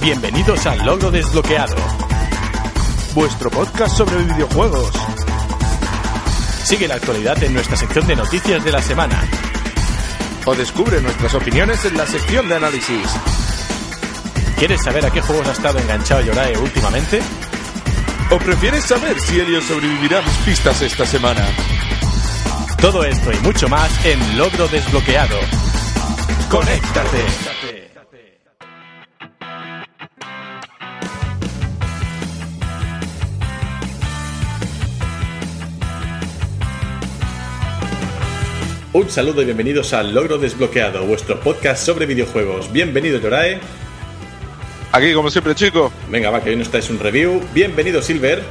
Bienvenidos al Logro Desbloqueado, vuestro podcast sobre videojuegos. Sigue la actualidad en nuestra sección de noticias de la semana. O descubre nuestras opiniones en la sección de análisis. ¿Quieres saber a qué juegos ha estado enganchado Yorae últimamente? ¿O prefieres saber si Elio sobrevivirá a mis pistas esta semana? Todo esto y mucho más en Logro Desbloqueado. ¡Conéctate! Un saludo y bienvenidos al Logro Desbloqueado, vuestro podcast sobre videojuegos. Bienvenido, Yorae. Aquí, como siempre, chico. Venga, va, que hoy nos traes un review. Bienvenido, Silver.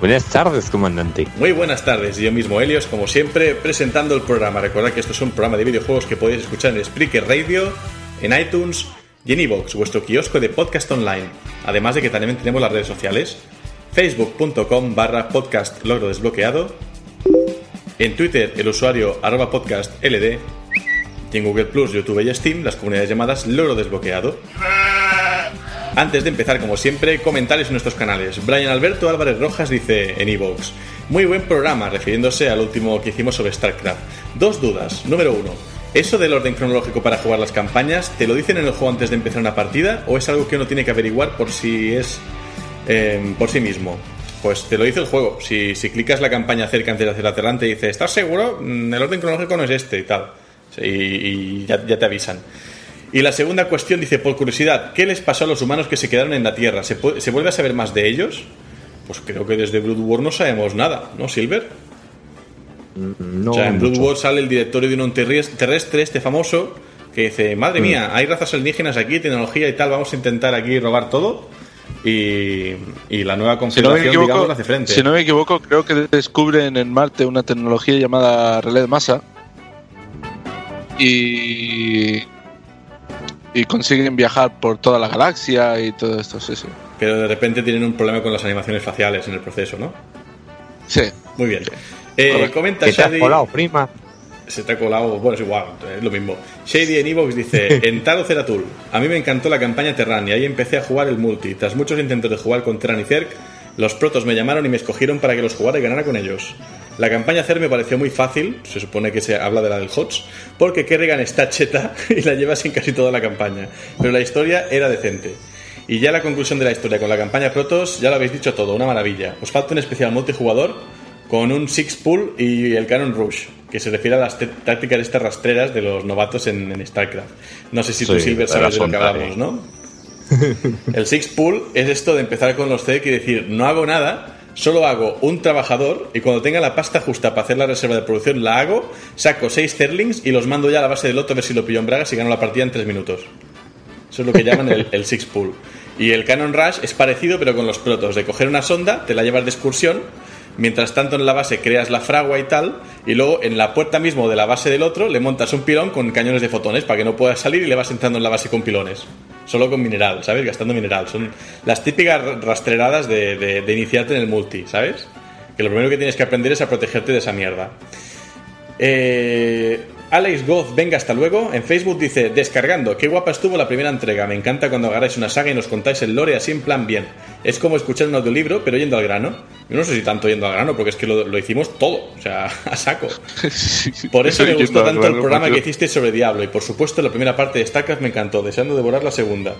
Buenas tardes, comandante. Muy buenas tardes, yo mismo Helios, como siempre, presentando el programa. Recordad que esto es un programa de videojuegos que podéis escuchar en Spreaker Radio, en iTunes y en iVoox, vuestro kiosco de podcast online. Además de que también tenemos las redes sociales, facebook.com barra podcast logro desbloqueado, en Twitter el usuario arroba podcast ld, y en Google Plus, YouTube y Steam las comunidades llamadas logro desbloqueado. Antes de empezar, como siempre, comentarios en nuestros canales. Brian Alberto Álvarez Rojas dice en Evox: Muy buen programa, refiriéndose al último que hicimos sobre StarCraft. Dos dudas. Número uno. ¿Eso del orden cronológico para jugar las campañas, te lo dicen en el juego antes de empezar una partida o es algo que uno tiene que averiguar por si es em, por sí mismo? Pues te lo dice el juego. Si, si clicas la campaña cerca antes de hacer adelante dice, ¿estás seguro? Mm, El orden cronológico no es este y tal. Y, y ya, ya te avisan. Y la segunda cuestión dice, por curiosidad, ¿qué les pasó a los humanos que se quedaron en la Tierra? ¿Se, puede- ¿se vuelve a saber más de ellos? Pues creo que desde Blood War no sabemos nada, ¿no, Silver? No o sea, en Blood. War sale el directorio de un terrestre, este famoso, que dice, madre Mm. mía, hay razas alienígenas aquí, tecnología y tal, vamos a intentar aquí robar todo. Y, y la nueva Si no, digamos, equivoco, le hace frente. si no me equivoco, creo que descubren en Marte una tecnología llamada relé de masa y y consiguen viajar por toda la galaxia y todo esto, sí, sí. Pero de repente tienen un problema con las animaciones faciales en el proceso, ¿no? Sí, Muy bien. Eh, comenta ¿Qué te has Shady- colado, prima? Se te ha colado, bueno, es igual, es lo mismo. Shady en Evox dice: En Taro Ceratul, a mí me encantó la campaña Terran y ahí empecé a jugar el multi. Tras muchos intentos de jugar con Terran y Zerg, los protos me llamaron y me escogieron para que los jugara y ganara con ellos. La campaña Zerg me pareció muy fácil, se supone que se habla de la del HOTS, porque Kerrigan está cheta y la llevas en casi toda la campaña. Pero la historia era decente. Y ya la conclusión de la historia con la campaña Protoss, ya lo habéis dicho todo, una maravilla. Os falta un especial multijugador con un Six Pool y el Cannon Rush, que se refiere a las tácticas estas rastreras de los novatos en, en StarCraft. No sé si tú, Sí, Silver, de sabes de lo que hablamos. ¿no? El Six Pool es esto de empezar con los CEC y decir, no hago nada, solo hago un trabajador y cuando tenga la pasta justa para hacer la reserva de producción la hago, saco seis Zerlings y los mando ya a la base del otro a ver si lo pillo en Bragas y gano la partida en tres minutos. Eso es lo que llaman el, el Six Pool. Y el Cannon Rush es parecido, pero con los protos. De coger una sonda, te la llevas de excursión, mientras tanto en la base creas la fragua y tal, y luego en la puerta mismo de la base del otro le montas un pilón con cañones de fotones para que no puedas salir y le vas entrando en la base con pilones. Solo con mineral, ¿sabes? Gastando mineral. Son las típicas rastreradas de, de- iniciarte en el multi, ¿sabes? Que lo primero que tienes que aprender es a protegerte de esa mierda. Eh, Alex Goz, venga, hasta luego. En Facebook dice, descargando, qué guapa estuvo la primera entrega. Me encanta cuando agarráis una saga y nos contáis el lore así en plan bien. Es como escuchar un audiolibro, pero yendo al grano. Yo no sé si tanto yendo al grano, porque es que lo, lo hicimos todo, o sea, a saco. Por eso me gustó tanto el programa que hiciste sobre Diablo. Y por supuesto, la primera parte de StarCraft me encantó, deseando devorar la segunda.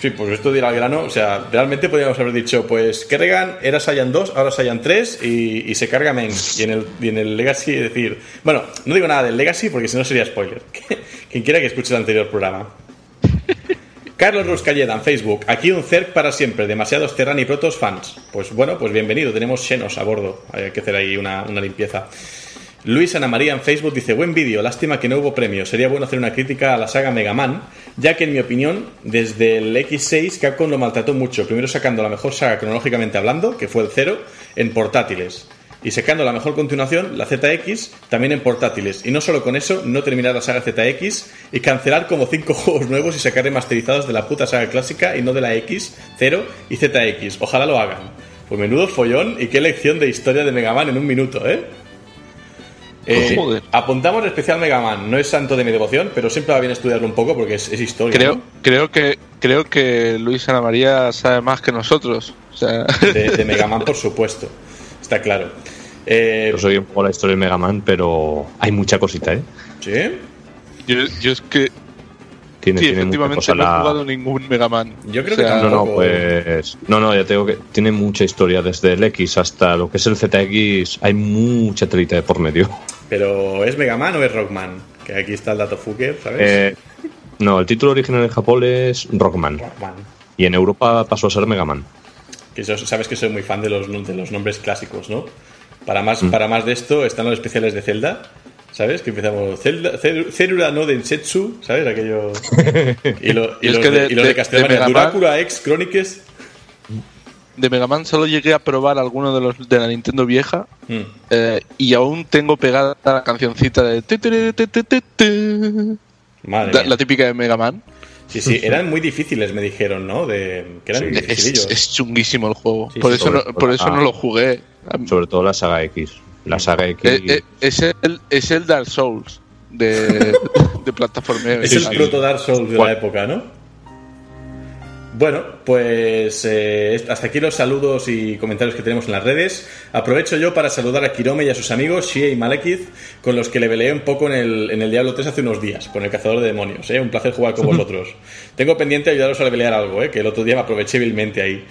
Sí, pues esto de ir al grano, o sea, realmente podríamos haber dicho, pues Kerrigan era Saiyan 2, ahora Saiyan 3 y, y se carga Meng. Y en, el, y en el Legacy decir, bueno, no digo nada del Legacy porque si no sería spoiler. Quien quiera que escuche el anterior programa. Carlos Ruscalleda en Facebook. Aquí un CERC para siempre. Demasiados Terran y Protos fans. Pues bueno, pues bienvenido. Tenemos Xenos a bordo. Hay que hacer ahí una, una limpieza. Luis Ana María en Facebook dice: Buen vídeo, lástima que no hubo premio. Sería bueno hacer una crítica a la saga Mega Man, ya que en mi opinión, desde el X6 Capcom lo maltrató mucho. Primero sacando la mejor saga cronológicamente hablando, que fue el 0, en portátiles. Y sacando la mejor continuación, la ZX, también en portátiles. Y no solo con eso, no terminar la saga ZX y cancelar como 5 juegos nuevos y sacar remasterizados de la puta saga clásica y no de la X, 0 y ZX. Ojalá lo hagan. Pues menudo follón y qué lección de historia de Mega Man en un minuto, ¿eh? Eh, Joder. apuntamos especial Mega Man. No es santo de mi devoción, pero siempre va bien estudiarlo un poco porque es, es historia. Creo, ¿no? creo que creo que Luis Ana María sabe más que nosotros. O sea, De, de Mega Man, por supuesto. Está claro. Eh, Yo soy un poco la historia de Mega Man, pero hay mucha cosita, ¿eh? ¿Sí? yo, yo es que Tiene, sí, tiene mucha efectivamente cosa no he la- jugado ningún Mega Man. Yo creo O sea, que No, no, pues. No, no, ya tengo que. Tiene mucha historia, desde el X hasta lo que es el ZX. Hay mucha telita de por medio. Pero ¿es Mega Man o es Rockman? Que aquí está el dato Fuker, ¿sabes? Eh, no, el título original en Japón es Rockman. Rockman. Y en Europa pasó a ser Mega Man. Que sabes que soy muy fan de los, de los nombres clásicos, ¿no? Para más, Mm. para más de esto están los especiales de Zelda, ¿sabes? Que empezamos Célula no Densetsu, ¿sabes? Aquello. Y, lo- y Y es los que de, de- y los de de- Castlevania, de Mega Man- Drácula X Chronicles. De Mega Man solo llegué a probar alguno de los de la Nintendo vieja Mm. eh, y aún tengo pegada la cancioncita de. Madre la, la típica de Mega Man. Sí, sí, eran muy difíciles, me dijeron, ¿no? De, que eran Sí. Es, es chunguísimo el juego. Sí, por sí, eso no, por eso la- no lo jugué. Sobre todo la saga X. La saga X. Eh, eh, es, el, es el Dark Souls de, de plataformeo. Es Sí, el sí. proto Dark Souls de ¿Cuál? la época, ¿no? Bueno, pues eh, hasta aquí los saludos y comentarios que tenemos en las redes. Aprovecho yo para saludar a Kirome y a sus amigos, Shie y Malekith, con los que le peleé un poco en el, en el Diablo 3 hace unos días, con el cazador de demonios. ¿eh? Un placer jugar con vosotros. Tengo pendiente ayudaros a pelear algo, ¿eh? que el otro día me aproveché vilmente ahí.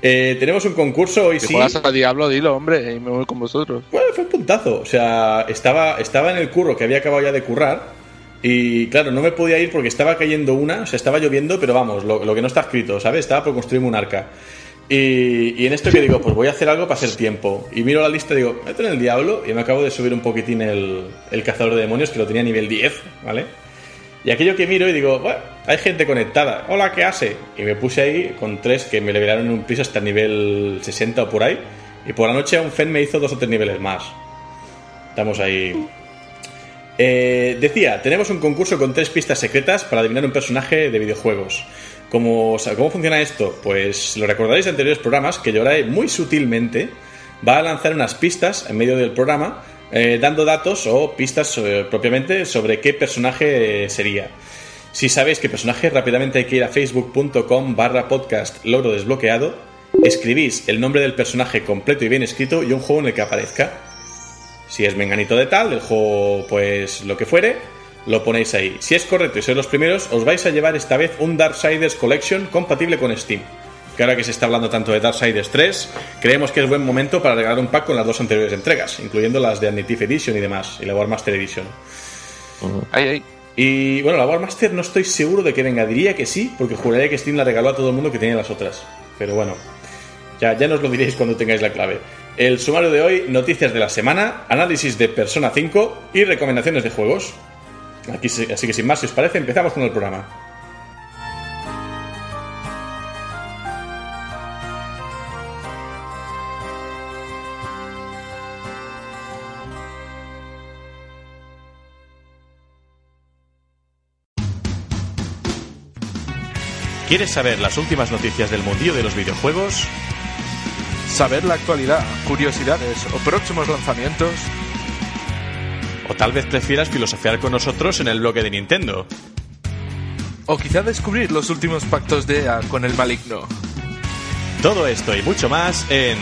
Eh, tenemos un concurso hoy Si sí. juegas a Diablo, dilo, hombre, y me voy con vosotros. Bueno, fue un puntazo. O sea, estaba, estaba en el curro que había acabado ya de currar. Y claro, no me podía ir porque estaba cayendo una, o sea, estaba lloviendo, pero vamos, lo, lo que no está escrito, ¿sabes? Estaba por construirme un arca. Y, y en esto que digo, pues voy a hacer algo para hacer tiempo. Y miro la lista y digo, meto en el diablo. Y me acabo de subir un poquitín el, el cazador de demonios, que lo tenía a nivel 10, ¿vale? Y aquello que miro y digo, hay gente conectada. Hola, ¿qué hace? Y me puse ahí con tres que me levelaron un piso hasta el nivel 60 o por ahí. Y por la noche un Fen me hizo dos o tres niveles más. Estamos ahí. Eh, decía, tenemos un concurso con tres pistas secretas para adivinar un personaje de videojuegos. ¿Cómo, ¿Cómo funciona esto? Pues lo recordaréis de anteriores programas que Yorai muy sutilmente va a lanzar unas pistas en medio del programa eh, dando datos o pistas eh, propiamente sobre qué personaje sería. Si sabéis qué personaje, rápidamente hay que ir a facebook.com barra podcast logro desbloqueado, escribís el nombre del personaje completo y bien escrito y un juego en el que aparezca. Si es menganito de tal, del juego, pues lo que fuere, lo ponéis ahí. Si es correcto y sois los primeros, os vais a llevar esta vez un Darksiders Collection compatible con Steam. Que ahora que se está hablando tanto de Darksiders 3, creemos que es buen momento para regalar un pack con las dos anteriores entregas, incluyendo las de Adnitive Edition y demás, y la War Master Edition. Ahí, ahí. Y bueno, la War Master no estoy seguro de que venga, diría que sí, porque juraría que Steam la regaló a todo el mundo que tenía las otras. Pero bueno, ya, ya nos lo diréis cuando tengáis la clave. El sumario de hoy, noticias de la semana, análisis de Persona 5 y recomendaciones de juegos. Aquí, así que sin más, si os parece, empezamos con el programa. ¿Quieres saber las últimas noticias del mundillo de los videojuegos? Saber la actualidad, curiosidades o próximos lanzamientos. ¿O tal vez prefieras filosofiar con nosotros en el bloque de Nintendo? O quizá descubrir los últimos pactos de EA con el maligno. Todo esto y mucho más en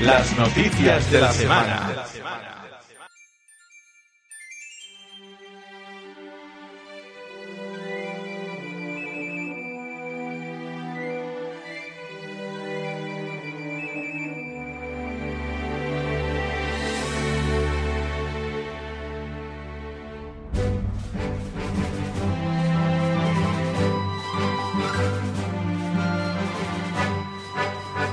Las noticias de la semana.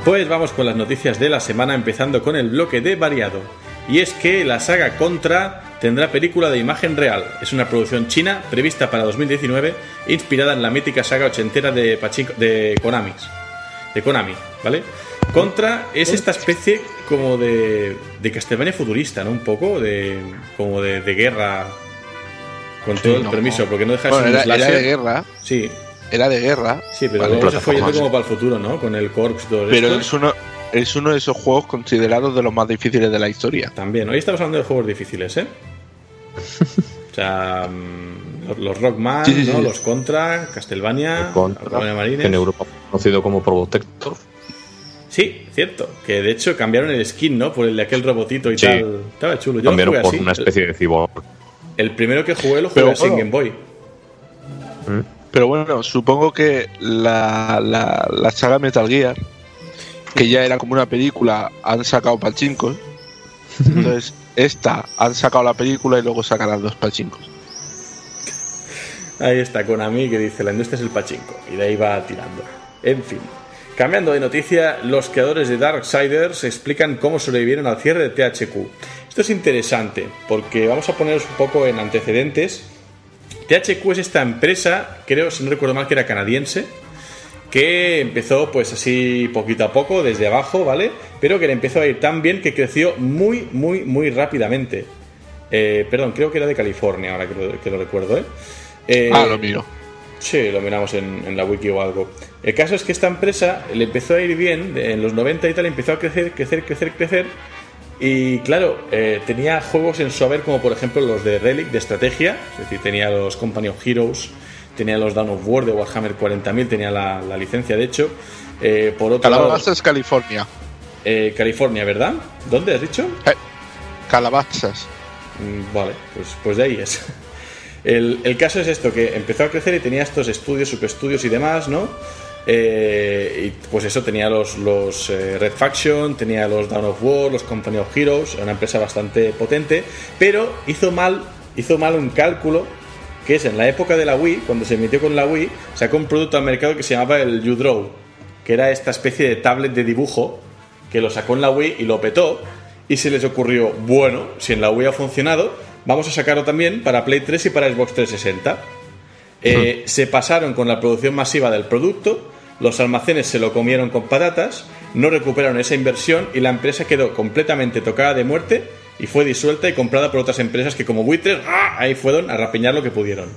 Pues vamos con las noticias de la semana, empezando con el bloque de variado. Y es que la saga Contra tendrá película de imagen real. Es una producción china prevista para 2019, inspirada en la mítica saga ochentera de, Pachinko- de Konami. De Konami, ¿vale? Contra es esta especie como de, de Castlevania futurista, ¿no? Un poco de como de, de guerra. Con todo el no. permiso, porque no deja de Bueno, ser un era, era slasher. de guerra. Sí, Era de guerra. sí, pero Vale, luego se fue yendo como para el futuro, ¿no? Con el Corps todo Pero esto. es uno, es uno de esos juegos considerados de los más difíciles de la historia. También. Hoy estamos hablando de juegos difíciles, ¿eh? o sea, mm, los, los Rockman, Sí, sí, sí, ¿no? sí. Los Contra, Castlevania, Contra, Marines. que en Europa conocido como Probotector. Sí, cierto. Que de hecho cambiaron el skin, ¿no? Por el de aquel robotito y Sí. tal. Estaba chulo. Yo lo Cambiaron jugué por así. una especie de cyborg. El, primero que jugué lo jugué Pero así en. Game Boy. Pero bueno, supongo que la, la, la saga Metal Gear, que ya era como una película, han sacado pachincos. Entonces, esta han sacado la película y luego sacarán los pachincos. Ahí está Konami que dice la industria es el pachinko y de ahí va tirando. En fin. Cambiando de noticia, los creadores de Darksiders explican cómo sobrevivieron al cierre de THQ. Esto es interesante porque vamos a poneros un poco en antecedentes. THQ es esta empresa, creo, si no recuerdo mal, que era canadiense, que empezó pues así poquito a poco, desde abajo, ¿vale? Pero que le empezó a ir tan bien que creció muy, muy, muy rápidamente. Eh, perdón, creo que era de California, ahora que lo, que lo recuerdo, ¿eh? Eh, ah, lo miro. Sí, lo miramos en, en la wiki o algo. El caso es que esta empresa le empezó a ir bien, en los 90 y tal, empezó a crecer, crecer, crecer, crecer. Y claro, eh, tenía juegos en su haber como por ejemplo los de Relic, de estrategia, es decir, tenía los Company of Heroes, tenía los Dawn of War de Warhammer 40.000, tenía la, la licencia de hecho. Eh, por otro lado, Calabazas, California. eh, California, ¿verdad? ¿Dónde has dicho? Eh, Calabazas. Mm, Vale, pues, pues de ahí es. El, el caso es esto, que empezó a crecer y tenía estos estudios, subestudios y demás, ¿no? Eh, y pues eso, tenía los, los eh, Red Faction, tenía los Dawn of War, los Company of Heroes, una empresa bastante potente, pero hizo mal, hizo mal un cálculo, que es en la época de la Wii, cuando se metió con la Wii, sacó un producto al mercado que se llamaba el U-Draw, que era esta especie de tablet de dibujo que lo sacó en la Wii y lo petó y se les ocurrió, bueno, si en la Wii ha funcionado, vamos a sacarlo también para Play 3 y para Xbox 360. Eh, Se pasaron con la producción masiva del producto, los almacenes se lo comieron con patatas, no recuperaron esa inversión y la empresa quedó completamente tocada de muerte y fue disuelta y comprada por otras empresas que como buitres ¡ah! ahí fueron a rapiñar lo que pudieron.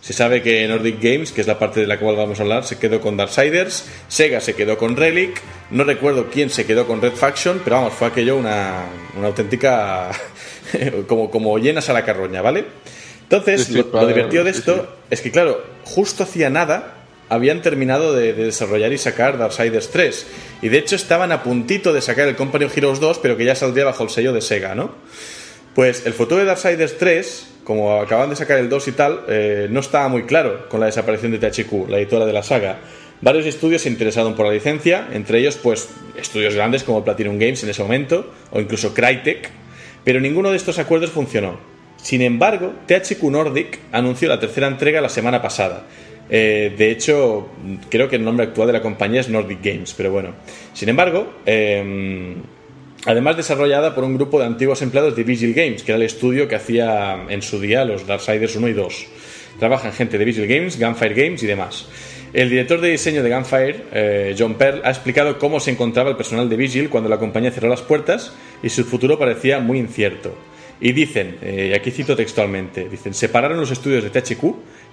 Se sabe que Nordic Games, que es la parte de la cual vamos a hablar, se quedó con Darksiders, Sega se quedó con Relic, no recuerdo quién se quedó con Red Faction, pero vamos, fue aquello una, una auténtica... como, como llenas a la carroña, ¿vale? Entonces, Sí, sí, lo, divertido de esto sí. es que, claro, justo hacía nada habían terminado de, de desarrollar y sacar Darksiders 3. Y de hecho estaban a puntito de sacar el Company of Heroes 2, pero que ya saldría bajo el sello de Sega, ¿no? Pues el futuro de Darksiders 3, como acaban de sacar el 2 y tal, eh, no estaba muy claro con la desaparición de THQ, la editora de la saga. Varios estudios se interesaron por la licencia, entre ellos pues estudios grandes como Platinum Games en ese momento, o incluso Crytek, pero ninguno de estos acuerdos funcionó. Sin embargo, THQ Nordic anunció la tercera entrega la semana pasada. Eh, de hecho, creo que el nombre actual de la compañía es Nordic Games, pero bueno. Sin embargo, eh, además desarrollada por un grupo de antiguos empleados de Vigil Games, que era el estudio que hacía en su día los Darksiders 1 y 2. Trabajan gente de Vigil Games, Gunfire Games y demás. El director de diseño de Gunfire, eh, John Pearl, ha explicado cómo se encontraba el personal de Vigil cuando la compañía cerró las puertas y su futuro parecía muy incierto. Y dicen, eh, y aquí cito textualmente, dicen, separaron los estudios de THQ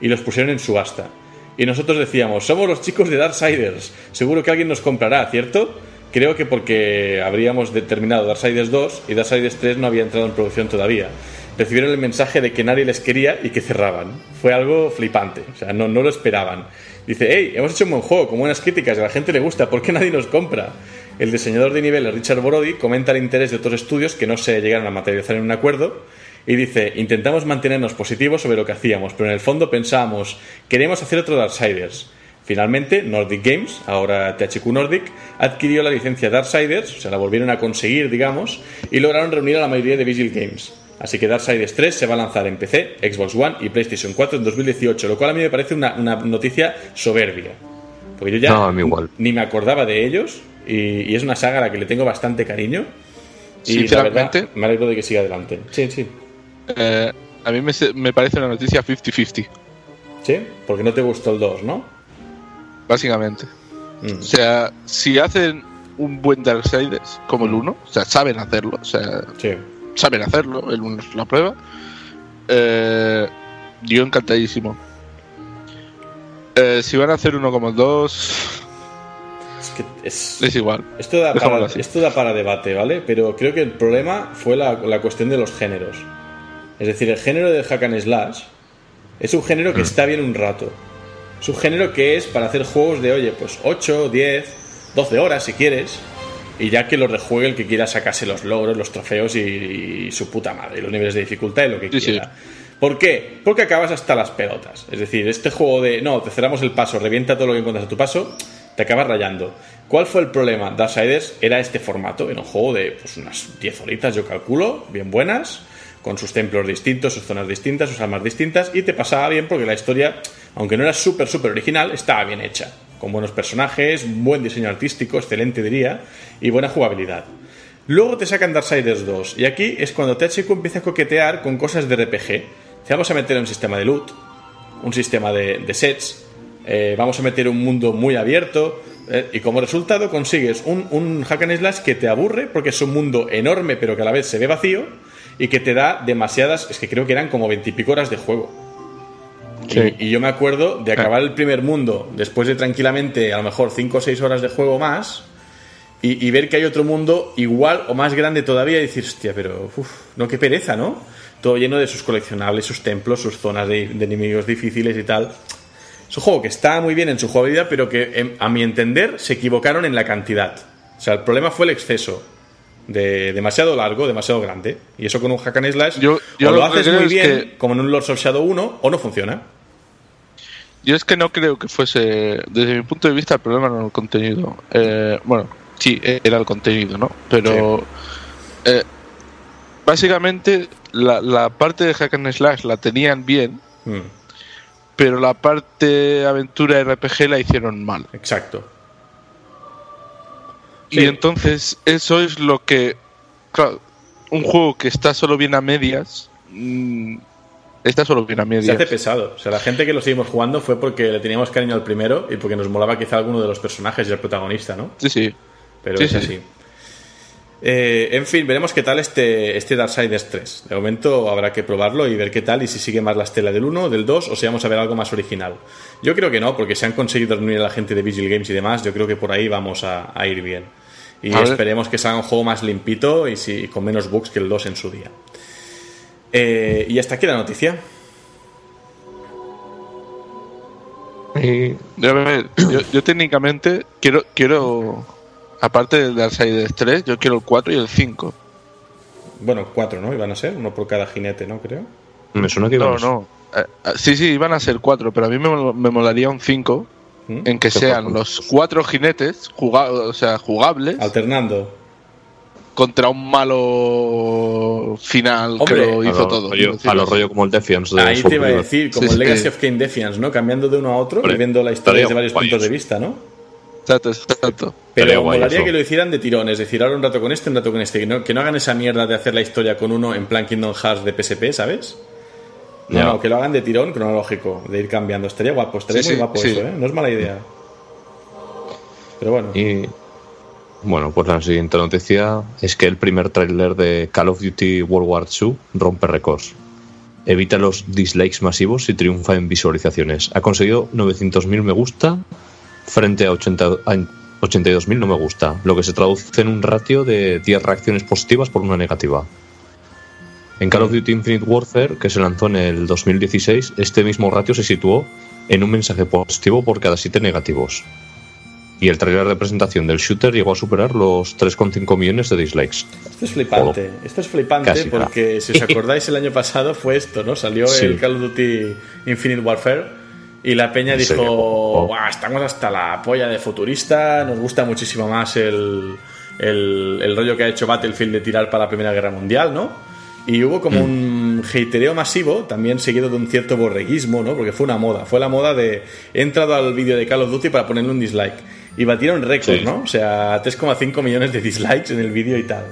y los pusieron en subasta. Y nosotros decíamos, somos los chicos de Darksiders, seguro que alguien nos comprará, ¿cierto? Creo que porque habríamos determinado Darksiders 2 y Darksiders 3 no había entrado en producción todavía. Recibieron el mensaje de que nadie les quería y que cerraban. Fue algo flipante, o sea, no, no lo esperaban. Dice, hey, hemos hecho un buen juego, con buenas críticas, a la gente le gusta, ¿por qué nadie nos compra? El diseñador de niveles Richard Borodi comenta el interés de otros estudios que no se llegaron a materializar en un acuerdo y dice, intentamos mantenernos positivos sobre lo que hacíamos, pero en el fondo pensábamos, queremos hacer otro Darksiders. Finalmente, Nordic Games, ahora THQ Nordic, adquirió la licencia Darksiders, o sea, la volvieron a conseguir, digamos, y lograron reunir a la mayoría de Vigil Games. Así que Darksiders 3 se va a lanzar en PC, Xbox One y PlayStation 4 en 2018, lo cual a mí me parece una, una noticia soberbia. Porque yo ya No, igual. ni me acordaba de ellos y, y es una saga a la que le tengo bastante cariño. Y la Sinceramente- verdad, me alegro de que siga adelante. Sí, sí. Eh, a mí me, me parece una noticia 50-50, Sí, porque no te gustó el 2, ¿no? básicamente. Mm. O sea, si hacen un buen Darksiders como el 1, o sea, saben hacerlo, o sea, Sí. saben hacerlo, el 1 es la prueba. Eh, yo encantadísimo. Eh, si van a hacer uno como el 2, que es, Es igual. esto, da para, esto da para debate, ¿vale? Pero creo que el problema fue la, la cuestión de los géneros. Es decir, el género del hack and slash es un género Mm. que está bien un rato. Es un género que es para hacer juegos de, oye, pues 8, 10, 12 horas si quieres. Y ya que lo rejuegue el que quiera sacarse los logros, los trofeos y, y su puta madre, y los niveles de dificultad y lo que Sí, sí. quiera. ¿Por qué? Porque acabas hasta las pelotas. Es decir, este juego de, no, te cerramos el paso, revienta todo lo que encuentras a tu paso, te acabas rayando. ¿Cuál fue el problema? Darksiders era este formato, era un juego de pues, unas 10 horitas, yo calculo, bien buenas, con sus templos distintos, sus zonas distintas, sus armas distintas, y te pasaba bien porque la historia, aunque no era súper, súper original, estaba bien hecha. Con buenos personajes, buen diseño artístico, excelente diría, y buena jugabilidad. Luego te sacan Darksiders 2, y aquí es cuando THQ empieza a coquetear con cosas de RPG. Te vamos a meter un sistema de loot, un sistema de, sets, eh, vamos a meter un mundo muy abierto, eh, y como resultado consigues un, un hack and slash que te aburre porque es un mundo enorme pero que a la vez se ve vacío y que te da demasiadas, es que creo que eran como veintipico horas de juego. Sí. Y, y yo me acuerdo de acabar el primer mundo después de tranquilamente a lo mejor 5 o 6 horas de juego más y, y ver que hay otro mundo igual o más grande todavía y decir, hostia, pero uf, no, qué pereza, ¿no? Todo lleno de sus coleccionables, sus templos, sus zonas de, de enemigos difíciles y tal. Es un juego que está muy bien en su jugabilidad, pero que em, a mi entender se equivocaron en la cantidad. O sea, el problema fue el exceso. De demasiado largo, demasiado grande. Y eso con un hack and slash Yo- yo o lo haces muy es bien, que- como en un Lords of Shadow 1, o no funciona. Yo es que no creo que fuese, desde mi punto de vista, el problema no era el contenido. Eh, bueno, sí, era el contenido, ¿no? Pero eh, básicamente la, la parte de Hack and Slash la tenían bien, Mm, pero la parte aventura RPG la hicieron mal. exacto. Y entonces eso es lo que, claro, un juego que está solo bien a medias, mm, está solo bien a Se medias. hace pesado. O sea, la gente que lo seguimos jugando fue porque le teníamos cariño al primero y porque nos molaba quizá alguno de los personajes y el protagonista, ¿no? Sí, sí. Pero Sí, es sí. así. Eh, en fin, veremos qué tal este, este Darksiders 3. De momento habrá que probarlo y ver qué tal y si sigue más la estela del 1, del 2 o si vamos a ver algo más original. Yo creo que no, porque se han conseguido reunir a la gente de Vigil Games y demás. Yo creo que por ahí vamos a, a ir bien. Y A esperemos que salga un juego más limpito y, si- con menos bugs que el 2 en su día. Eh, y hasta aquí la noticia. Y yo, yo técnicamente quiero, quiero, aparte del Darksiders 3, yo quiero el 4 y el 5. Bueno, cuatro, ¿no? Iban a ser, uno por cada jinete, ¿no? Creo. me suena que No, no. Eh, eh, sí, sí, iban a ser 4, pero a mí me, mol- me molaría un 5 ¿Mm? en que sean los cuatro jinetes, juga- o sea, jugables, Alternando. contra un malo final Hombre, que lo a hizo lo todo. rollo- a los rollo como el Defiance de Ahí te iba a decir, como Sí, el sí. Legacy of Kane Defiance, ¿no? Cambiando de uno a otro y viendo la historia desde varios puntos de vista, ¿no? Exacto, exacto. Pero Estaría guay molaría eso. que lo hicieran de tirón, es decir, ahora un rato con este, un rato con este, que no, que no hagan esa mierda de hacer la historia con uno en plan Kingdom Hearts de PSP, ¿sabes? No, no, que lo hagan de tirón cronológico, de ir cambiando. Estaría guapo, estaría Sí, muy sí, guapo sí. eso, ¿eh? No es mala idea. Pero bueno. Y bueno, pues la siguiente noticia es que el primer tráiler de Call of Duty World War II rompe récords. Evita los dislikes masivos y triunfa en visualizaciones. Ha conseguido 900.000 me gusta frente a, 80 a 82.000 no me gusta, lo que se traduce en un ratio de 10 reacciones positivas por una negativa. En Call of Duty Infinite Warfare, que se lanzó en el 2016, este mismo ratio se situó en un mensaje positivo por cada 7 negativos. Y el trailer de presentación del shooter llegó a superar los 3,5 millones de dislikes. Esto es flipante. Esto es flipante Casi, porque, si os acordáis, el año pasado fue esto, ¿no? Salió Sí. el Call of Duty Infinite Warfare y la peña ¿En dijo? Oh. "Buah, estamos hasta la polla de futurista, nos gusta muchísimo más el, el, el rollo que ha hecho Battlefield de tirar para la Primera Guerra Mundial, ¿no? Y hubo como un hatereo masivo, también seguido de un cierto borreguismo, ¿no? Porque fue una moda. Fue la moda de. He entrado al vídeo de Call of Duty para ponerle un dislike. Y batieron récord, Sí. ¿no? O sea, 3,5 millones de dislikes en el vídeo y tal.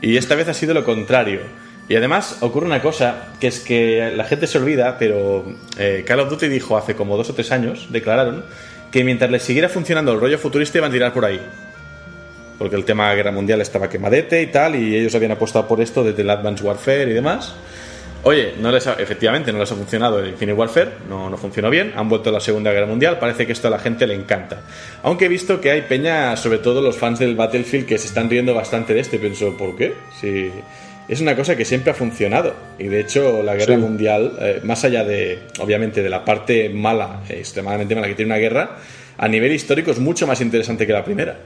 Y esta vez ha sido lo contrario. Y además ocurre una cosa, que es que la gente se olvida, pero eh, Call of Duty dijo hace como dos o tres años, declararon, que mientras les siguiera funcionando el rollo futurista iban a tirar por ahí. Porque el tema guerra mundial estaba quemadete y tal, y ellos habían apostado por esto desde el Advanced Warfare y demás. Oye, no les ha- efectivamente no les ha funcionado el Infinite Warfare, no, no funcionó bien, han vuelto a la Segunda Guerra Mundial, parece que esto a la gente le encanta. Aunque he visto que hay peña, sobre todo los fans del Battlefield, que se están riendo bastante de este, pienso, ¿por qué? Si es una cosa que siempre ha funcionado. Y de hecho, la Guerra Mundial, eh, más allá de, obviamente, de la parte mala, extremadamente mala que tiene una guerra, a nivel histórico es mucho más interesante que la primera.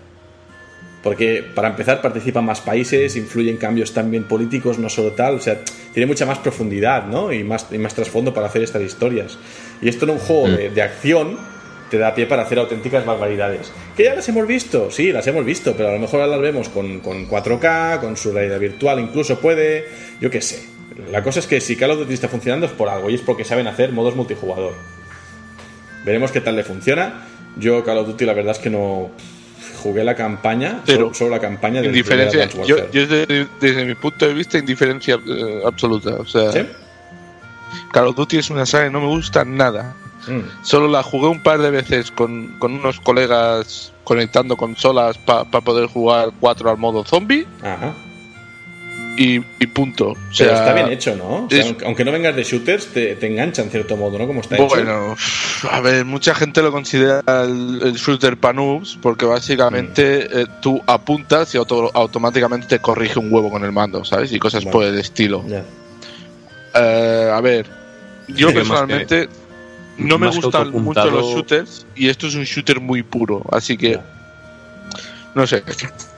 Porque para empezar participan más países, influyen cambios también políticos, no solo tal, o sea, tiene mucha más profundidad, ¿no? Y más, y más trasfondo para hacer estas historias. Y esto en un juego de, de acción te da pie para hacer auténticas barbaridades. ¿Que ya las hemos visto? Sí, las hemos visto, pero a lo mejor ahora las vemos con, con 4K, con su realidad virtual, incluso puede, yo qué sé. La cosa es que si Call of Duty está funcionando es por algo, y es porque saben hacer modos multijugador. Veremos qué tal le funciona. Yo Call of Duty la verdad es que no jugué la campaña, Pero, solo, la campaña Indiferencia, yo, Warfare. yo desde, desde mi punto de vista, indiferencia eh, absoluta. O sea, ¿Sí? Call of Duty es una saga que no me gusta nada. Mm. Solo la jugué un par de veces con, con unos colegas conectando consolas para poder jugar 4 al modo zombie Ajá. y, y punto. O Pero está bien hecho, ¿no? O sea, es- aunque- no vengas de shooters, te, te engancha en cierto modo, ¿no? Como está hecho. Bueno, a ver, mucha gente lo considera el, el shooter para noobs porque básicamente Mm. eh, tú apuntas y auto- automáticamente te corrige un huevo con el mando, ¿sabes? Y cosas Vale. por el estilo. Eh, a ver, yo personalmente no me gustan mucho los shooters y esto es un shooter muy puro, así que no sé,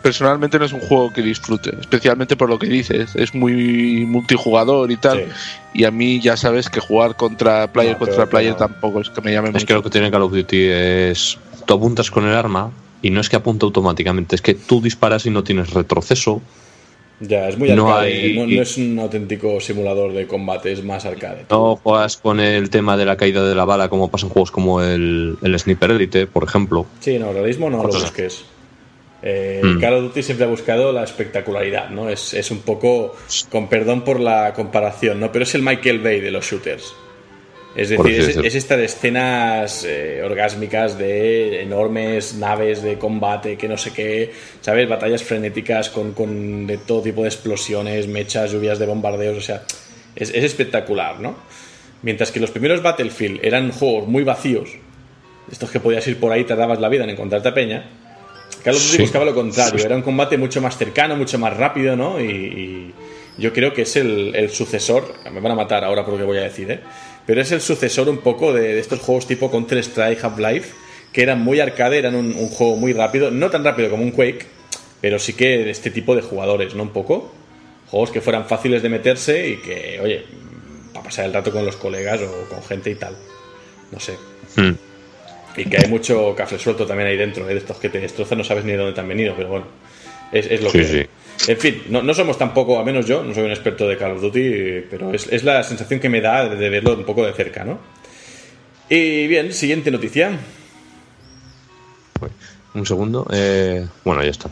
personalmente no es un juego que disfrute, especialmente por lo que dices, es muy multijugador y tal, Sí. y a mí ya sabes que jugar contra player No, contra player tampoco es que me llame Es mucho. que lo que tiene Call of Duty es. Tú apuntas con el arma y no es que apunte automáticamente, es que tú disparas y no tienes retroceso. Ya, es muy No arcade. hay- No, no es un auténtico simulador de combate, es más arcade. No juegas con el tema de la caída de la bala como pasa en juegos como el, el Sniper Elite, por ejemplo. Sí, no, realismo no lo busques. Eh, Mm. Call of Duty siempre ha buscado la espectacularidad, ¿no? Es, es un poco, con perdón por la comparación, ¿no? Pero es el Michael Bay de los shooters. Es decir, es, es esta de escenas eh, orgásmicas de enormes naves de combate, que no sé qué, ¿sabes? Batallas frenéticas con, con de todo tipo de explosiones, mechas, lluvias de bombardeos, o sea, es, es espectacular, ¿no? Mientras que los primeros Battlefield eran juegos muy vacíos, estos que podías ir por ahí, tardabas la vida en encontrarte a peña. Call of Duty Sí. buscaba lo contrario, era un combate mucho más cercano, mucho más rápido, ¿no? Y, y yo creo que es el, el sucesor, me van a matar ahora por lo que voy a decir, ¿eh? Pero es el sucesor un poco de, de estos juegos tipo Counter-Strike, Half-Life, que eran muy arcade, eran un, un juego muy rápido, no tan rápido como un Quake, pero sí que de este tipo de jugadores, ¿no? Un poco. Juegos que fueran fáciles de meterse y que, oye, para pasar el rato con los colegas o con gente y tal. No sé. Mm. Y que hay mucho café suelto también ahí dentro, ¿eh? de estos que te destrozan, no sabes ni de dónde te han venido, pero bueno, es, es lo Sí, que sí. En fin, no, no somos tampoco, a menos yo, no soy un experto de Call of Duty, pero es, es la sensación que me da de, de verlo un poco de cerca, ¿no? Y bien, siguiente noticia. Un segundo. eh, bueno, ya está.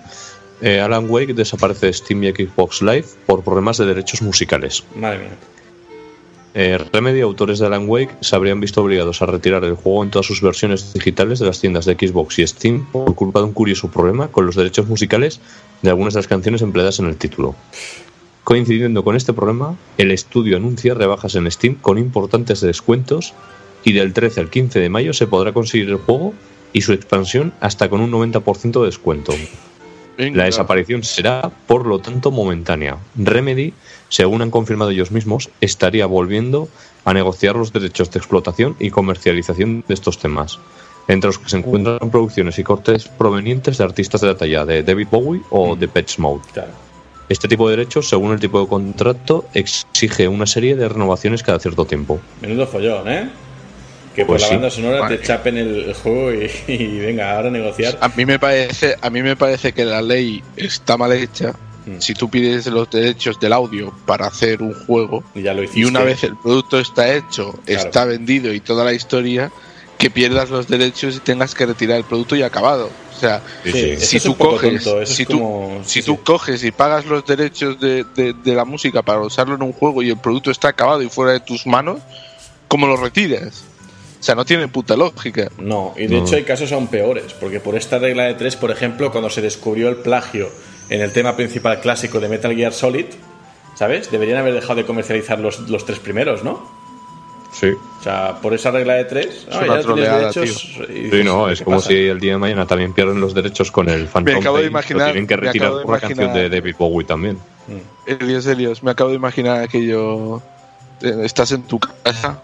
Eh, Alan Wake desaparece de Steam y Xbox Live por problemas de derechos musicales. Madre mía. Eh, Remedy, autores de Alan Wake, se habrían visto obligados a retirar el juego en todas sus versiones digitales de las tiendas de Xbox y Steam por culpa de un curioso problema con los derechos musicales de algunas de las canciones empleadas en el título. Coincidiendo con este problema, el estudio anuncia rebajas en Steam con importantes descuentos y del 13 al 15 de mayo se podrá conseguir el juego y su expansión hasta con un 90% de descuento. Venga. La desaparición será, por lo tanto, momentánea. Remedy, según han confirmado ellos mismos, estaría volviendo a negociar los derechos de explotación y comercialización de estos temas, entre los que se encuentran producciones y cortes provenientes de artistas de la talla de David Bowie o de Pet Mode. Claro. Este tipo de derechos, según el tipo de contrato, exige una serie de renovaciones cada cierto tiempo. Menudo follón, ¿eh? Que por Pues la sí. banda sonora te chapen el, el juego y, y venga, ahora a negociar. A mí me parece, a mí me parece que la ley está mal hecha. Mm. Si tú pides los derechos del audio para hacer un juego Y ya lo hiciste. y una vez el producto está hecho, Claro. está vendido y toda la historia, que pierdas los derechos y tengas que retirar el producto y acabado. O sea, Sí, Sí, eso si tú coges, si tú, como- si sí, tú sí. coges y pagas los derechos de, de- de la música para usarlo en un juego y el producto está acabado y fuera de tus manos, ¿cómo lo retiras? O sea, no tiene puta lógica. No, y de No. hecho hay casos aún peores, porque por esta regla de tres, por ejemplo, cuando se descubrió el plagio en el tema principal clásico de Metal Gear Solid, ¿Sabes? Deberían haber dejado de comercializar los, los tres primeros, ¿no? Sí. O sea, por esa regla de tres, ah, una ya tienes troleada, derechos. Sí, dices, no, ¿qué es como pasa? si el día de mañana también pierden los derechos con el Phantom acabo de Pain, lo imaginar- tienen que me retirar acabo de por la canción de David Bowie también. Elios, Elios, me acabo de imaginar aquello. eh, Estás en tu casa.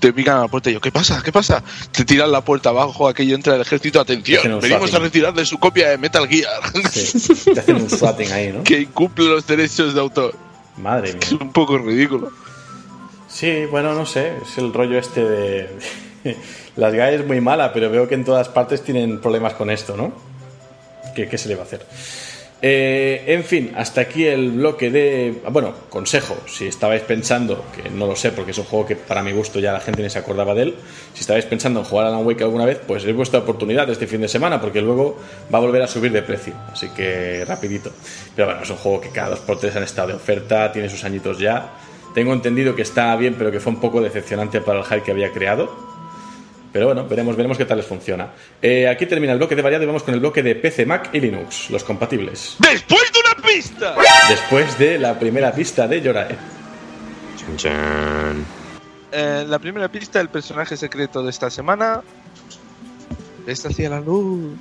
Te pican a la puerta y yo, ¿qué pasa? ¿Qué pasa? Te tiran la puerta abajo, aquello entra el ejército, atención, venimos a retirarle su copia de Metal Gear, Sí, te hacen un swatting ahí, ¿no? que incumple los derechos de autor. Madre mía. Es un poco ridículo. Sí, bueno, no sé, es el rollo este de... Las GAE es muy mala, pero veo que en todas partes tienen problemas con esto, ¿no? ¿Qué, qué se le va a hacer? Eh, en fin, hasta aquí el bloque de... Bueno, consejo, si estabais pensando, que no lo sé porque es un juego que para mi gusto ya la gente ni se acordaba de él, si estabais pensando en jugar a Alan Wake alguna vez, pues es vuestra oportunidad este fin de semana porque luego va a volver a subir de precio, así que rapidito. Pero bueno, es un juego que cada 2x3 han estado de oferta, tiene sus añitos ya. Tengo entendido que está bien, pero que fue un poco decepcionante para el hype que había creado. Pero bueno, veremos, veremos qué tal les funciona. Eh, aquí termina el bloque de variado y vamos con el bloque de PC, Mac y Linux, los compatibles. ¡Después de una pista! Después de la primera pista de Yorae. Chan, chan. Eh, la primera pista, el personaje secreto de esta semana. Está hacia la luz.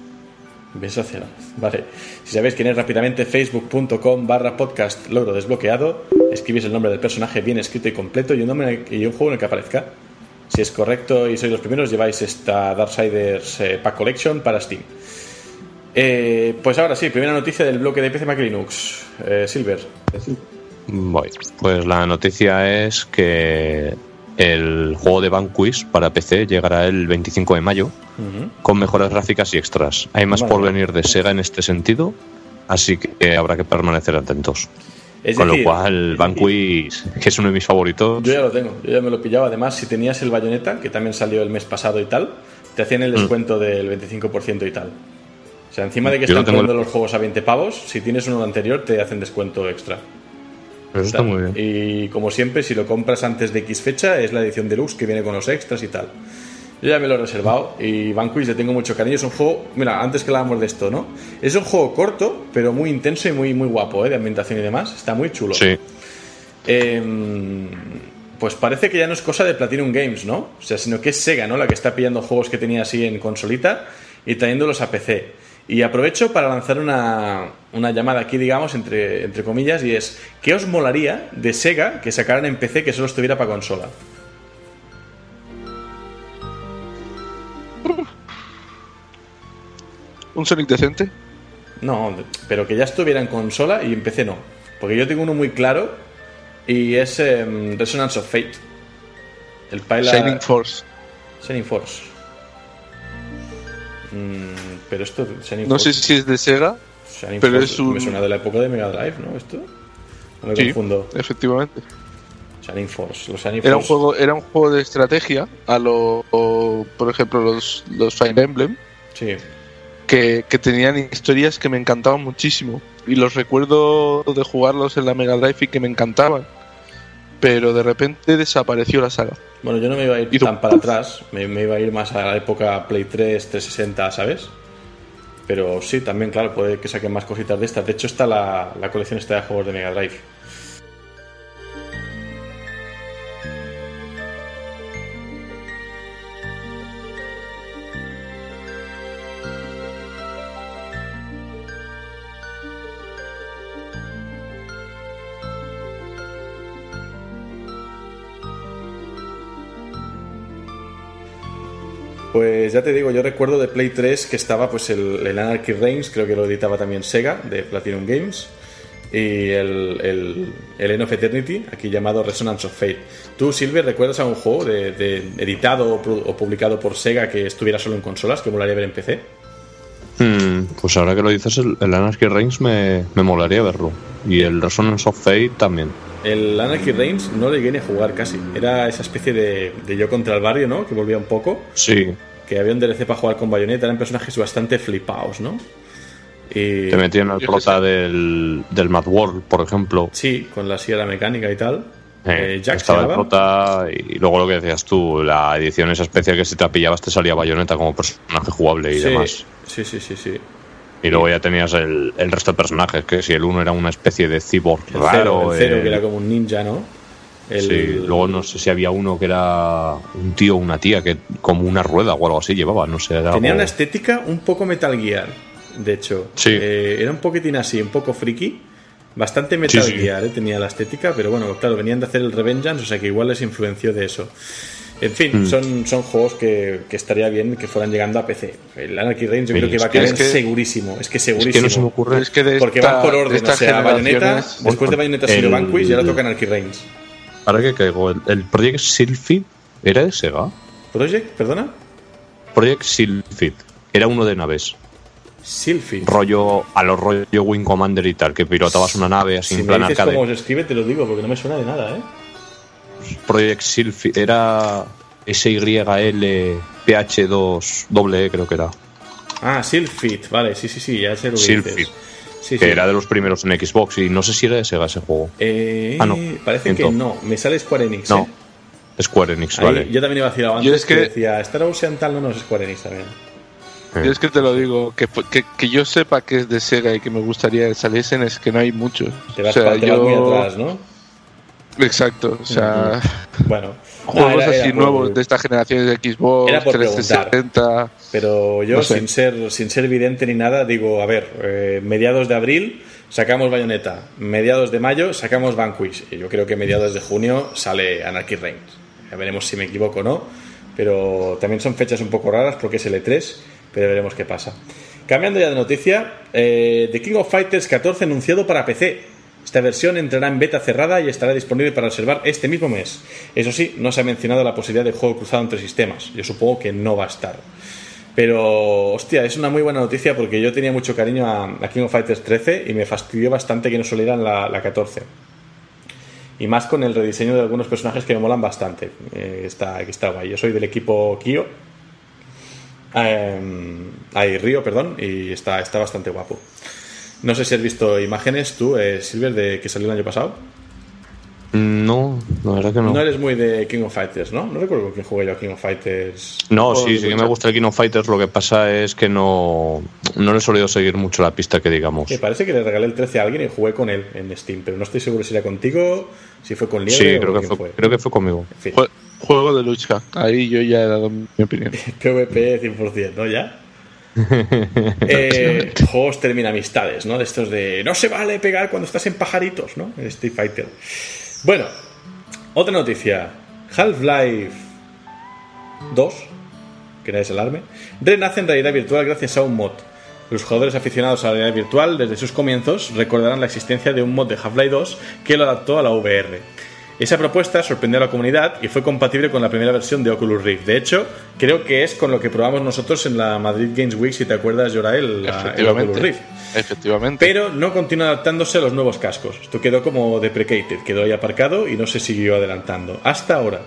Beso hacia la luz. Vale. Si sabéis quién es rápidamente, facebook.com barra podcast logro desbloqueado. Escribís el nombre del personaje bien escrito y completo y un, nombre y un juego en el que aparezca. Si es correcto y sois los primeros, lleváis esta Darksiders eh, Pack Collection para Steam. Eh, pues ahora sí, primera noticia del bloque de PC Mac Linux. Eh, Silver. Voy. Pues la noticia es que el juego de Vanquish para PC llegará el 25 de mayo con mejoras gráficas y extras. Hay más Vale. por venir de Sega en este sentido, así que habrá que permanecer atentos. Es con decir, lo cual, Vanquish, que es uno de mis favoritos, Yo ya lo tengo, yo ya me lo pillaba. Además, si tenías el bayoneta, que también salió el mes pasado y tal, te hacían el descuento del 25% y tal. O sea, encima de que Yo están poniendo los juegos a 20 pavos, si tienes uno anterior, te hacen descuento extra. eso está muy bien. Y como siempre, si lo compras antes de X fecha, es la edición deluxe que viene con los extras y tal. Yo ya me lo he reservado y Vanquish le tengo mucho cariño. Es un juego, mira, antes que hablábamos de esto, ¿no? Es un juego corto, pero muy intenso y muy, muy guapo, ¿eh? De ambientación y demás. Está muy chulo. Sí, Eh, pues parece que ya no es cosa de Platinum Games, ¿no? O sea, sino que es Sega, ¿no? La que está pillando juegos que tenía así en consolita y trayéndolos a PC. Y aprovecho para lanzar una, una llamada aquí, digamos, entre, entre comillas, y es, ¿qué os molaría de Sega que sacaran en PC que solo estuviera para consola? Un Sonic decente. No, pero que ya estuviera en consola y en PC no. Porque yo tengo uno muy claro y es em, Resonance of Fate. El Pilot... Shining Force. Shining Force. Mm, pero esto, Shining No Force, sé si es de Sega. Shining pero Force es un- me suena de la época de Mega Drive, ¿no? Esto. No me Sí, confundo. efectivamente. Shining Force. Los Shining Era un juego, era un juego de estrategia a lo, o, por ejemplo, los, los Fire Emblem, Sí. Que, que tenían historias que me encantaban muchísimo. Y los recuerdo de jugarlos en la Mega Drive y que me encantaban. Pero de repente desapareció la saga. Bueno, yo no me iba a ir tan para atrás. Me, me iba a ir más a la época Play 3, 360, ¿sabes? Pero sí, también, claro, puede que saquen más cositas de estas. De hecho, está la, la colección esta de juegos de Mega Drive. Pues ya te digo, yo recuerdo de Play 3 que estaba pues el, Anarchy Reigns, creo que lo editaba también Sega, de Platinum Games, y el, el, of Eternity, aquí llamado Resonance of Fate. ¿Tú, Silver, recuerdas algún juego de, editado o, publicado por Sega que estuviera solo en consolas, que molaría ver en PC? Mm, pues ahora que lo dices, el, el Anarchy Reigns me, me molaría verlo. Y el Resonance of Fate también. El Anarchy Reigns no le llegué ni a jugar casi. Era esa especie de, de yo contra el barrio, ¿no? Que volvía un poco. Sí, Que había un DLC para jugar con Bayonetta. Eran personajes bastante flipados, ¿no? Y... te metían al Yo prota del, del Mad World, por ejemplo. Sí, con la sierra mecánica y tal. Eh, Eh, Jack estaba el prota y luego lo que decías tú, la edición esa especial que si te la pillabas te salía bayoneta como personaje jugable y sí, demás. Sí, sí, sí, sí. Y luego ya tenías el, el resto de personajes, que si el uno era una especie de cyborg El raro. cero, el cero, el- que era como un ninja, ¿no? El- Sí, luego no sé si había uno que era un tío o una tía que como una rueda o algo así llevaba, no sé. Era Tenía algo- una estética un poco Metal Gear, de hecho. Sí. Eh, era un poquitín así, un poco friki. Bastante Metal Sí, sí. Gear, eh, tenía la estética, pero bueno, claro, venían de hacer el Revengeance, o sea que igual les influenció de eso. En Mm. fin, son, son juegos que, que estaría bien que fueran llegando a PC. El Anarchy Reigns yo Sí, creo que va a que- caer es que- segurísimo. Es que Es segurísimo. que no se me ocurre. Es que de Porque esta- van por de orden, o estas sea, Bayonetta, generaciones- después de Bayonetta salió el- Vanquish y ahora toca Anarchy Reigns. Ahora que caigo, el, el Project Sylphid era de Sega. ¿Project? ¿Perdona? Project Sylphid era uno de naves. Sylphid. Rollo a los rollo Wing Commander y tal, que pilotabas una nave así Si en me plan dices arcade. cómo se escribe, te lo digo, porque no me suena de nada, ¿eh? Project Sylphid era SYL PH2 E, creo que era. Ah, Sylphid, vale, sí, sí, sí, ya sé lo que dices. Sí, Que sí. era de los primeros en Xbox y no sé si era de Sega ese juego. Eh, Ah, no, Parece que no, me sale Square Enix. No, ¿eh? Square Enix, Ahí, vale. Yo también iba a decir antes Yo es que, que- decía Star Ocean tal, no, no, es Square Enix también. Yo es que te lo digo, que, que, que yo sepa que es de Sega y que me gustaría que saliesen es que no hay muchos. Te vas, o sea, te vas yo... muy atrás, ¿no? Exacto, o sea, Bueno, juegos no, era- era así por- nuevos de esta generación de Xbox, Era por 360. Pero yo, No sé. sin, ser, sin ser evidente ni nada, digo, a ver, eh, mediados de abril sacamos Bayonetta, mediados de mayo sacamos Vanquish, y yo creo que mediados de junio sale Anarchy Reigns. Ya veremos si me equivoco o no, pero también son fechas un poco raras porque es L3, pero veremos qué pasa. Cambiando ya de noticia, eh, The King of Fighters 14 anunciado para PC. Esta versión entrará en beta cerrada y estará disponible para reservar este mismo mes. Eso sí, no se ha mencionado la posibilidad de juego cruzado entre sistemas. Yo supongo que no va a estar. Pero, hostia, es una muy buena noticia porque yo tenía mucho cariño a, King of Fighters 13 y me fastidió bastante que no salieran la, la 14. Y más con el rediseño de algunos personajes que me molan bastante. Eh, está, que está guay. Yo soy del equipo Kyo. Eh, ay, Río, perdón. Y está, está bastante guapo. No sé si has visto imágenes tú, eh, Silver, de que salió el año pasado. No, la verdad que no. No eres muy de King of Fighters, ¿no? No recuerdo con quién jugué yo a King of Fighters. No, sí, sí que me gusta el King of Fighters. Lo que pasa es que no, no le he solido seguir mucho la pista que digamos. Me parece que le regalé el 13 a alguien y jugué con él en Steam, pero no estoy seguro si era contigo, si fue con Liebre Sí, o creo que quién fue, creo que fue conmigo. En fin, Jue- Juego de lucha. Ahí yo ya he dado mi opinión. PvP 100%, ¿no? Ya. Eh, juegos terminamistades, ¿no? De estos de no se vale pegar cuando estás en pajaritos, ¿no? En Street Fighter. Bueno, otra noticia. Half-Life 2, que nadie se alarme, renace en realidad virtual gracias a un mod. Los jugadores aficionados a la realidad virtual desde sus comienzos recordarán la existencia de un mod de Half-Life 2 que lo adaptó a la VR. Esa propuesta sorprendió a la comunidad y fue compatible con la primera versión de Oculus Rift. De hecho, creo que es con lo que probamos nosotros en la Madrid Games Week, si te acuerdas, Yorael, la- el Oculus. Rift. Efectivamente. Pero no continúa adaptándose a los nuevos cascos. Esto quedó como deprecated, quedó ahí aparcado y no se siguió adelantando. Hasta ahora,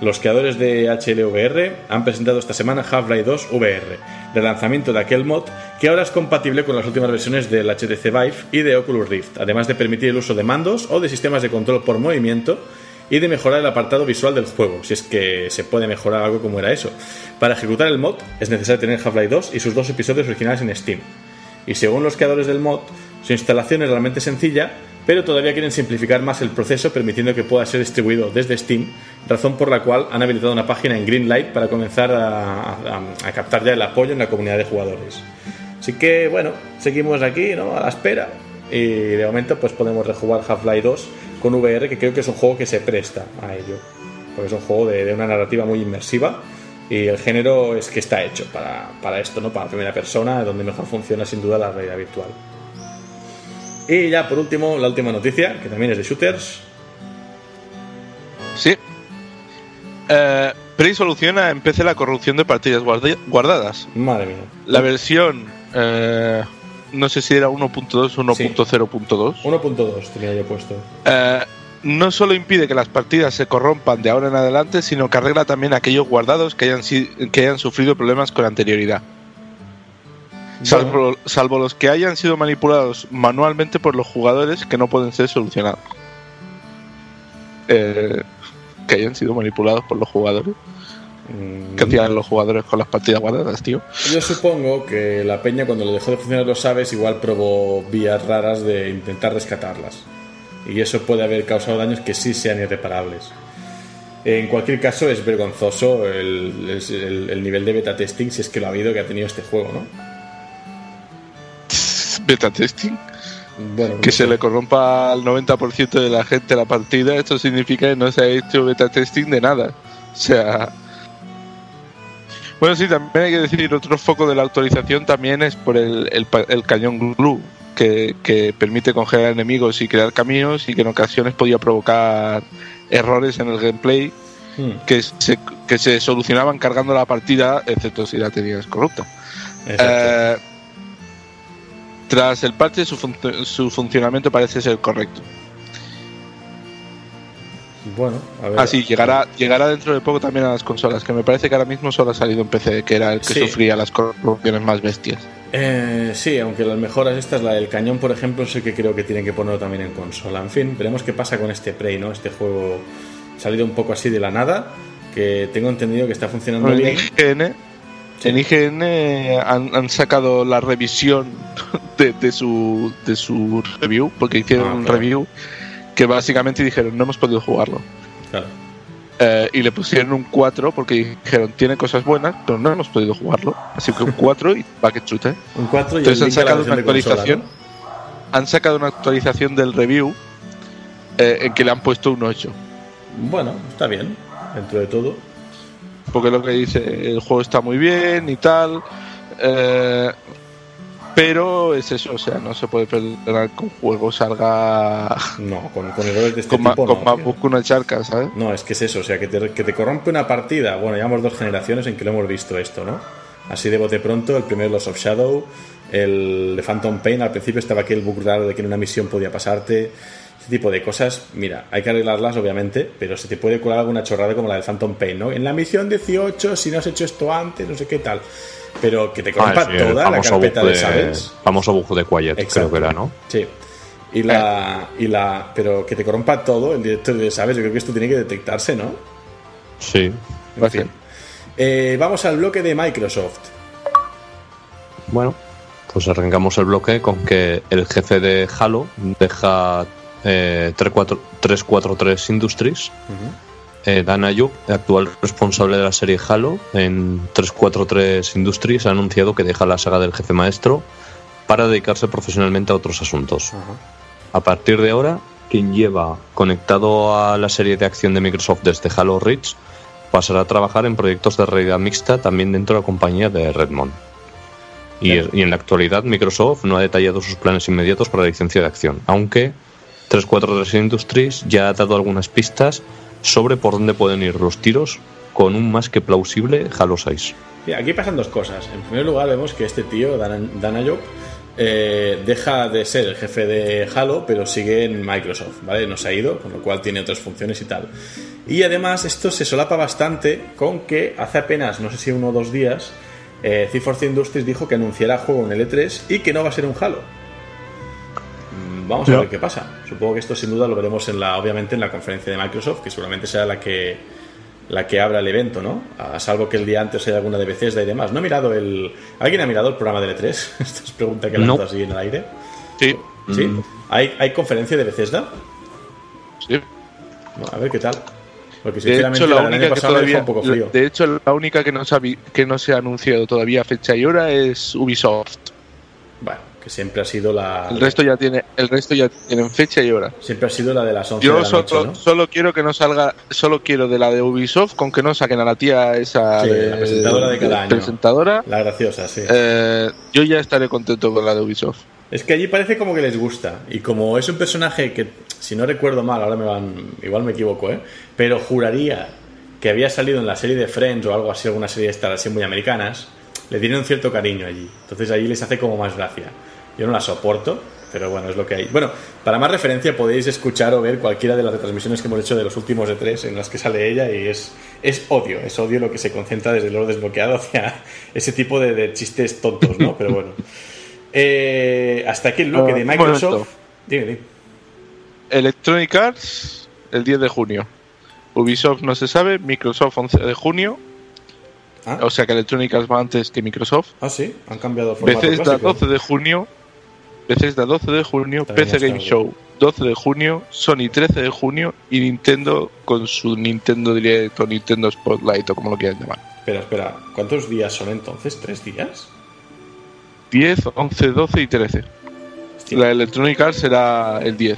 los creadores de HLVR han presentado esta semana Half-Life 2 VR, relanzamiento de aquel mod que ahora es compatible con las últimas versiones del HTC Vive y de Oculus Rift, además de permitir el uso de mandos o de sistemas de control por movimiento y de mejorar el apartado visual del juego, si es que se puede mejorar algo como era eso. Para ejecutar el mod es necesario tener Half-Life 2 y sus dos episodios originales en Steam. Y según los creadores del mod, su instalación es realmente sencilla, pero todavía quieren simplificar más el proceso permitiendo que pueda ser distribuido desde Steam, razón por la cual han habilitado una página en Greenlight para comenzar a, captar ya el apoyo en la comunidad de jugadores. Así que bueno, seguimos aquí, ¿no? A la espera. Y de momento pues podemos rejugar Half-Life 2 con VR, que creo que es un juego que se presta a ello. Porque es un juego de, de una narrativa muy inmersiva y el género es que está hecho para, para esto, ¿no? Para primera persona, donde mejor funciona sin duda la realidad virtual. Y ya por último, la última noticia, que también es de shooters. Sí. Eh, Prey soluciona en PC la corrupción de partidas guardadas. Madre mía. La versión, eh, no sé si era 1.2 o Sí. 1.0.2, 1.2 tenía yo puesto. eh, no solo impide que las partidas se corrompan de ahora en adelante, sino que arregla también aquellos guardados que hayan, que hayan sufrido problemas con anterioridad. Salvo, los que hayan sido manipulados manualmente por los jugadores que no pueden ser solucionados. Eh, que hayan sido manipulados por los jugadores. Mm, ¿Qué hacían los jugadores con las partidas guardadas, tío? Yo supongo que la peña cuando le dejó de funcionar los aves igual probó vías raras de intentar rescatarlas. Y eso puede haber causado daños que sí sean irreparables. En cualquier caso es vergonzoso el- el nivel de beta testing, si es que lo ha habido, que ha tenido este juego, ¿no? Beta testing. Bueno, Que se le corrompa al 90% de la gente la partida, esto significa que no se ha hecho beta testing de nada. O sea. Bueno, sí, también hay que decir, otro foco de la actualización también es por el, el el cañón glue, que, que permite congelar enemigos y crear caminos y que en ocasiones podía provocar errores en el gameplay Hmm, que se, que se solucionaban cargando la partida, excepto si la tenías corrupta. exacto. Eh, tras el parche, su, func- su funcionamiento parece ser correcto. bueno, a ver. Ah, sí, llegará, llegará dentro de poco también a las consolas, que me parece que ahora mismo solo ha salido en PC, que era el que Sí. sufría las corrupciones más bestias. Eh, sí, aunque las mejoras estas, la del cañón, por ejemplo, sí que creo que tienen que ponerlo también en consola. En fin, veremos qué pasa con este Prey, ¿no? Este juego salido un poco así de la nada, que tengo entendido que está funcionando en bien. IGN, en IGN han, han sacado la revisión de, de su, de su review, porque hicieron Ah, un review que básicamente dijeron no hemos podido jugarlo. Claro. Eh, y le pusieron un 4 porque dijeron tiene cosas buenas, pero no hemos podido jugarlo. Así que un 4 y va que chute. Un 4 y Entonces han sacado una consola, actualización. Han sacado una actualización del review eh, en que le han puesto un 8. ¿no? Bueno, está bien, dentro de todo. Porque lo que dice, el juego está muy bien y tal. eh, pero es eso, o sea, no se puede perdonar que un juego salga No, con, con errores de este con, ma- tipo con más que una charca, ¿sabes? No, es que es eso, o sea, que te, que te corrompe una partida. Bueno, llevamos dos generaciones en que lo hemos visto esto, ¿no? Así de bote pronto, el primero Los of Shadow, el de Phantom Pain, al principio estaba aquel bug raro de que en una misión podía pasarte. Este tipo de cosas, mira, hay que arreglarlas obviamente, pero se te puede colar alguna chorrada como la del Phantom Pain, ¿no? En la misión 18, si no has hecho esto antes, no sé qué tal. Pero que te corrompa Ah, sí, toda la carpeta bug de sabes. Famoso bug de Quiet, Exacto. creo que era, ¿no? Sí. Y la, y la. Pero que te corrompa todo, el director de sabes, yo creo que esto tiene que detectarse, ¿no? Sí. En fin. Eh, vamos al bloque de Microsoft. Bueno, pues arrancamos el bloque con que el jefe de Halo deja eh, 34 343 Industries. Eh, Dan Ayuk, actual responsable de la serie Halo en 343 Industries, ha anunciado que deja la saga del jefe maestro para dedicarse profesionalmente a otros asuntos. A partir de ahora, quien lleva conectado a la serie de acción de Microsoft desde Halo Reach pasará a trabajar en proyectos de realidad mixta también dentro de la compañía de Redmond. Y, y en la actualidad Microsoft no ha detallado sus planes inmediatos para la licencia de acción, aunque 343 Industries ya ha dado algunas pistas sobre por dónde pueden ir los tiros con un más que plausible Halo 6. Sí, aquí pasan dos cosas. En primer lugar, vemos que este tío, Dan, eh, deja de ser el jefe de Halo, pero sigue en Microsoft, ¿vale? No se ha ido, con lo cual tiene otras funciones y tal. Y además, esto se solapa bastante con que hace apenas, no sé si uno o dos días, eh, 343 Industries dijo que anunciará juego en el E3 y que no va a ser un Halo. Vamos a ver qué pasa. Supongo que esto sin duda lo veremos en la, obviamente en la conferencia de Microsoft, que seguramente será la que la que abra el evento, ¿no? A salvo que el día antes haya alguna de Bethesda y demás. No he mirado el. ¿Alguien ha mirado el programa del E3? Esta es pregunta que lanzo No. así en el aire. Sí, ¿Sí? Mm. ¿Hay, ¿Hay conferencia de Bethesda? sí. Bueno, a ver qué tal. Porque De sinceramente hecho, la la única que todavía, un poco frío. de hecho, la única que no, se ha vi- que no se ha anunciado todavía fecha y hora es Ubisoft. Bueno, que siempre ha sido la. El resto ya tiene, el resto ya tienen fecha y hora. Siempre ha sido la de las 11 de Yo la solo, noche, ¿no? solo quiero que no salga, solo quiero de la de Ubisoft con que no saquen a la tía esa Sí, la presentadora de cada año. presentadora. La graciosa, sí. Eh, yo ya estaré contento con la de Ubisoft. Es que allí parece como que les gusta. Y como es un personaje que, si no recuerdo mal, ahora me van. Igual me equivoco, ¿eh? Pero juraría que había salido en la serie de Friends o algo así, alguna serie de estas así muy americanas, le tienen un cierto cariño allí. Entonces allí les hace como más gracia. Yo no la soporto, pero bueno, es lo que hay. Bueno, para más referencia podéis escuchar o ver cualquiera de las retransmisiones que hemos hecho de los últimos de tres en las que sale ella y es, es odio, es odio lo que se concentra desde el oro desbloqueado hacia ese tipo de, de chistes tontos, ¿no? Pero bueno. Eh, hasta aquí el bloque de Microsoft. Dime, dime. Electronic Arts el 10 de junio. Ubisoft no se sabe, Microsoft 11 de junio Ah. O sea que Electronic Arts va antes que Microsoft. Ah, sí, han cambiado formato Bethesda clásico. 12 de junio. Bethesda 12 de junio, PC Game bien. Show 12 de junio, Sony 13 de junio y Nintendo con su Nintendo Direct o Nintendo Spotlight o como lo quieran llamar. Espera, espera, ¿cuántos días son entonces? ¿Tres días? 10, 11, 12 y 13. Hostia. La Electronic Arts será el 10.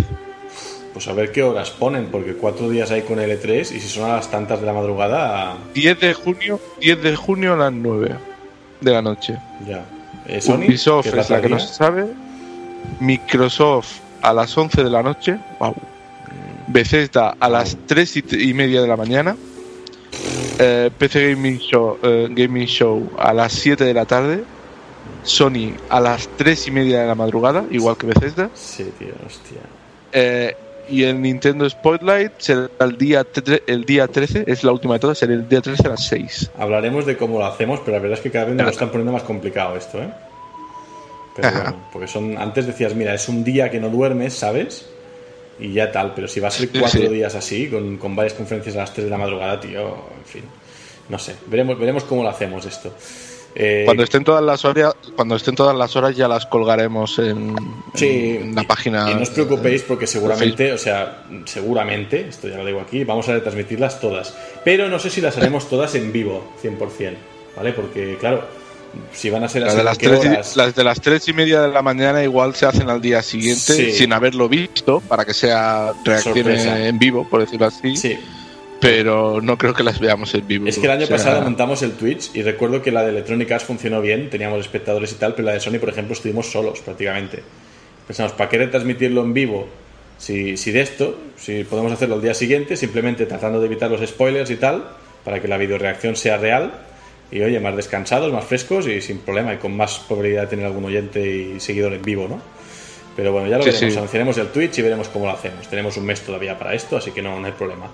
Pues a ver qué horas ponen, porque cuatro días hay con L3 y si son a las tantas de la madrugada, 10 de junio, 10 de junio a las 9 de la noche. ya. Eh, Sony, Ubisoft es la que no se sabe. Microsoft a las 11 de la noche. Wow. Bethesda a las 3 y, media de la mañana. Eh, PC Gaming Show, eh, Gaming Show a las 7 de la tarde. Sony a las 3 y media de la madrugada, igual que Bethesda. Sí, tío, hostia. Eh, y el Nintendo Spotlight será el día, el día 13, es la última de todas, será el día 13 a las 6. Hablaremos de cómo lo hacemos, pero la verdad es que cada vez nos lo están poniendo más complicado esto, ¿eh? Pero bueno, porque son. Antes decías, mira, es un día que no duermes, ¿sabes? Y ya tal, pero si va a ser Sí, cuatro sí. días así, con, con varias conferencias a las 3 de la madrugada, tío, en fin. No sé, veremos, veremos cómo lo hacemos esto. Eh, Cuando estén todas las horas, cuando estén todas las horas ya las colgaremos en, Sí, en la y- página. Y no os preocupéis porque seguramente, o sea, seguramente, esto ya lo digo aquí, vamos a retransmitirlas todas. Pero no sé si las haremos todas en vivo, 100%, ¿vale? Porque, claro, si van a ser Las así, de las, ¿qué tres, y- las de las tres y media de la mañana igual se hacen al día siguiente Sí. sin haberlo visto para que sea reacción Sorpresa. en vivo, por decirlo así. Sí, Pero no creo que las veamos en vivo. es que el año O sea, pasado montamos el Twitch y recuerdo que la de Electronic Arts funcionó bien, teníamos espectadores y tal, pero la de Sony, por ejemplo, estuvimos solos prácticamente. Pensamos, ¿para qué retransmitirlo en vivo? Si, si de esto, si podemos hacerlo al día siguiente, simplemente tratando de evitar los spoilers y tal, para que la videoreacción sea real y oye, más descansados, más frescos y sin problema y con más probabilidad de tener algún oyente y seguidor en vivo, ¿no? Pero bueno, ya lo Sí, veremos, sí. anunciaremos el Twitch y veremos cómo lo hacemos. Tenemos un mes todavía para esto, así que no, no hay problema.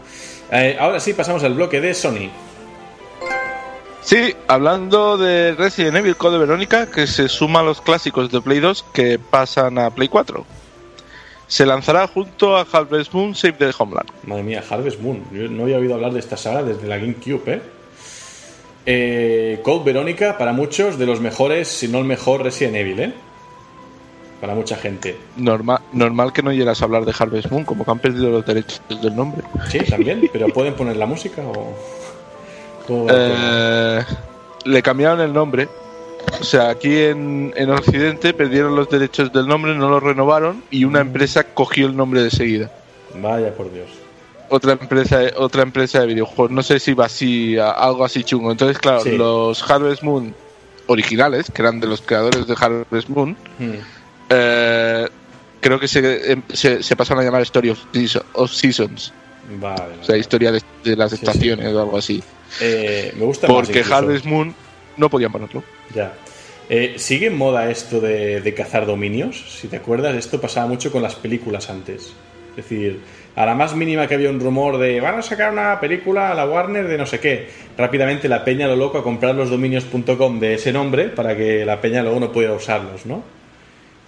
Eh, ahora sí, pasamos al bloque de Sony. Sí, hablando de Resident Evil Code Verónica, que se suma a los clásicos de Play 2 que pasan a Play 4. Se lanzará junto a Harvest Moon Save the Homeland. Madre mía, Harvest Moon. Yo no había oído hablar de esta saga desde la GameCube, ¿eh? Eh Code Verónica, para muchos, de los mejores, si no el mejor Resident Evil, ¿eh? Para mucha gente. Normal, normal que no llegas a hablar de Harvest Moon, como que han perdido los derechos del nombre. Sí, también, pero ¿pueden poner la música o...? Eh, le cambiaron el nombre. O sea, aquí en, en Occidente perdieron los derechos del nombre, no los renovaron y una empresa cogió el nombre de seguida. Vaya por Dios. Otra empresa, otra empresa de videojuegos. No sé si va así, algo así chungo. Entonces, claro, Sí. los Harvest Moon originales, que eran de los creadores de Harvest Moon, Hmm. eh, creo que se, em, se, se pasaron a llamar Story of, of Seasons. Vale, vale. O sea, historia de, de las Sí, estaciones o algo así. Eh, me gusta Porque. Harvest Moon no podían ponerlo. Ya. Eh, ¿Sigue en moda esto de, de cazar dominios? Si te acuerdas, esto pasaba mucho con las películas antes. Es decir, a la más mínima que había un rumor de van a sacar una película a la Warner de no sé qué, rápidamente la peña lo loco a comprar los dominios.com de ese nombre para que la peña luego no pueda usarlos, ¿no?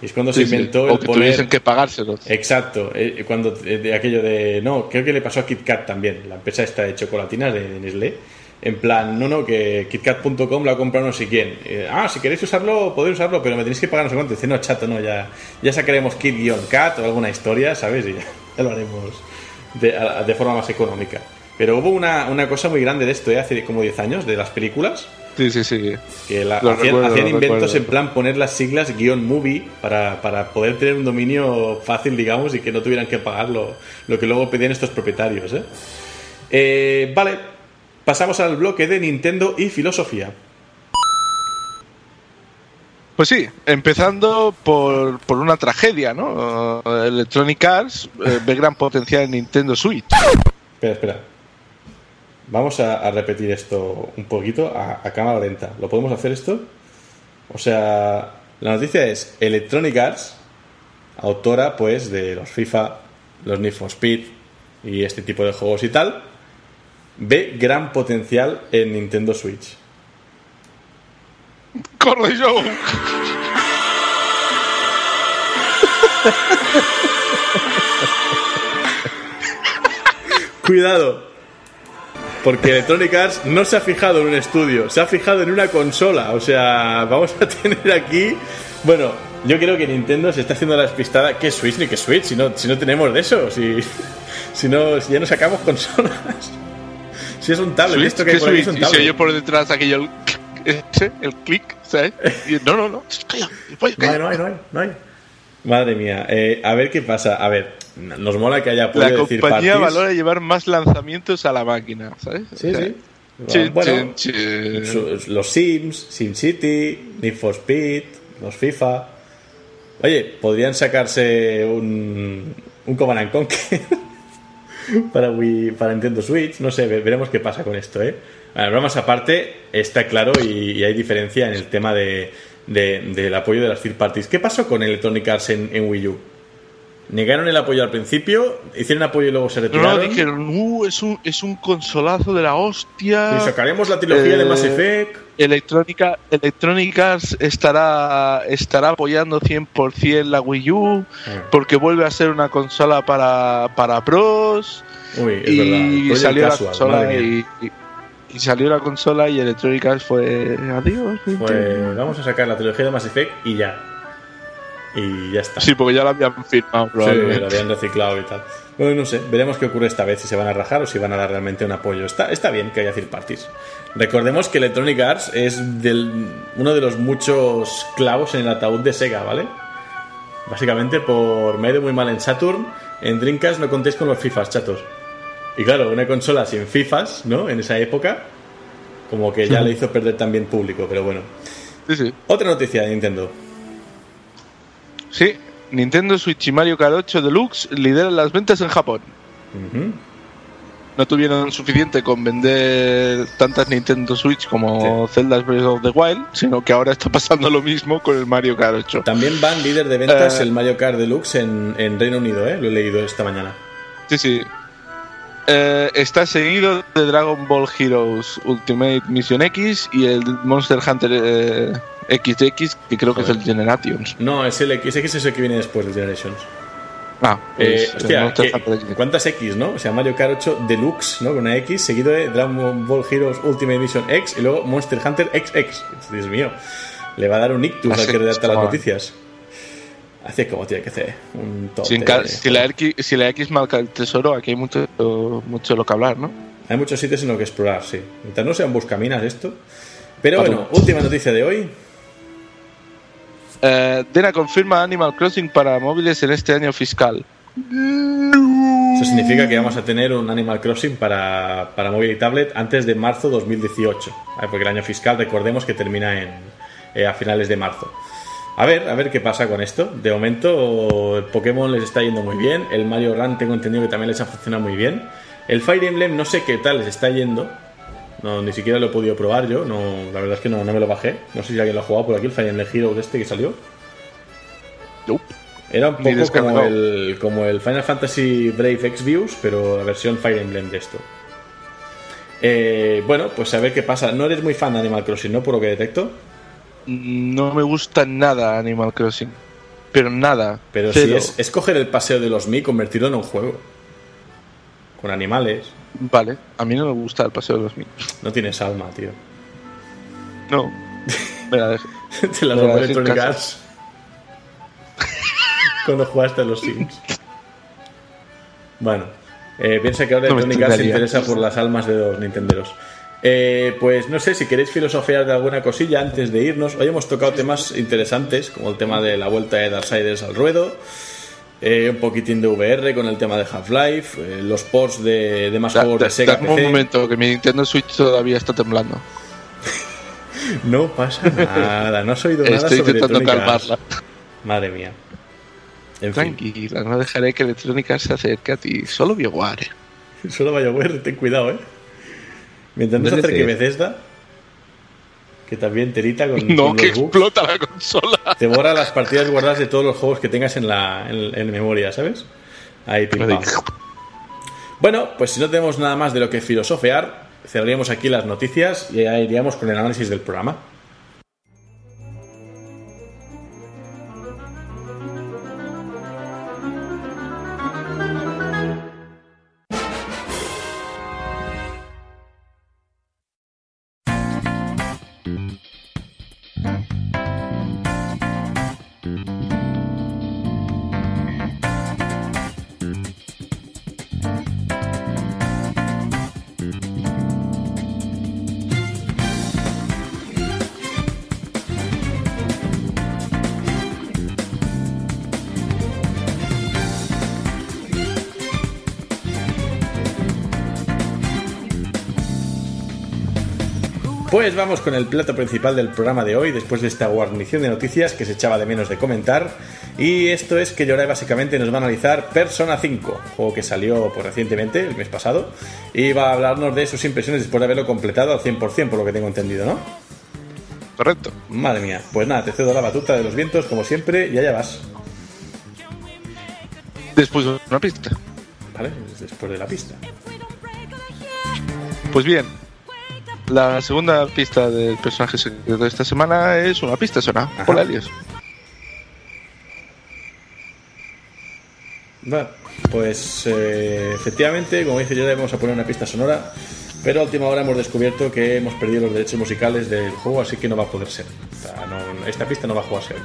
Y es cuando Sí, se sí. inventó O el que poner... tuviesen que pagárselos. Exacto, eh, cuando eh, de aquello de no, creo que le pasó a KitKat también, la empresa esta de chocolatinas de, de Nestlé, en plan, no, no, que KitKat.com lo ha comprado no sé quién. Eh, ah, si queréis usarlo, podéis usarlo, pero me tenéis que pagar no sé cuánto. Dice, no, chato, no, ya, ya sacaremos Kit-Cat o alguna historia, ¿sabes? Y ya, ya lo haremos de, forma más económica. Pero hubo una, una cosa muy grande de esto, ¿eh? hace como 10 años, de las películas, Sí, sí, sí. que la- hacían, recuerdo, hacían lo inventos recuerdo. en plan poner las siglas guion movie para, para poder tener un dominio fácil, digamos, y que no tuvieran que pagar lo, lo que luego pedían estos propietarios. ¿eh? Eh, vale, pasamos al bloque de Nintendo y filosofía. Pues sí, empezando por, por una tragedia, ¿no? Uh, Electronic Arts eh, ve gran potencial en Nintendo Switch. Espera, espera. Vamos a, a repetir esto un poquito a, a cámara lenta. ¿Lo podemos hacer esto? O sea, la noticia es Electronic Arts, autora pues de los FIFA, los Need for Speed y este tipo de juegos y tal, ve gran potencial en Nintendo Switch. ¡Corre, Joe! Cuidado. Porque Electronic Arts no se ha fijado en un estudio, se ha fijado en una consola. O sea, vamos a tener aquí. Bueno, yo creo que Nintendo se está haciendo la despistada. ¿Qué Switch ni qué Switch? Si no, si no tenemos de eso, si, si, no, si ya no sacamos consolas. Si es un tablet, Switch, esto que hay ¿qué por aquí es un Y tablet. oye por detrás aquello, el, ese, el clic, ¿sabes? Y, no, no, no, calla. no hay, no hay, no hay. Madre mía, eh, a ver qué pasa. A ver, nos mola que haya La podido decir compañía parties. valora llevar más lanzamientos a la máquina, ¿sabes? Sí, O sea, sí. chin, bueno, chin, chin. su- los Sims, SimCity, Need for Speed, los FIFA. Oye, podrían sacarse un, un Command and Conquer para, Wii, para Nintendo Switch. No sé, ve- veremos qué pasa con esto, ¿eh? Bueno, bromas aparte, está claro y, y hay diferencia en el tema de, de- del apoyo de las third parties. ¿Qué pasó con Electronic Arts en, en Wii U? Negaron el apoyo al principio, hicieron apoyo y luego se retiraron. no, dijeron, uh, es un, es un consolazo de la hostia. y sacaremos la trilogía de Eh, Mass Effect. Electrónica, Electronic Arts estará, estará apoyando 100% la Wii U Ah. porque vuelve a ser una consola para, para pros Uy, es y verdad. Salió la consola y- y salió la consola y Electronic Arts fue adiós. Pues vamos a sacar la trilogía de Mass Effect y ya. Y ya está. Sí, porque ya la habían firmado. Sí, probablemente. lo habían reciclado y tal. Bueno, no sé, veremos qué ocurre esta vez, si se van a rajar o si van a dar realmente un apoyo. Está, está bien que haya third parties. Recordemos que Electronic Arts es del, uno de los muchos clavos en el ataúd de Sega, ¿vale? Básicamente por me ha ido muy mal en Saturn, en Dreamcast no contéis con los FIFAs, chatos. Y claro, una consola sin FIFAs, ¿no? En esa época, como que ya le hizo perder también público, pero bueno. Sí, sí. Otra noticia de Nintendo. Sí, Nintendo Switch y Mario Kart 8 Deluxe lideran las ventas en Japón. No tuvieron suficiente con vender tantas Nintendo Switch como Zelda Breath of the Wild, sino que ahora está pasando lo mismo con el Mario Kart 8. También van líder de ventas Eh. el Mario Kart Deluxe en, en Reino Unido, ¿eh? Lo he leído esta mañana. Sí, sí. Eh, está seguido de Dragon Ball Heroes Ultimate Mission X y el Monster Hunter eh, XX, que creo que es el Generations. No, es el X, X es el que viene después del Generations. Ah, Eh, pues, hostia, ¿qué- Hunter XX. ¿cuántas X, no? O sea, Mario Kart 8 Deluxe, ¿no? Con una X, seguido de Dragon Ball Heroes Ultimate Edition X y luego Monster Hunter XX. Dios mío, le va a dar un ictus al que redacta las chaval. Noticias. Hace como tiene que. Un Si, de- la X, si la X marca el tesoro, aquí hay mucho, mucho lo que hablar, ¿no? Hay muchos sitios en los que explorar, sí. Mientras no sean buscaminas esto. Pero Pato. bueno, última noticia de hoy. Eh, Dena confirma Animal Crossing para móviles en este año fiscal. Eso significa que vamos a tener un Animal Crossing para, para móvil y tablet antes de marzo 2018. ¿vale? Porque el año fiscal, recordemos que termina en, eh, a finales de marzo. A ver, a ver qué pasa con esto. De momento, el Pokémon les está yendo muy bien. El Mario Run tengo entendido que también les ha funcionado muy bien. El Fire Emblem no sé qué tal les está yendo. No, ni siquiera lo he podido probar yo. No, la verdad es que no, no me lo bajé. No sé si alguien lo ha jugado por aquí, el Fire Emblem Heroes este que salió. Nope. Era un poco como el, como el Final Fantasy Brave X-Views, pero la versión Fire Emblem de esto. Eh, bueno, pues a ver qué pasa. No eres muy fan de Animal Crossing, ¿no? Por lo que detecto. No me gusta nada Animal Crossing. Pero nada. Pero si es, es coger el paseo de los Mi y convertirlo en un juego. Con animales. Vale, a mí no me gusta el paseo de los niños. No tienes alma, tío. No. Me la dejé. Te la robó Electronic. Arts. Cuando jugaste a los Sims. Bueno, eh, piensa que ahora No Electronic Arts se interesa por las almas de los Nintenderos. Eh, pues no sé si queréis filosofear de alguna cosilla antes de irnos. Hoy hemos tocado temas interesantes, como el tema de la vuelta de Darksiders al ruedo, eh, un poquitín de VR con el tema de Half-Life, eh, los ports de, de más Da- juegos da- de Sega dame un momento, que mi Nintendo Switch todavía está temblando. No pasa nada, no has oído nada Estoy sobre intentando calmarla. Madre mía. En fin, Tranquila, no dejaré que Electrónica se acerque a ti. Solo BioWare. solo BioWare, ten cuidado, eh. Mientras no se DLC. acerque Bethesda, que también telita con, No, con que los bugs. explota la consola. Te borra las partidas guardadas de todos los juegos que tengas en la en, en memoria, ¿sabes? Ahí, pim, pam. Bueno, pues si no tenemos nada más de lo que filosofear, cerraríamos aquí las noticias y ya iríamos con el análisis del programa. Pues vamos con el plato principal del programa de hoy, después de esta guarnición de noticias que se echaba de menos de comentar. Y esto es que Yorai básicamente nos va a analizar Persona 5, juego que salió pues, recientemente, el mes pasado, y va a hablarnos de sus impresiones después de haberlo completado al 100%, por lo que tengo entendido, ¿no? Correcto. Madre mía, pues nada, te cedo la batuta de los vientos como siempre y allá vas. Después de una pista. ¿Vale? Después de la pista. Pues bien, la segunda pista del personaje secreto de esta semana es una pista sonora. Hola, Elios. Bueno, pues eh, efectivamente, como dice yo, vamos a poner una pista sonora, pero a última hora hemos descubierto que hemos perdido los derechos musicales del juego, así que no va a poder ser. O sea, no- esta pista no va a jugarse hoy.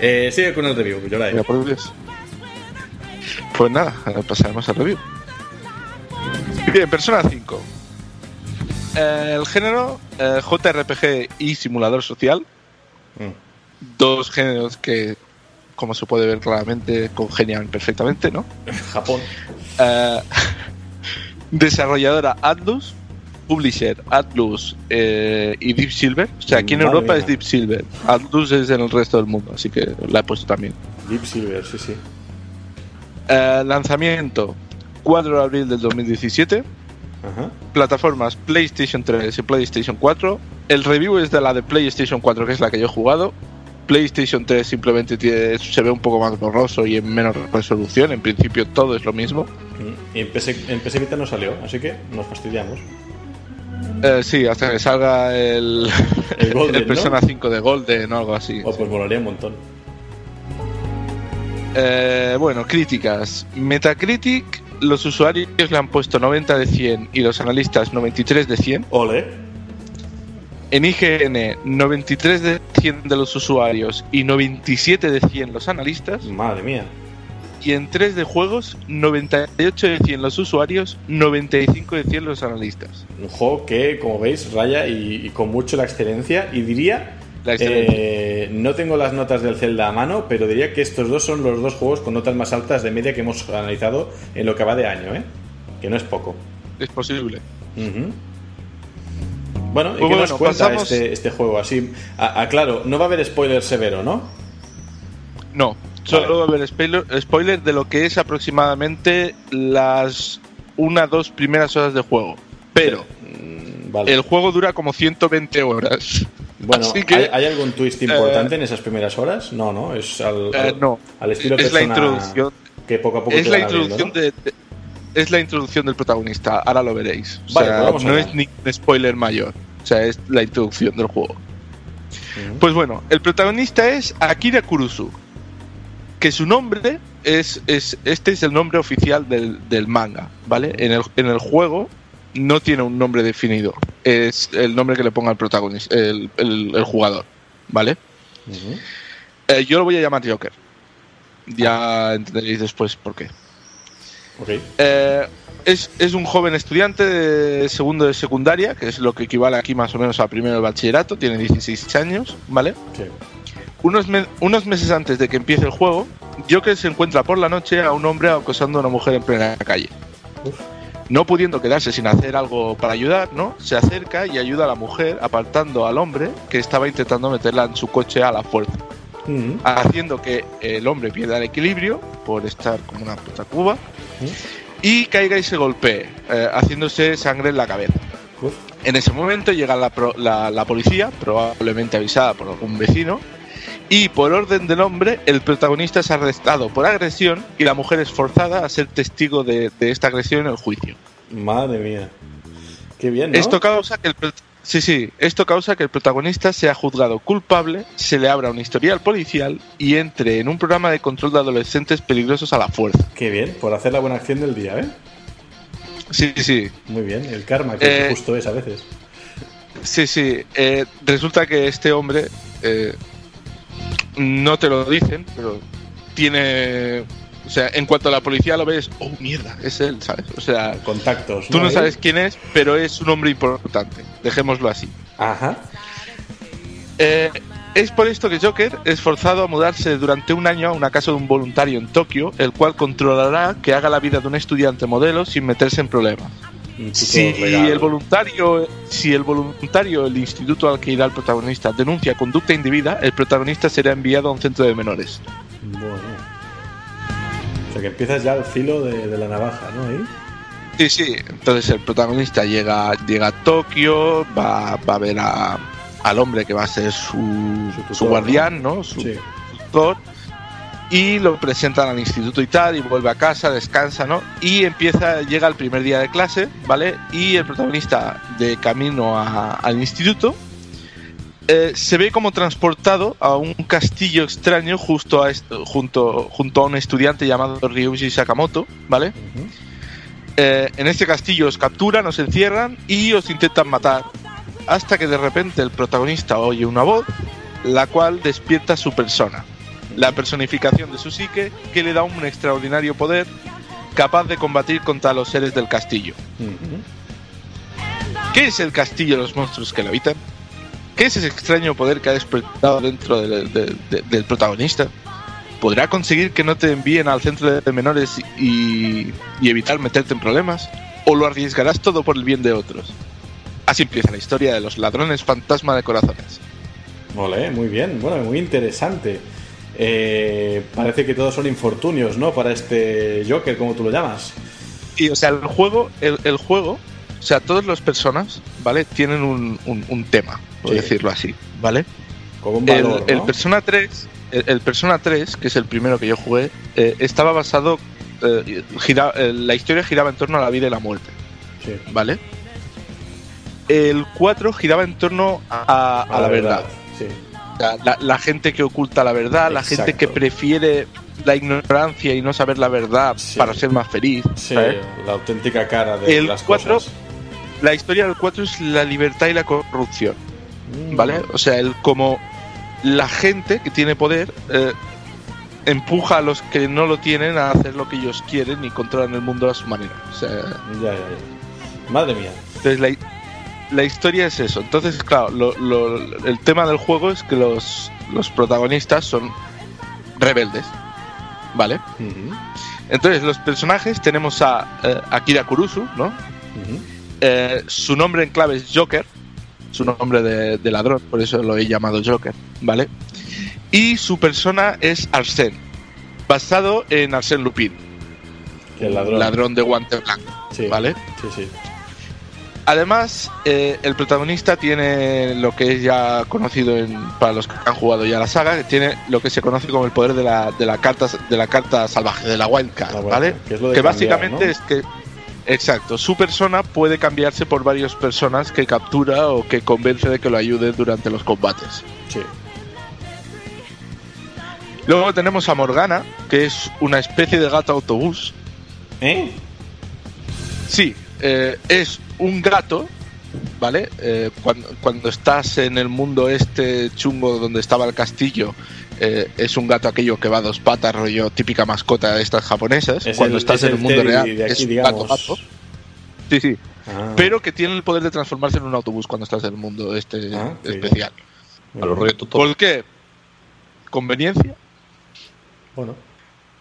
Eh, sigue con el review, Yorai. Mira, por Dios. Pues nada, pasaremos al review. Bien, Persona 5. Eh, el género eh, JRPG y simulador social. Mm. Dos géneros que, como se puede ver claramente, congenian perfectamente, ¿no? Japón. Eh, desarrolladora Atlus, publisher Atlus eh, y Deep Silver. O sea, aquí en Madre Europa mía. es Deep Silver. Atlus es en el resto del mundo, así que la he puesto también. Deep Silver, sí, sí. Eh, lanzamiento 4 de abril del 2017. Ajá. Plataformas PlayStation 3 y PlayStation 4. El review es de la de PlayStation 4, que es la que yo he jugado. PlayStation 3 simplemente tiene- se ve un poco más borroso y en menos resolución. En principio todo es lo mismo. Mm. Y en PC, en PC Vita no salió, así que nos fastidiamos. Eh, sí, hasta que salga el, El. Persona 5 de Golden o algo así. Oh, pues molaría un montón. Eh, bueno, críticas. Metacritic, los usuarios le han puesto 90 de 100 y los analistas 93 de 100. Ole. En IGN, 93 de 100 de los usuarios y 97 de 100 los analistas. Madre mía. Y en 3 de juegos, 98 de 100 los usuarios, 95 de 100 los analistas. Un juego que, como veis, raya y, y con mucho la excelencia. Y diría. Eh, no tengo las notas del Zelda a mano, pero diría que estos dos son los dos juegos con notas más altas de media que hemos analizado en lo que va de año, ¿eh? Que no es poco. Es posible. Bueno, ¿y Pues qué bueno, nos cuenta pasamos- este, este juego? Así, aclaro, no va a haber spoiler severo, ¿no? No, solo va a haber spoiler, spoiler de lo que es aproximadamente las una dos primeras horas de juego. Pero Mm, Vale. el juego dura como 120 horas. Bueno, que, ¿hay, hay algún twist importante en esas primeras horas? No, no, es al, Eh, al- no. al estilo es la introducción. que poco a poco Es te la abriendo, introducción ¿no? de, de- es la introducción del protagonista. Ahora lo veréis. O Vale, sea, pues no es ni un spoiler mayor. O sea, es la introducción del juego. Pues bueno, el protagonista es Akira Kurusu. Que su nombre es, es este es el nombre oficial del, del manga, ¿vale? En el, en el juego no tiene un nombre definido. Es el nombre que le ponga el protagonista, el, el- el jugador, ¿vale? Eh, yo lo voy a llamar Joker. Ya entenderéis después por qué. Eh, es, es un joven estudiante de segundo de secundaria, que es lo que equivale aquí más o menos a primero de bachillerato, tiene 16 años, ¿vale? Unos, me- unos meses antes de que empiece el juego, Joker se encuentra por la noche a un hombre acosando a una mujer en plena calle. Uf. No pudiendo quedarse sin hacer algo para ayudar, ¿no? Se acerca y ayuda a la mujer apartando al hombre que estaba intentando meterla en su coche a la fuerza, Ujú. haciendo que el hombre pierda el equilibrio por estar como una puta cuba Ujú. y caiga y se golpee, eh, haciéndose sangre en la cabeza. Uf. En ese momento llega la, la- la policía, probablemente avisada por algún vecino, y por orden del hombre, el protagonista es arrestado por agresión y la mujer es forzada a ser testigo de, de esta agresión en el juicio. Madre mía. Qué bien, ¿no? Esto causa que el sí, sí, esto causa que el protagonista sea juzgado culpable, se le abra un historial policial y entre en un programa de control de adolescentes peligrosos a la fuerza. Qué bien, por hacer la buena acción del día, ¿eh? Sí, sí, Muy bien, el karma, que Eh, justo es a veces. Sí, sí. eh, resulta que este hombre, eh, no te lo dicen, pero tiene... O sea, en cuanto a la policía lo ves, oh, mierda, es él, ¿sabes? O sea, Contactos. tú no Ahí. sabes quién es, pero es un hombre importante. Dejémoslo así. Ajá. Eh, es por esto que Joker es forzado a mudarse durante un año a una casa de un voluntario en Tokio, el cual controlará que haga la vida de un estudiante modelo sin meterse en problemas. Si regalo. el voluntario, si el voluntario, el instituto al que irá el protagonista, denuncia conducta indebida, el protagonista será enviado a un centro de menores. Bueno. O sea que empiezas ya al filo de, de la navaja, ¿no? Sí, sí. Entonces el protagonista llega, llega a Tokio, va, va a ver a- al hombre que va a ser su, Su tutor, su guardián, ¿no? Su Sí. tutor. Y lo presentan al instituto y tal, y vuelve a casa, descansa, ¿no? Y empieza, llega el primer día de clase, ¿vale? Y el protagonista de camino a- al instituto eh, se ve como transportado a un castillo extraño justo a est- junto, junto a un estudiante llamado Ryuji Sakamoto, ¿vale? Eh, en este castillo os capturan, os encierran y os intentan matar. Hasta que de repente el protagonista oye una voz, la cual despierta su persona. La personificación de su psique que le da un extraordinario poder capaz de combatir contra los seres del castillo. ¿Qué es el castillo y los monstruos que lo habitan? ¿Qué es ese extraño poder que ha despertado dentro del- protagonista? ¿Podrá conseguir que no te envíen al centro de menores y, y evitar meterte en problemas? ¿O lo arriesgarás todo por el bien de otros? Así empieza la historia de los ladrones fantasma de corazones. Ole, muy bien, bueno, muy interesante. Eh, parece que todos son infortunios, ¿no? Para este Joker, como tú lo llamas. Y, o sea, el juego, el, el juego, o sea, todas las personas, ¿vale? Tienen un, un- un tema, por Sí. decirlo así, ¿vale? Como un El, valor, el ¿no? Persona 3, el, el Persona 3, que es el primero que yo jugué, eh, estaba basado, eh, gira- eh, la historia giraba en torno a la vida y la muerte, Sí. ¿vale? El 4 giraba en torno a, a la verdad. Sí. La, la gente que oculta la verdad, la gente que prefiere la ignorancia y no saber la verdad Sí. para ser más feliz. Sí, ¿sabes? la auténtica cara de El las cuatro- cosas. La historia del 4 es la libertad y la corrupción. Mm. ¿vale? O sea, el como la gente que tiene poder eh, empuja a los que no lo tienen a hacer lo que ellos quieren y controlan el mundo a su manera. O sea, Ya, ya, ya. Madre mía. entonces la, la historia es eso. Entonces, claro, lo- lo- el tema del juego es que los, los protagonistas son rebeldes, ¿vale? Entonces, los personajes tenemos a eh, Akira Kurusu, ¿no? Eh, su nombre en clave es Joker, su nombre de, de ladrón, por eso lo he llamado Joker, ¿vale? Y su persona es Arsène, basado en Arsène Lupin, el ladrón. ladrón de guante blanco, Sí. ¿vale? Sí, sí. Además, eh, el protagonista tiene lo que es ya conocido en, para los que han jugado ya la saga, que tiene lo que se conoce como el poder de la, de la carta de la carta salvaje, de la wildcard, ¿vale? que es lo de que cambiar, básicamente ¿no? es que exacto su persona puede cambiarse por varias personas que captura o que convence de que lo ayude durante los combates Sí. luego tenemos a Morgana que es una especie de gato autobús ¿Eh? sí eh, es un gato vale Eh, cuando, cuando estás en el mundo este chungo donde estaba el castillo eh, es un gato aquello que va a dos patas rollo típica mascota de estas japonesas Es cuando el- estás es en el el mundo real aquí, es un digamos. gato gato sí sí Ah, pero que tiene el poder de transformarse en un autobús cuando estás en el mundo este Ah, especial. A bien. rollo. ¿Por qué? Conveniencia. Bueno.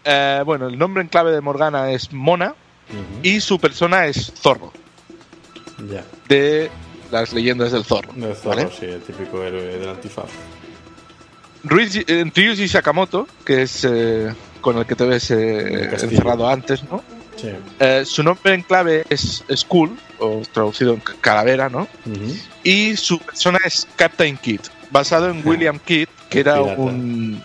Eh, bueno, el nombre en clave de Morgana es Mona y su persona es Zorro, De las leyendas del Zorro. El zorro, ¿vale? sí, el típico héroe del antifaz. Ryuji, eh, Ryuji Sakamoto, que es eh, con el que te ves eh, encerrado antes, ¿no? Sí. Eh, su nombre en clave es Skull, o traducido en ca- calavera, ¿no? Y su persona es Captain Kidd, basado en Ah. William Kidd, que El era pirata. un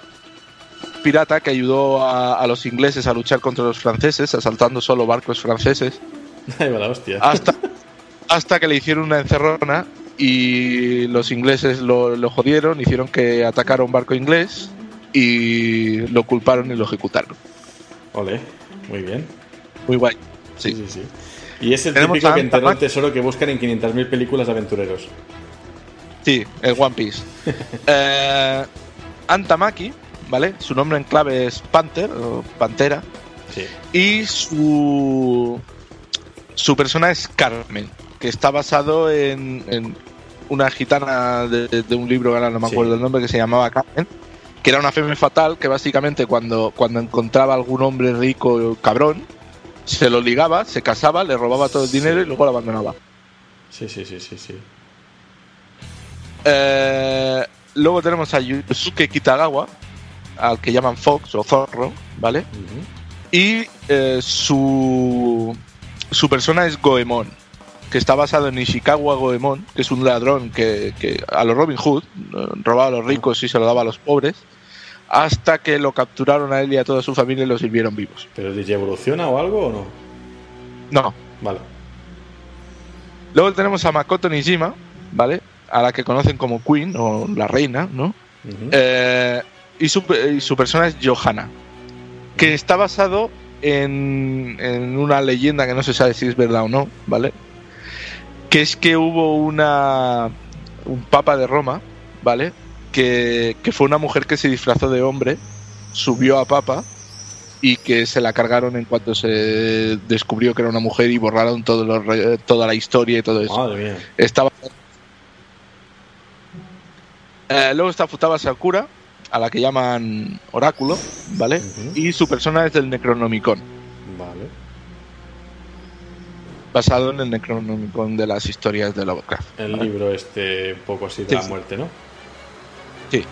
pirata que ayudó a, a los ingleses a luchar contra los franceses, asaltando solo barcos franceses, Ahí va la hostia. hasta, hasta que le hicieron una encerrona y los ingleses lo, lo jodieron, hicieron que atacara un barco inglés y lo culparon y lo ejecutaron. Ole. Muy bien. Muy guay. Sí, Sí. Y es el típico que enterró el Ant-Man. tesoro que buscan en 500.000 películas de aventureros. Sí, el One Piece. Eh, Antamaki, ¿vale? Su nombre en clave es Panther o Pantera. Sí. Y su, su persona es Carmen, que está basado en, en una gitana de, de un libro, ahora no me Sí. acuerdo el nombre, que se llamaba Carmen, que era una femme fatal que básicamente cuando, cuando encontraba algún hombre rico cabrón, se lo ligaba, se casaba, le robaba todo el dinero y luego lo abandonaba. Sí, sí, sí, sí, sí. Eh, luego tenemos a Yusuke Kitagawa, al que llaman Fox o Zorro, ¿vale? Y eh, su, su persona es Goemon, que está basado en Ishikawa Goemon, que es un ladrón que, que a los Robin Hood eh, robaba a los ricos y se lo daba a los pobres, hasta que lo capturaron a él y a toda su familia y lo sirvieron vivos. ¿Pero DJ evoluciona o algo o no? No. Vale. Luego tenemos a Makoto Nijima, ¿vale? A la que conocen como Queen o la reina, ¿no? Eh, y, su, y su persona es Johanna, que está basado en, en una leyenda que no se sabe si es verdad o no, ¿vale? Que es que hubo una un papa de Roma, ¿vale? Que, que fue una mujer que se disfrazó de hombre, subió a papa y que se la cargaron en cuanto se descubrió que era una mujer y borraron todo re- toda la historia y todo eso. Madre mía. Estaba. Eh, luego está Futaba Sakura, a la que llaman Oráculo, ¿vale? Y su persona es del Necronomicon, Vale. Basado en el Necronomicon de las historias de Lovecraft. El ¿vale? libro este un poco así de Sí, la muerte, ¿no? Sí.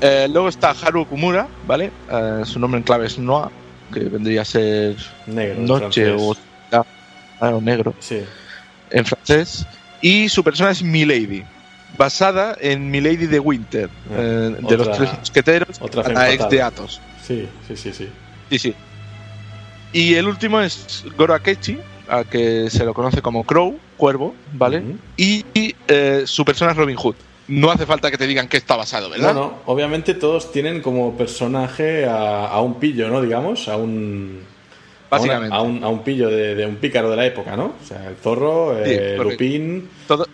Eh, luego está Haru Okumura, ¿vale? Eh, su nombre en clave es Noah, que vendría a ser Negro. noche o, ah, o negro Sí. en francés. Y su persona es Milady, basada en Milady de Winter, Ah, eh, de otra- los tres mosqueteros, otra la ex de Athos. Sí, sí, sí, sí. Sí, sí. Y el último es Goro Akechi, a que se lo conoce como Crow, cuervo, ¿vale? Y, y, eh, su persona es Robin Hood. No hace falta que te digan que está basado, No, ¿verdad? no, obviamente todos tienen como personaje a, a un pillo, ¿no? Digamos, a un. a una- Básicamente. A un, a un pillo de, de un pícaro de la época, ¿no? O sea, el zorro, eh, correcto. Lupín. Todo-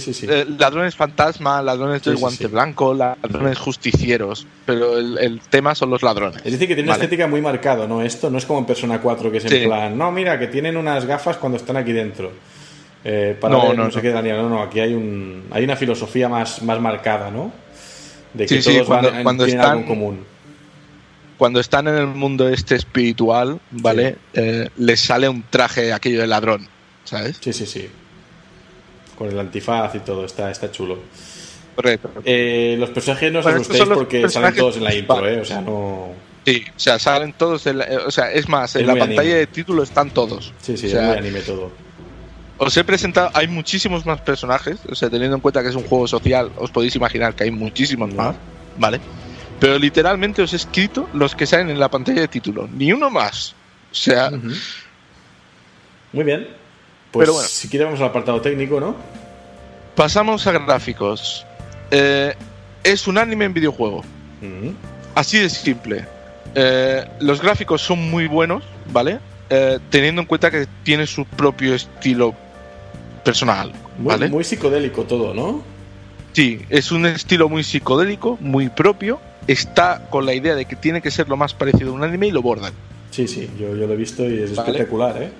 Sí, sí, sí. eh, ladrones fantasma, ladrones del guante blanco, ladrones justicieros. Pero el, el tema son los ladrones. Es decir, que tiene una estética muy marcada, ¿no? Esto no es como en Persona 4, que es en plan, no, mira, que tienen unas gafas cuando están aquí dentro. Eh, para No, ver, no, no, sé no. qué, Daniel. No, no, aquí hay, un, hay una filosofía más, más marcada, ¿no? De que todos van- cuando- cuando tienen están- algo en común. Cuando están en el mundo este espiritual, ¿vale? Eh, les sale un traje aquello de ladrón, ¿sabes? Sí, sí, sí. Con el antifaz y todo, está, está chulo. Correcto. Eh, los personajes no os Bueno, asustéis porque salen todos en la intro. ¿eh? O sea, no. Sí, o sea, salen todos, en la- eh, o sea, es más, en la pantalla anime. de título están todos. Sí, sí, O sea, es muy anime todo. Os he presentado, hay muchísimos más personajes, o sea, teniendo en cuenta que es un juego social, os podéis imaginar que hay muchísimos No. más, ¿vale? Pero literalmente os he escrito los que salen en la pantalla de título, ni uno más. O sea. Muy bien. Pues Pero bueno. si quieres vamos al apartado técnico, ¿no? pasamos a gráficos. Eh, es un anime en videojuego, Ujú. así de simple. Eh, los gráficos son muy buenos, ¿vale? Eh, teniendo en cuenta que tiene su propio estilo personal, Muy, ¿vale? muy psicodélico todo, ¿no? Sí, es un estilo muy psicodélico, muy propio. Está con la idea de que tiene que ser lo más parecido a un anime y lo bordan. Sí, sí, yo, yo lo he visto y es Vale. espectacular, ¿eh?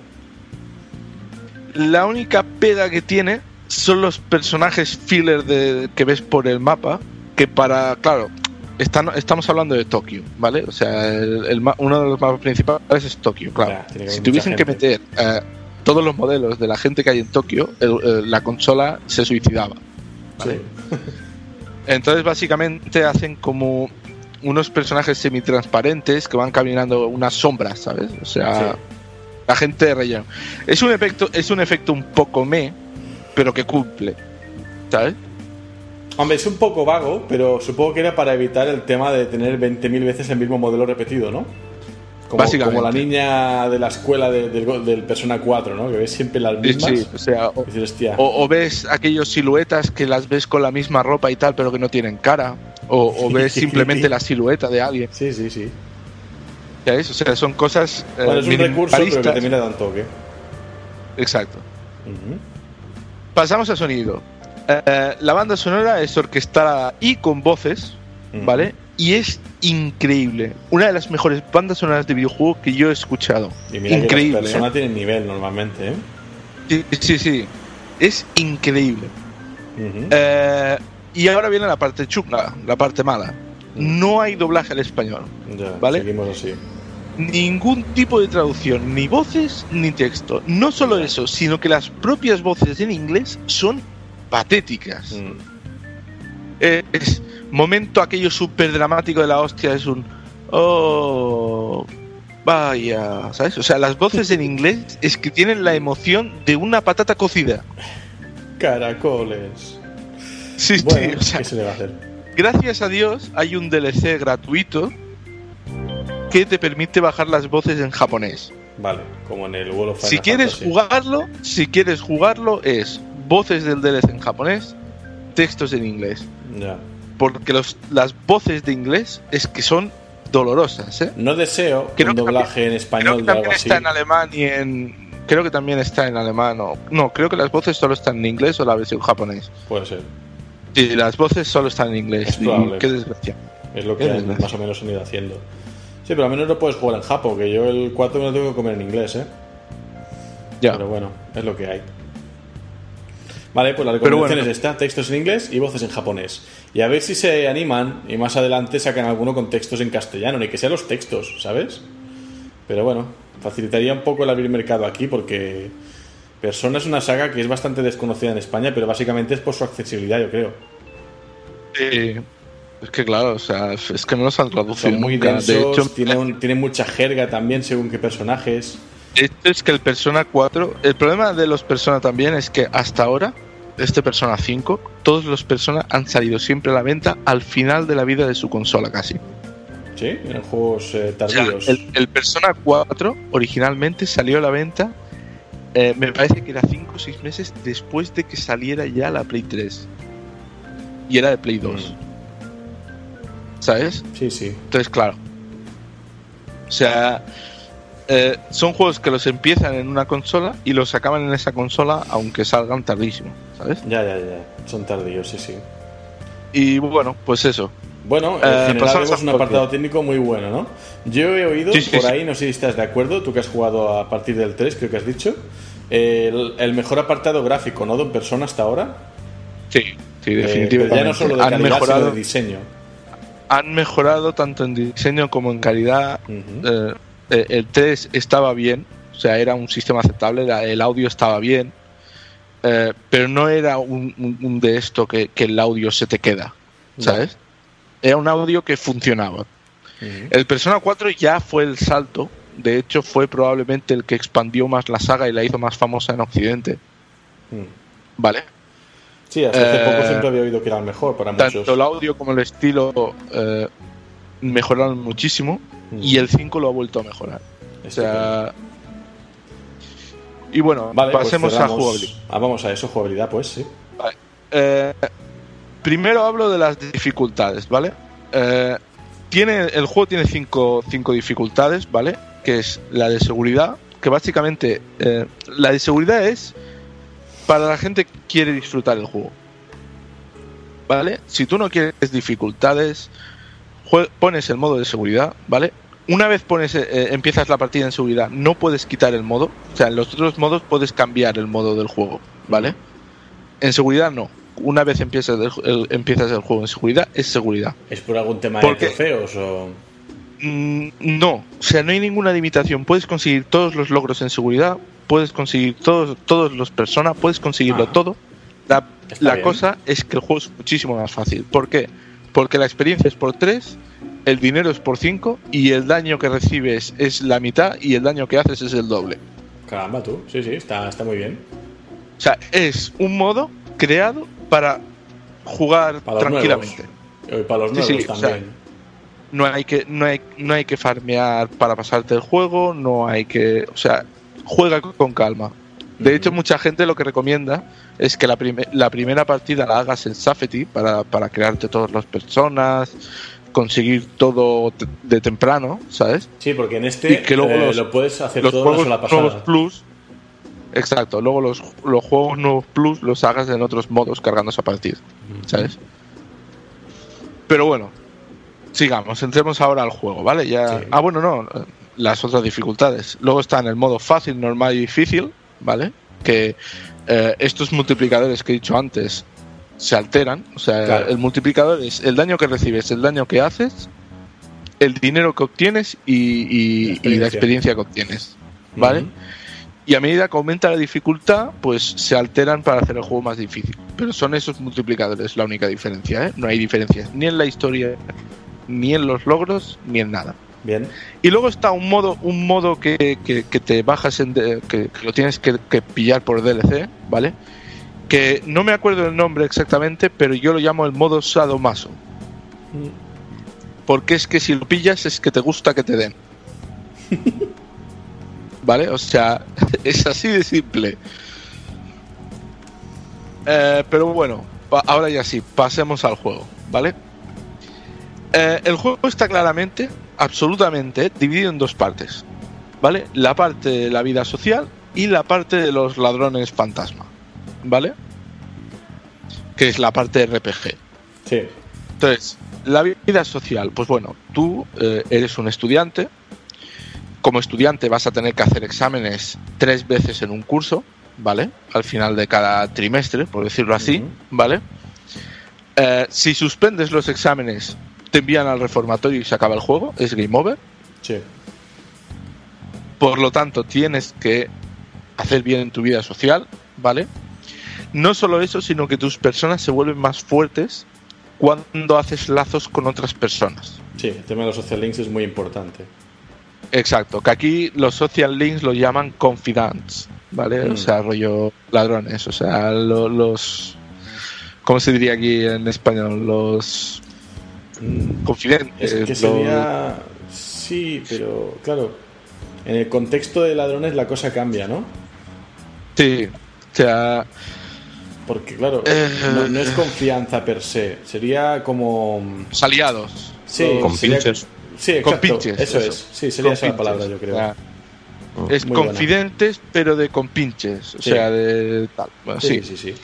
La única pega que tiene son los personajes filler de, que ves por el mapa, que para, claro, están, estamos hablando de Tokio, ¿vale? O sea, el- el uno de los mapas principales es Tokio, claro. Ya, si tuviesen que meter eh, todos los modelos de la gente que hay en Tokio, el- el- la consola se suicidaba. Sí. Entonces básicamente hacen como unos personajes semitransparentes que van caminando unas sombras, ¿sabes? O sea, Sí. La gente de relleno. Es un efecto, es un efecto un poco me, pero que cumple, ¿sabes? Hombre, es un poco vago, pero supongo que era para evitar el tema de tener 20.000 veces el mismo modelo repetido, ¿no? Como, Básicamente. como la niña de la escuela de- del, Persona 4, ¿no? Que ves siempre las mismas. sí, o sea, o, Y dices, hostia. o- o ves aquellos siluetas que las ves con la misma ropa y tal, pero que no tienen cara, o, o ves simplemente la silueta de alguien, Sí, sí, sí. O sea, son cosas eh, Bueno, es un recurso, pero que minimalistas. también le da un toque. Exacto. Pasamos a sonido. Eh, la banda sonora es orquestada y con voces. ¿vale? Y es increíble. Una de las mejores bandas sonoras de videojuego que yo he escuchado. Y mira increíble. que las ¿eh? tienen nivel normalmente, ¿eh? Sí, sí, sí. Es increíble. Eh, y ahora viene la parte chunga, la parte mala. No hay doblaje al español. Ya, ¿vale? seguimos así. Ningún tipo de traducción, ni voces ni texto. No solo eso, sino que las propias voces en inglés son patéticas. Mm. Es momento aquello súper dramático de la hostia, es un... Oh, vaya, ¿sabes? O sea, las voces en inglés es que tienen la emoción de una patata cocida. Caracoles. Sí, Bueno, sí, o sea, ¿qué se le va a hacer? gracias a Dios hay un DLC gratuito que te permite bajar las voces en japonés. Vale, como en el World of Si Final quieres Fantasy. jugarlo, si quieres jugarlo es voces del DLC en japonés, textos en inglés. Ya. Porque los, las voces de inglés es que son dolorosas, ¿eh? No deseo Creo un que doblaje en Creo español que de algo también así. está en alemán y en... Creo que también está en alemán o... No, creo que las voces solo están en inglés o la versión japonés. Puede ser. Sí, las voces solo están en inglés. Es. Y qué desgracia. Es lo que han- más o menos han ido haciendo. Sí, pero al menos lo puedes jugar en Japón, que yo el 4 me lo tengo que comer en inglés, ¿eh? Ya. Pero bueno, es lo que hay. Vale, pues la recomendación bueno. es esta, textos en inglés y voces en japonés. Y a ver si se animan y más adelante sacan alguno con textos en castellano, ni que sean los textos, ¿sabes? Pero bueno, facilitaría un poco el abrir mercado aquí porque Persona es una saga que es bastante desconocida en España, pero básicamente es por su accesibilidad, yo creo. Eh, es que claro, o sea, es que no los han traducido Son muy nunca. densos, De hecho, tiene, un- tiene mucha jerga también según qué personajes. Esto es que el Persona 4, el problema de los Persona también es que hasta ahora, este Persona 5, todos los Persona han salido siempre a la venta al final de la vida de su consola casi. Sí, eran juegos eh, O sea, tardíos. el, el Persona 4 originalmente salió a la venta, eh, me parece que era 5 o 6 meses después de que saliera ya la Play 3. Y era de Play 2. ¿Sabes? Sí, sí. Entonces, claro. O sea, eh, son juegos que los empiezan en una consola y los acaban en esa consola aunque salgan tardísimo, ¿sabes? Ya, ya, ya. Son tardíos, sí, sí. Y bueno, pues eso. Bueno, en Eh, general vemos un apartado técnico muy bueno, ¿no? Yo he oído Sí, sí, por ahí, no sé si estás de acuerdo, tú que has jugado a partir del 3, creo que has dicho, el, el mejor apartado gráfico, ¿no? De persona hasta ahora. Sí, sí, Eh, definitivamente. pero ya no solo de han calidad, mejorado, sino de diseño. Han mejorado tanto en diseño como en calidad. Eh, eh, el 3 estaba bien, o sea, era un sistema aceptable, el audio estaba bien, eh, pero no era un, un- un de esto que, que el audio se te queda, ¿sabes? Era un audio que funcionaba. El Persona 4 ya fue el salto, de hecho fue probablemente el que expandió más la saga y la hizo más famosa en Occidente, Mm. ¿vale? Sí, hasta hace Eh, poco siempre había oído que era el mejor para muchos. Tanto el audio como el estilo eh, mejoraron muchísimo Mm. y el 5 lo ha vuelto a mejorar. O sea, y bueno, Vale, pues pasemos a jugabilidad. Ah, vamos a eso, jugabilidad, pues sí. Eh, primero hablo de las dificultades, ¿vale? Eh, tiene, el juego tiene cinco, cinco dificultades, ¿vale? Que es la de seguridad, que básicamente eh, la de seguridad es para la gente que quiere disfrutar el juego. ¿Vale? Si tú no quieres dificultades, pones el modo de seguridad, ¿vale? Una vez pones, eh, empiezas la partida en seguridad, no puedes quitar el modo. O sea, en los otros modos puedes cambiar el modo del juego, ¿vale? En seguridad no. Una vez empiezas el, el- empiezas el juego en seguridad, es seguridad. ¿Es por algún tema ¿Por de trofeos o...? Mm, no, o sea, no hay ninguna limitación. Puedes conseguir todos los logros en seguridad, puedes conseguir todos, todos los personas, puedes conseguirlo Ah. todo. La, la cosa es que el juego es muchísimo más fácil. ¿Por qué? Porque la experiencia es por 3, el dinero es por 5 y el daño que recibes es la mitad y el daño que haces es el doble. Caramba, tú. Sí, sí, está, está muy bien. O sea, es un modo creado para jugar Para tranquilamente. nuevos. Y para los Sí, nuevos o sea, también. no hay que no hay, no hay que farmear para pasarte el juego, no hay que, o sea, juega con calma. De hecho, mucha gente lo que recomienda es que la, la primera partida la hagas en Safety para, para crearte todas las personas, conseguir todo de temprano, ¿sabes? Sí, porque en este y que luego eh, los- lo puedes hacer Los todo juegos sola pasada. nuevos Plus, exacto, luego los, los juegos nuevos Plus los hagas en otros modos cargándose a partir, ¿sabes? Pero bueno, sigamos, entremos ahora al juego, ¿vale? Ya... Sí. Ah, bueno, no, las otras dificultades. Luego está en el modo fácil, normal y difícil, ¿vale? Que eh, estos multiplicadores que he dicho antes se alteran. O sea, Claro. el multiplicador es el daño que recibes, el daño que haces el dinero que obtienes y, y- La y la experiencia. que obtienes. ¿Vale? Y a medida que aumenta la dificultad, pues se alteran para hacer el juego más difícil. Pero son esos multiplicadores la única diferencia, ¿eh? No hay diferencias ni en la historia, ni en los logros, ni en nada. Bien. Y luego está un modo, un modo que, que- te bajas en que, que lo tienes que, pillar por DLC, ¿vale? Que no me acuerdo el nombre exactamente, pero yo lo llamo el modo sadomaso. Porque es que si lo pillas es que te gusta que te den. ¿Vale? O sea, es así de simple. Eh, pero bueno, ahora ya sí, pasemos al juego, ¿vale? Eh, el juego está claramente, absolutamente, dividido en dos partes, ¿vale? La parte de la vida social y la parte de los ladrones fantasma, ¿vale? Que es la parte RPG. Sí. Entonces, la vida social, pues bueno, tú eh, eres un estudiante. Como estudiante vas a tener que hacer exámenes tres veces en un curso, ¿vale? Al final de cada trimestre, por decirlo así. ¿vale? Eh, si suspendes los exámenes, te envían al reformatorio y se acaba el juego, es game over. Sí. Por lo tanto, tienes que hacer bien en tu vida social, ¿vale? No solo eso, sino que tus personas se vuelven más fuertes cuando haces lazos con otras personas. Sí, el tema de los social links es muy importante. Exacto, que aquí los social links lo llaman confidants, ¿vale? Mm. O sea, rollo ladrones, o sea, lo- los... ¿Cómo se diría aquí en español? Los confidentes. Es que los- sería. Sí, pero claro. En el contexto de ladrones la cosa cambia, ¿no? Sí, o sea, Porque, claro, Eh, no, no es confianza per se. Sería como. los aliados. Sí, Con sería- pinches. Sí, Con exacto. pinches, Eso, eso. es. Sí, sería esa la compinches, palabra, yo creo. sea, es Muy buena. confidentes, pero de compinches. O Sí. sea, de tal. Bueno, sí, sí. sí, sí.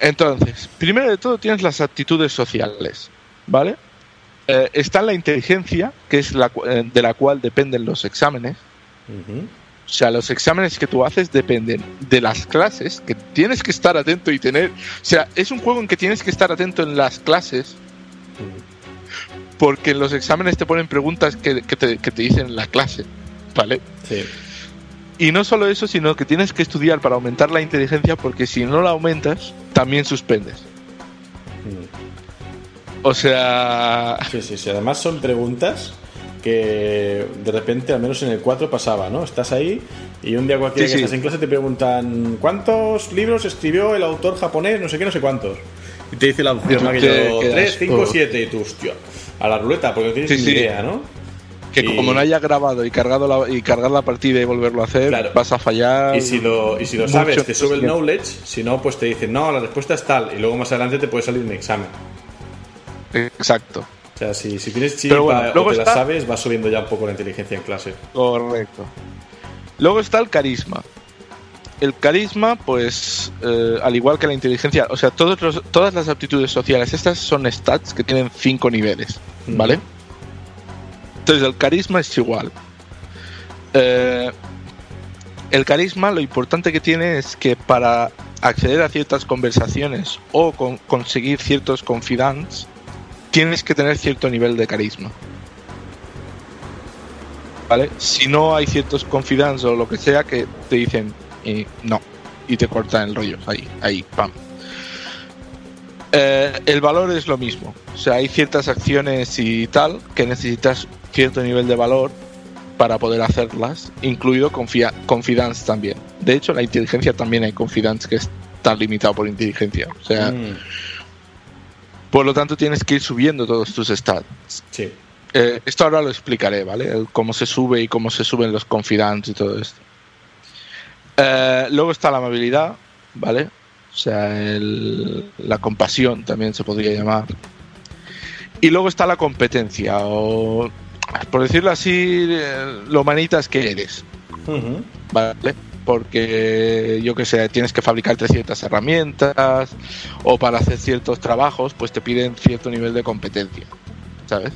Entonces, primero de todo tienes las actitudes sociales, ¿vale? Eh, está la inteligencia, que es la, eh, de la cual dependen los exámenes. O sea, los exámenes que tú haces dependen de las clases, que tienes que estar atento y tener... O sea, es un juego en que tienes que estar atento en las clases, porque en los exámenes te ponen preguntas que, que te, que te dicen en la clase, ¿vale? Sí. Y no solo eso, sino que tienes que estudiar para aumentar la inteligencia, porque si no la aumentas, también suspendes. O sea, Sí, sí, sí. Además son preguntas que de repente, al menos en el 4 pasaba, ¿no? Estás ahí y un día cualquiera Sí, que sí. estás en clase te preguntan ¿cuántos libros escribió el autor japonés? No sé qué, no sé cuántos. Y te dice la opción aquello, te quedas, 3, 5, oh. 7 y tú, hostia, a la ruleta, porque no tienes Sí, ni idea, ¿no? que Y- como no haya grabado y cargado la, y cargar la partida y volverlo a hacer, Claro. vas a fallar. Y si lo, y si lo mucho sabes, te sube el knowledge, si no, pues te dicen, no, la respuesta es tal, y luego más adelante te puede salir un examen. Exacto, O sea, si, si tienes Pero bueno, o luego te la sabes, vas subiendo ya un poco la inteligencia en clase. correcto. Luego está el carisma. El carisma, pues, eh, al igual que la inteligencia, o sea, todos los- todas las aptitudes sociales, estas son stats que tienen cinco niveles, ¿vale? Entonces, el carisma es igual. Eh, el carisma, lo importante que tiene es que para acceder a ciertas conversaciones o con- conseguir ciertos confidants, tienes que tener cierto nivel de carisma. ¿Vale? Si no hay ciertos confidants o lo que sea que te dicen eh, no y te cortan el rollo ahí, ahí, pam. Eh, el valor es lo mismo. O sea, hay ciertas acciones y tal que necesitas cierto nivel de valor para poder hacerlas, incluido confia- confidence también. De hecho, la inteligencia también hay confidence que está limitado por inteligencia. O sea, Mm, por lo tanto tienes que ir subiendo todos tus stats. sí. Eh, esto ahora lo explicaré, ¿vale? El cómo se sube y cómo se suben los confidants y todo esto. Eh, luego está la amabilidad, ¿vale? O sea, el- la compasión también se podría llamar. Y luego está la competencia, o por decirlo así, eh, lo manitas que eres, Ujú. ¿vale? Porque yo que sé, tienes que fabricarte ciertas herramientas o para hacer ciertos trabajos, pues te piden cierto nivel de competencia, ¿sabes?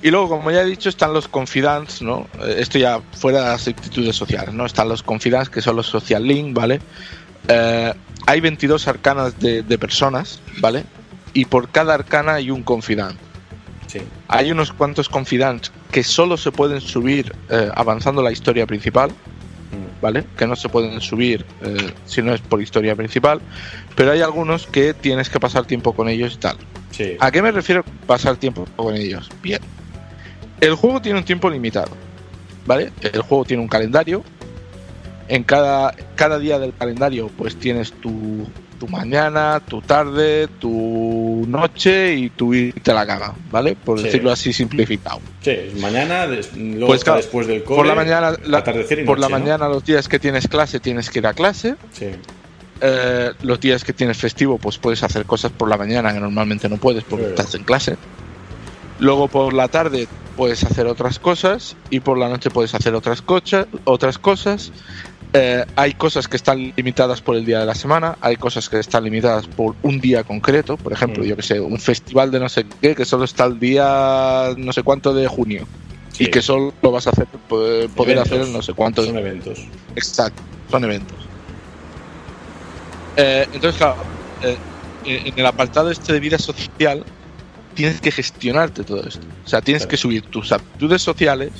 Y luego, como ya he dicho, están los confidants, ¿no? Eh, Esto ya fuera de las actitudes sociales, ¿no? Están los confidants, que son los social link, ¿vale? Eh, hay 22 arcanas de, de personas, ¿vale? Y por cada arcana hay un confidant. Sí. Hay unos cuantos confidants que solo se pueden subir eh, avanzando la historia principal, Mm. ¿vale? Que no se pueden subir eh, si no es por historia principal, pero hay algunos que tienes que pasar tiempo con ellos y tal. Sí. ¿A qué me refiero pasar tiempo con ellos? Bien. El juego tiene un tiempo limitado, ¿vale? El juego tiene un calendario. En cada, cada día del calendario, pues tienes tu, tu mañana, tu tarde, tu noche y tu irte a la cama, ¿vale? Por Sí. decirlo así simplificado. Sí, mañana, des- luego Pues claro, después del cole, por la mañana, la- atardecer y por la mañana los días que tienes clase tienes que ir a clase. Sí. Eh, los días que tienes festivo, pues puedes hacer cosas por la mañana que normalmente no puedes porque Sí. estás en clase. Luego por la tarde puedes hacer otras cosas y por la noche puedes hacer otras, cocha- otras cosas. Eh, hay cosas que están limitadas por el día de la semana, hay cosas que están limitadas por un día concreto, por ejemplo, Mm. yo que sé, un festival de no sé qué, que solo está el día no sé cuánto de junio Sí. y que solo lo vas a hacer poder, poder Eventos. hacer en no sé cuánto Son eventos. Exacto, son eventos. Eh, entonces, claro, eh, en el apartado este de vida social, tienes que gestionarte todo esto. O sea, tienes Claro. que subir tus aptitudes sociales,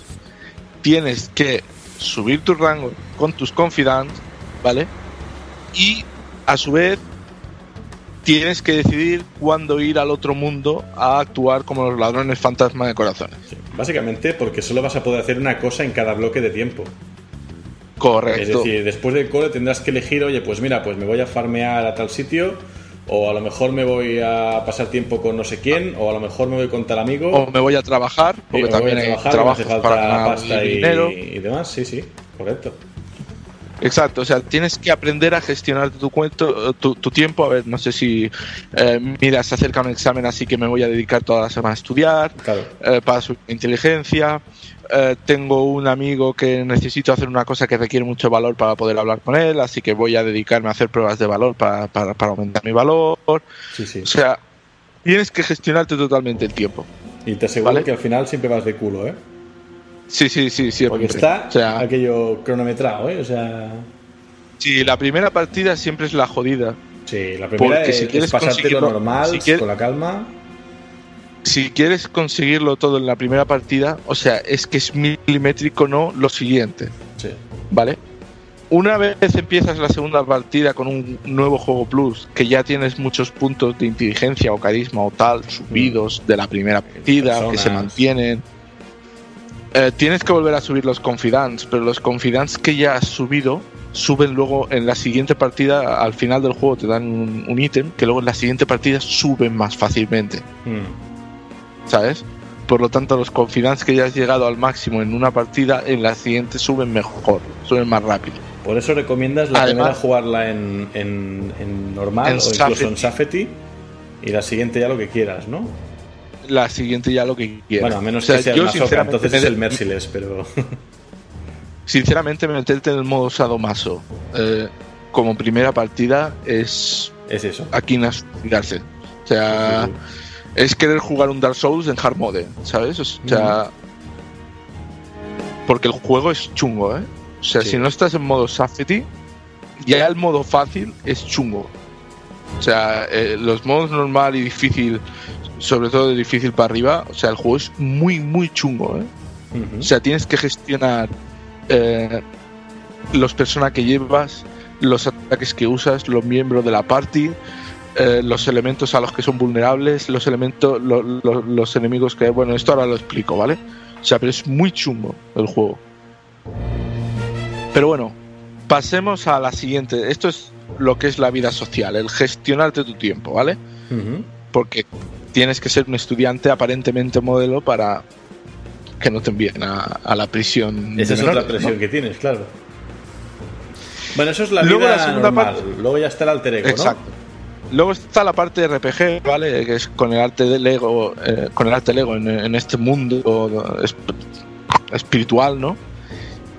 tienes que subir tu rango con tus confidants, ¿vale? Y a su vez, tienes que decidir cuándo ir al otro mundo a actuar como los ladrones fantasma de corazones. Sí. Básicamente porque solo vas a poder hacer una cosa en cada bloque de tiempo. Correcto. Es decir, después del cole tendrás que elegir, oye, pues mira, pues me voy a farmear a tal sitio, o a lo mejor me voy a pasar tiempo con no sé quién, o a lo mejor me voy con tal amigo. o me voy a trabajar, porque también hay falta para pasta y, dinero. y demás. Sí, sí, correcto. Exacto, o sea, tienes que aprender a gestionar tu, cuento, tu, tu tiempo. A ver, no sé si, eh, mira, se acerca un examen, así que me voy a dedicar toda la semana a estudiar, Claro. eh, para su inteligencia. Eh, tengo un amigo que necesito hacer una cosa que requiere mucho valor para poder hablar con él, así que voy a dedicarme a hacer pruebas de valor para, para, para aumentar mi valor. Sí, sí. O sea, tienes que gestionarte totalmente el tiempo. Y te aseguro ¿Vale? que al final siempre vas de culo, ¿eh? Sí, sí, sí, sí. Porque está O sea, aquello cronometrado, ¿eh? O sea. sí, la primera partida siempre es la jodida. Sí, la primera Porque es, si es quieres pasártelo conseguirlo- normal, si quieres- con la calma. Si quieres conseguirlo todo en la primera partida, o sea, es que es milimétrico, no lo siguiente, Sí. ¿vale? Una vez empiezas la segunda partida con un nuevo juego plus, que ya tienes muchos puntos de inteligencia o carisma o tal subidos de la primera partida, que se mantienen, eh, tienes que volver a subir los confidants, pero los confidants que ya has subido suben luego en la siguiente partida, al final del juego te dan un un ítem, que luego en la siguiente partida suben más fácilmente. Mm. ¿Sabes? Por lo tanto, los confidants que ya has llegado al máximo en una partida, en la siguiente suben mejor, suben más rápido. Por eso recomiendas la Además- primera jugarla en, en, en normal En o incluso Safety. en Safety y la siguiente ya lo que quieras, ¿no? La siguiente ya lo que quieras. Bueno, a menos O sea, que sea yo el masoca, entonces es el Merciless, pero. Sinceramente, meterte en el modo sadomaso eh, como primera partida es es eso. aquí suicidarse. O sea, es querer jugar un Dark Souls en hard mode, ¿sabes? O sea, porque el juego es chungo, ¿eh? O sea, Sí. si no estás en modo safety, ya el modo fácil es chungo. O sea, eh, los modos normal y difícil, sobre todo de difícil para arriba, o sea, el juego es muy, muy chungo, ¿eh? O sea, tienes que gestionar eh, los personas que llevas, los ataques que usas, los miembros de la party, eh, los elementos a los que son vulnerables, los elementos, lo- lo- los enemigos que. Bueno, esto ahora lo explico, ¿vale? O sea, pero es muy chungo el juego. Pero bueno, pasemos a la siguiente. Esto es lo que es la vida social, el gestionarte tu tiempo, ¿vale? Porque tienes que ser un estudiante aparentemente modelo para que no te envíen a, a la prisión. Esa es menores, otra presión ¿no? que tienes, claro. Bueno, eso es la Luego vida la normal. parte- Luego ya está el alter ego, Exacto. Luego está la parte de RPG, ¿vale? Que es con el arte del ego, eh, con el arte del ego en, en este mundo esp- espiritual, ¿no?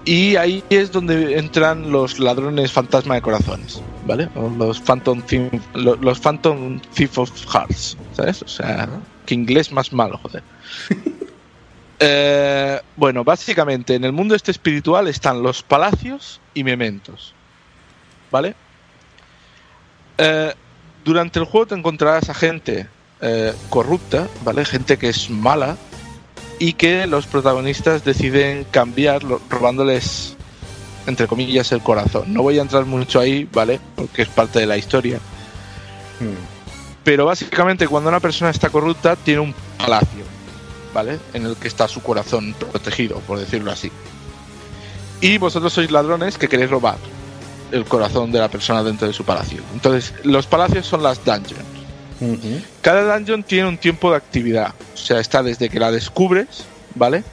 Y ahí es donde entran los ladrones fantasma de corazones, ¿vale? O los Phantom Thief, lo- los Phantom Thief of Hearts, ¿sabes? O sea, que inglés más malo, joder. Eh, bueno, básicamente en el mundo este espiritual están los palacios y mementos, ¿vale? Eh, durante el juego te encontrarás a gente eh, corrupta, ¿vale? Gente que es mala y que los protagonistas deciden cambiar robándoles, entre comillas, el corazón. No voy a entrar mucho ahí, ¿vale? Porque es parte de la historia. Mm. Pero básicamente cuando una persona está corrupta tiene un palacio, ¿vale? En el que está su corazón protegido, por decirlo así. Y vosotros sois ladrones que queréis robar el corazón de la persona dentro de su palacio. Entonces, los palacios son las dungeons. Cada dungeon tiene un tiempo de actividad. O sea, está desde que la descubres, ¿vale?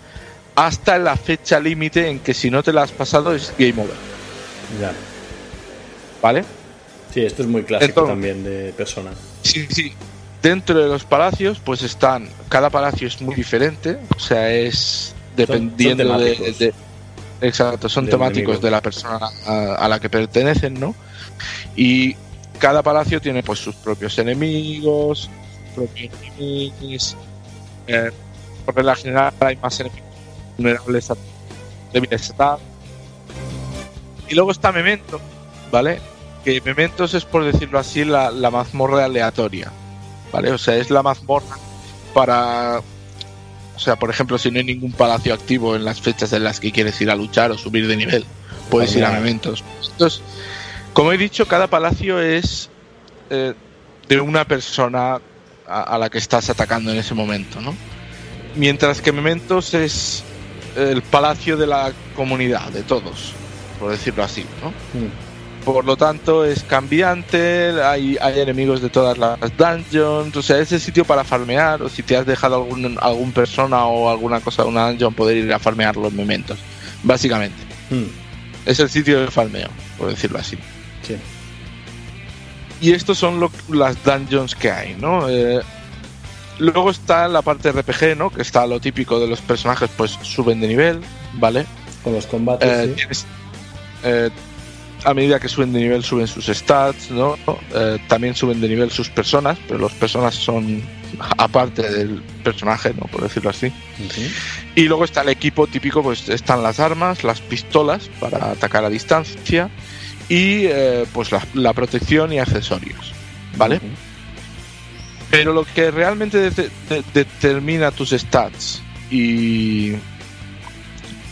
Hasta la fecha límite en que si no te la has pasado es game over, Ya. ¿vale? Sí, esto es muy clásico Entonces- también de persona. Sí, sí. Dentro de los palacios, pues están. Cada palacio es muy diferente. O sea, es dependiendo son de, temáticos. de- Exacto, son temáticos enemigo. de la persona a, a la que pertenecen, ¿no? Y cada palacio tiene pues sus propios enemigos, propios enemigos. Eh, por regla general hay más enemigos vulnerables a débiles a. Y luego está Memento, ¿vale? que Mementos es, por decirlo así, la, la mazmorra aleatoria. ¿Vale? O sea, es la mazmorra para. O sea, por ejemplo, si no hay ningún palacio activo en las fechas en las que quieres ir a luchar o subir de nivel, puedes ir a. Mementos. Entonces, como he dicho, cada palacio es eh, de una persona a, a la que estás atacando en ese momento, ¿no? Mientras que Mementos es el palacio de la comunidad, de todos, por decirlo así, ¿no? Mm. Por lo tanto, es cambiante, hay, hay enemigos de todas las dungeons, o sea, es el sitio para farmear, o si te has dejado algún, algún persona o alguna cosa de una dungeon, poder ir a farmear los mementos, básicamente. Mm. Es el sitio de farmeo, por decirlo así. Sí. Y estos son lo- las dungeons que hay, ¿no? Eh, luego está la parte RPG, ¿no? Que está lo típico de los personajes, pues suben de nivel, ¿vale? Con los combates. Eh, sí. tienes- eh, a medida que suben de nivel suben sus stats, ¿no? Eh, también suben de nivel sus personas, pero los personas son aparte del personaje, ¿no? Por decirlo así. Y luego está el equipo típico, pues están las armas, las pistolas para atacar a distancia y eh, pues la, la protección y accesorios, ¿vale? Pero lo que realmente de- de- determina tus stats y,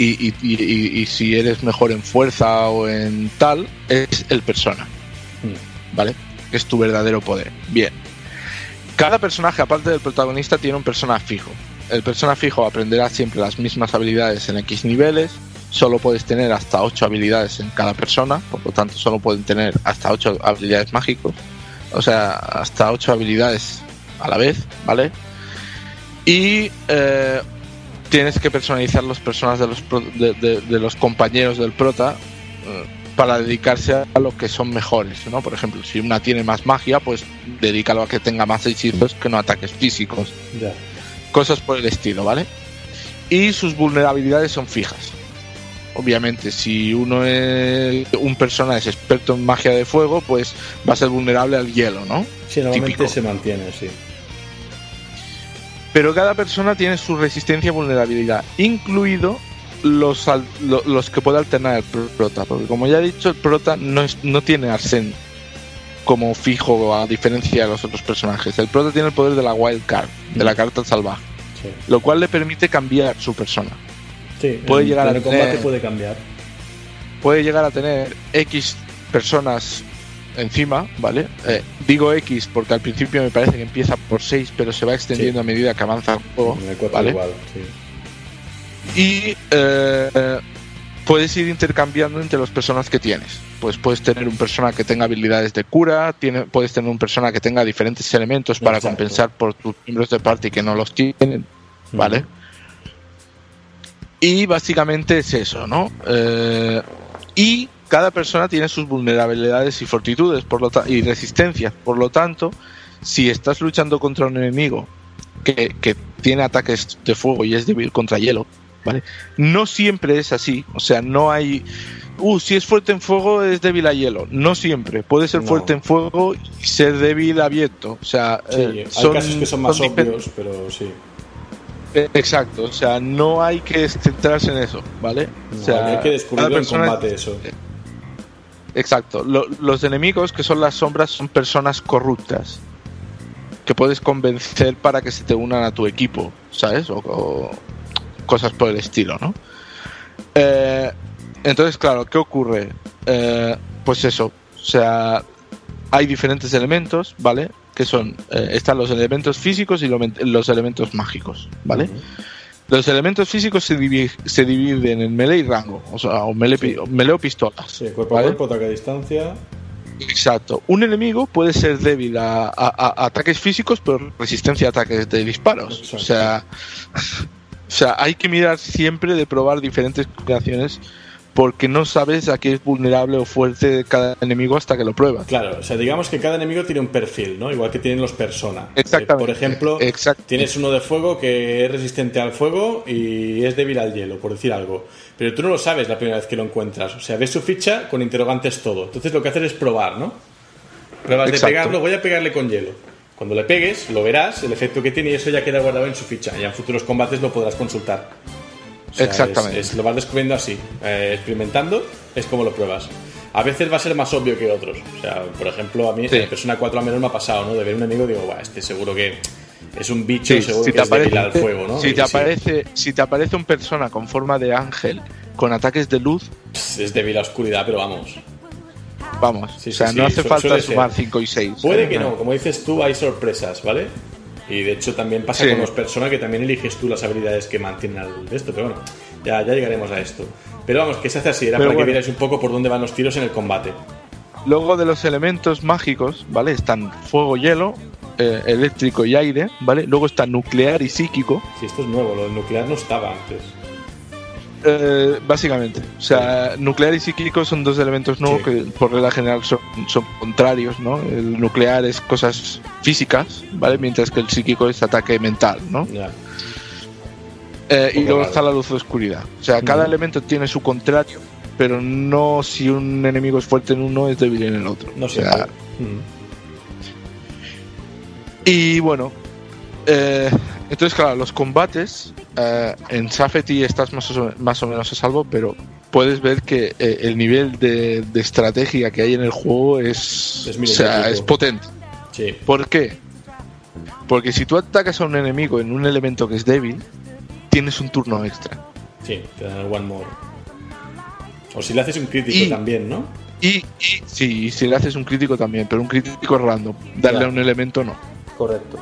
y, y- y- y- y si eres mejor en fuerza o en tal es el persona, Mm. ¿vale? Es tu verdadero poder. Bien. Cada personaje, aparte del protagonista, tiene un persona fijo. El persona fijo aprenderá siempre las mismas habilidades en X niveles. Solo puedes tener hasta 8 habilidades en cada persona, por lo tanto, solo pueden tener hasta 8 habilidades mágicos. O sea, hasta 8 habilidades a la vez, ¿vale? Y eh, tienes que personalizar los personajes de los, pro- de, de- de los compañeros del prota eh, para dedicarse a lo que son mejores, ¿no? Por ejemplo, si una tiene más magia, pues dedícalo a que tenga más hechizos que no ataques físicos Ya. cosas por el estilo, ¿vale? Y sus vulnerabilidades son fijas. Obviamente, si uno es un persona es experto en magia de fuego, pues va a ser vulnerable al hielo, ¿no? Sí, normalmente Típico. se mantiene, sí. Pero cada persona tiene su resistencia y vulnerabilidad, incluido los, al- lo- los que puede alternar el pro- prota. Porque como ya he dicho, el prota no, es- no tiene arsen como fijo a diferencia de los otros personajes. El prota tiene el poder de la wild card, de la carta salvaje, Sí. lo cual le permite cambiar su persona. Sí, Puede llegar a tener- puede cambiar. puede llegar a tener X personas encima, ¿vale? Eh, digo X porque al principio me parece que empieza por 6, pero se va extendiendo a medida que avanza el juego, En el 4 ¿vale? igual, sí. Y eh, puedes ir intercambiando entre las personas que tienes. Pues puedes tener un persona que tenga habilidades de cura, tiene, puedes tener un persona que tenga diferentes elementos para Exacto. compensar por tus miembros de party que no los tienen, ¿vale? Y básicamente es eso, ¿no? Eh, y cada persona tiene sus vulnerabilidades y fortitudes por lo y resistencias. Por lo tanto, si estás luchando contra un enemigo que, que tiene ataques de fuego y es débil contra hielo, ¿vale? No siempre es así. O sea, no hay. Uh, si es fuerte en fuego es débil a hielo. No siempre. Puede ser No. fuerte en fuego y ser débil a viento. O sea, Sí, eh, hay casos que son más obvios, pero sí. eh, Exacto, o sea, no hay que centrarse en eso, ¿vale? No, o sea, hay que descubrirlo en combate eso. Exacto, Lo- los enemigos que son las sombras son personas corruptas, que puedes convencer para que se te unan a tu equipo, ¿sabes? O, cosas por el estilo, ¿no? Eh, entonces, claro, ¿qué ocurre? Eh, pues eso, o sea, hay diferentes elementos, ¿vale? Que son, eh, están los elementos físicos y lo- los elementos mágicos, ¿vale? Los elementos físicos se, divi- se dividen en melee y rango, o sea, o melee, o melee o pistolas. Sí, cuerpo ¿vale? a cuerpo, ataque a distancia. Exacto. Un enemigo puede ser débil a, a- a ataques físicos, pero resistencia a ataques de disparos. Exacto. O sea, o sea, hay que mirar siempre de probar diferentes combinaciones porque no sabes a qué es vulnerable o fuerte cada enemigo hasta que lo pruebas. Claro, o sea, digamos que cada enemigo tiene un perfil, ¿no? Igual que tienen los persona. Exactamente. Eh, por ejemplo, tienes uno de fuego que es resistente al fuego y es débil al hielo, por decir algo. Pero tú no lo sabes la primera vez que lo encuentras. O sea, ves su ficha con interrogantes todo. Entonces lo que haces es probar, ¿no? Pruebas de Exacto. pegarlo, voy a pegarle con hielo. Cuando le pegues, lo verás, el efecto que tiene y eso ya queda guardado en su ficha. Y en futuros combates lo podrás consultar. O sea, Exactamente. es- es- lo vas descubriendo así, eh, experimentando, es como lo pruebas. A veces va a ser más obvio que otros. O sea, por ejemplo, a mí Sí. en Persona 4 a menos me ha pasado, ¿no? De ver un enemigo digo, "Buah, este seguro que es un bicho, Sí, seguro si que te es aparece, al fuego, ¿no? si Y te sí, aparece, si te aparece un persona con forma de ángel con ataques de luz, pss, es débil a oscuridad, pero vamos. vamos, Sí, o sea, sí, no sí, hace falta sumar ser. 5 y 6. Puede que no, como dices tú, hay sorpresas, ¿vale? Y de hecho también pasa Sí. con los personas que también eliges tú las habilidades que mantienen al de esto, pero bueno, ya, ya llegaremos a esto. Pero vamos, que se hace así, era Pero para que vierais un poco por dónde van los tiros en el combate. Luego de los elementos mágicos, ¿vale? Están fuego, hielo, eh, eléctrico y aire, ¿vale? Luego está nuclear y psíquico, Si esto es nuevo, lo del nuclear no estaba antes. Eh, básicamente. O sea, nuclear y psíquico son dos elementos nuevos Sí. que por regla general son, son contrarios, ¿no? El nuclear es cosas físicas, ¿vale? Mientras que el psíquico es ataque mental, ¿no? Eh, y luego está la luz o oscuridad. O sea, cada elemento tiene su contrario, pero no si un enemigo es fuerte en uno es débil en el otro. No O sé. Y bueno, eh, entonces claro, los combates eh, en Safety estás más o, más o menos a salvo, pero puedes ver que eh, el nivel de, de estrategia que hay en el juego es, Es o sea, milimétrico. es potente. Sí. ¿Por qué? Porque si tú atacas a un enemigo en un elemento que es débil, tienes un turno extra. Sí, te dan el one more. O si le haces un crítico Y- también, ¿no? Y, y sí, si le haces un crítico también, pero un crítico random, darle Claro. a un elemento no. Correcto.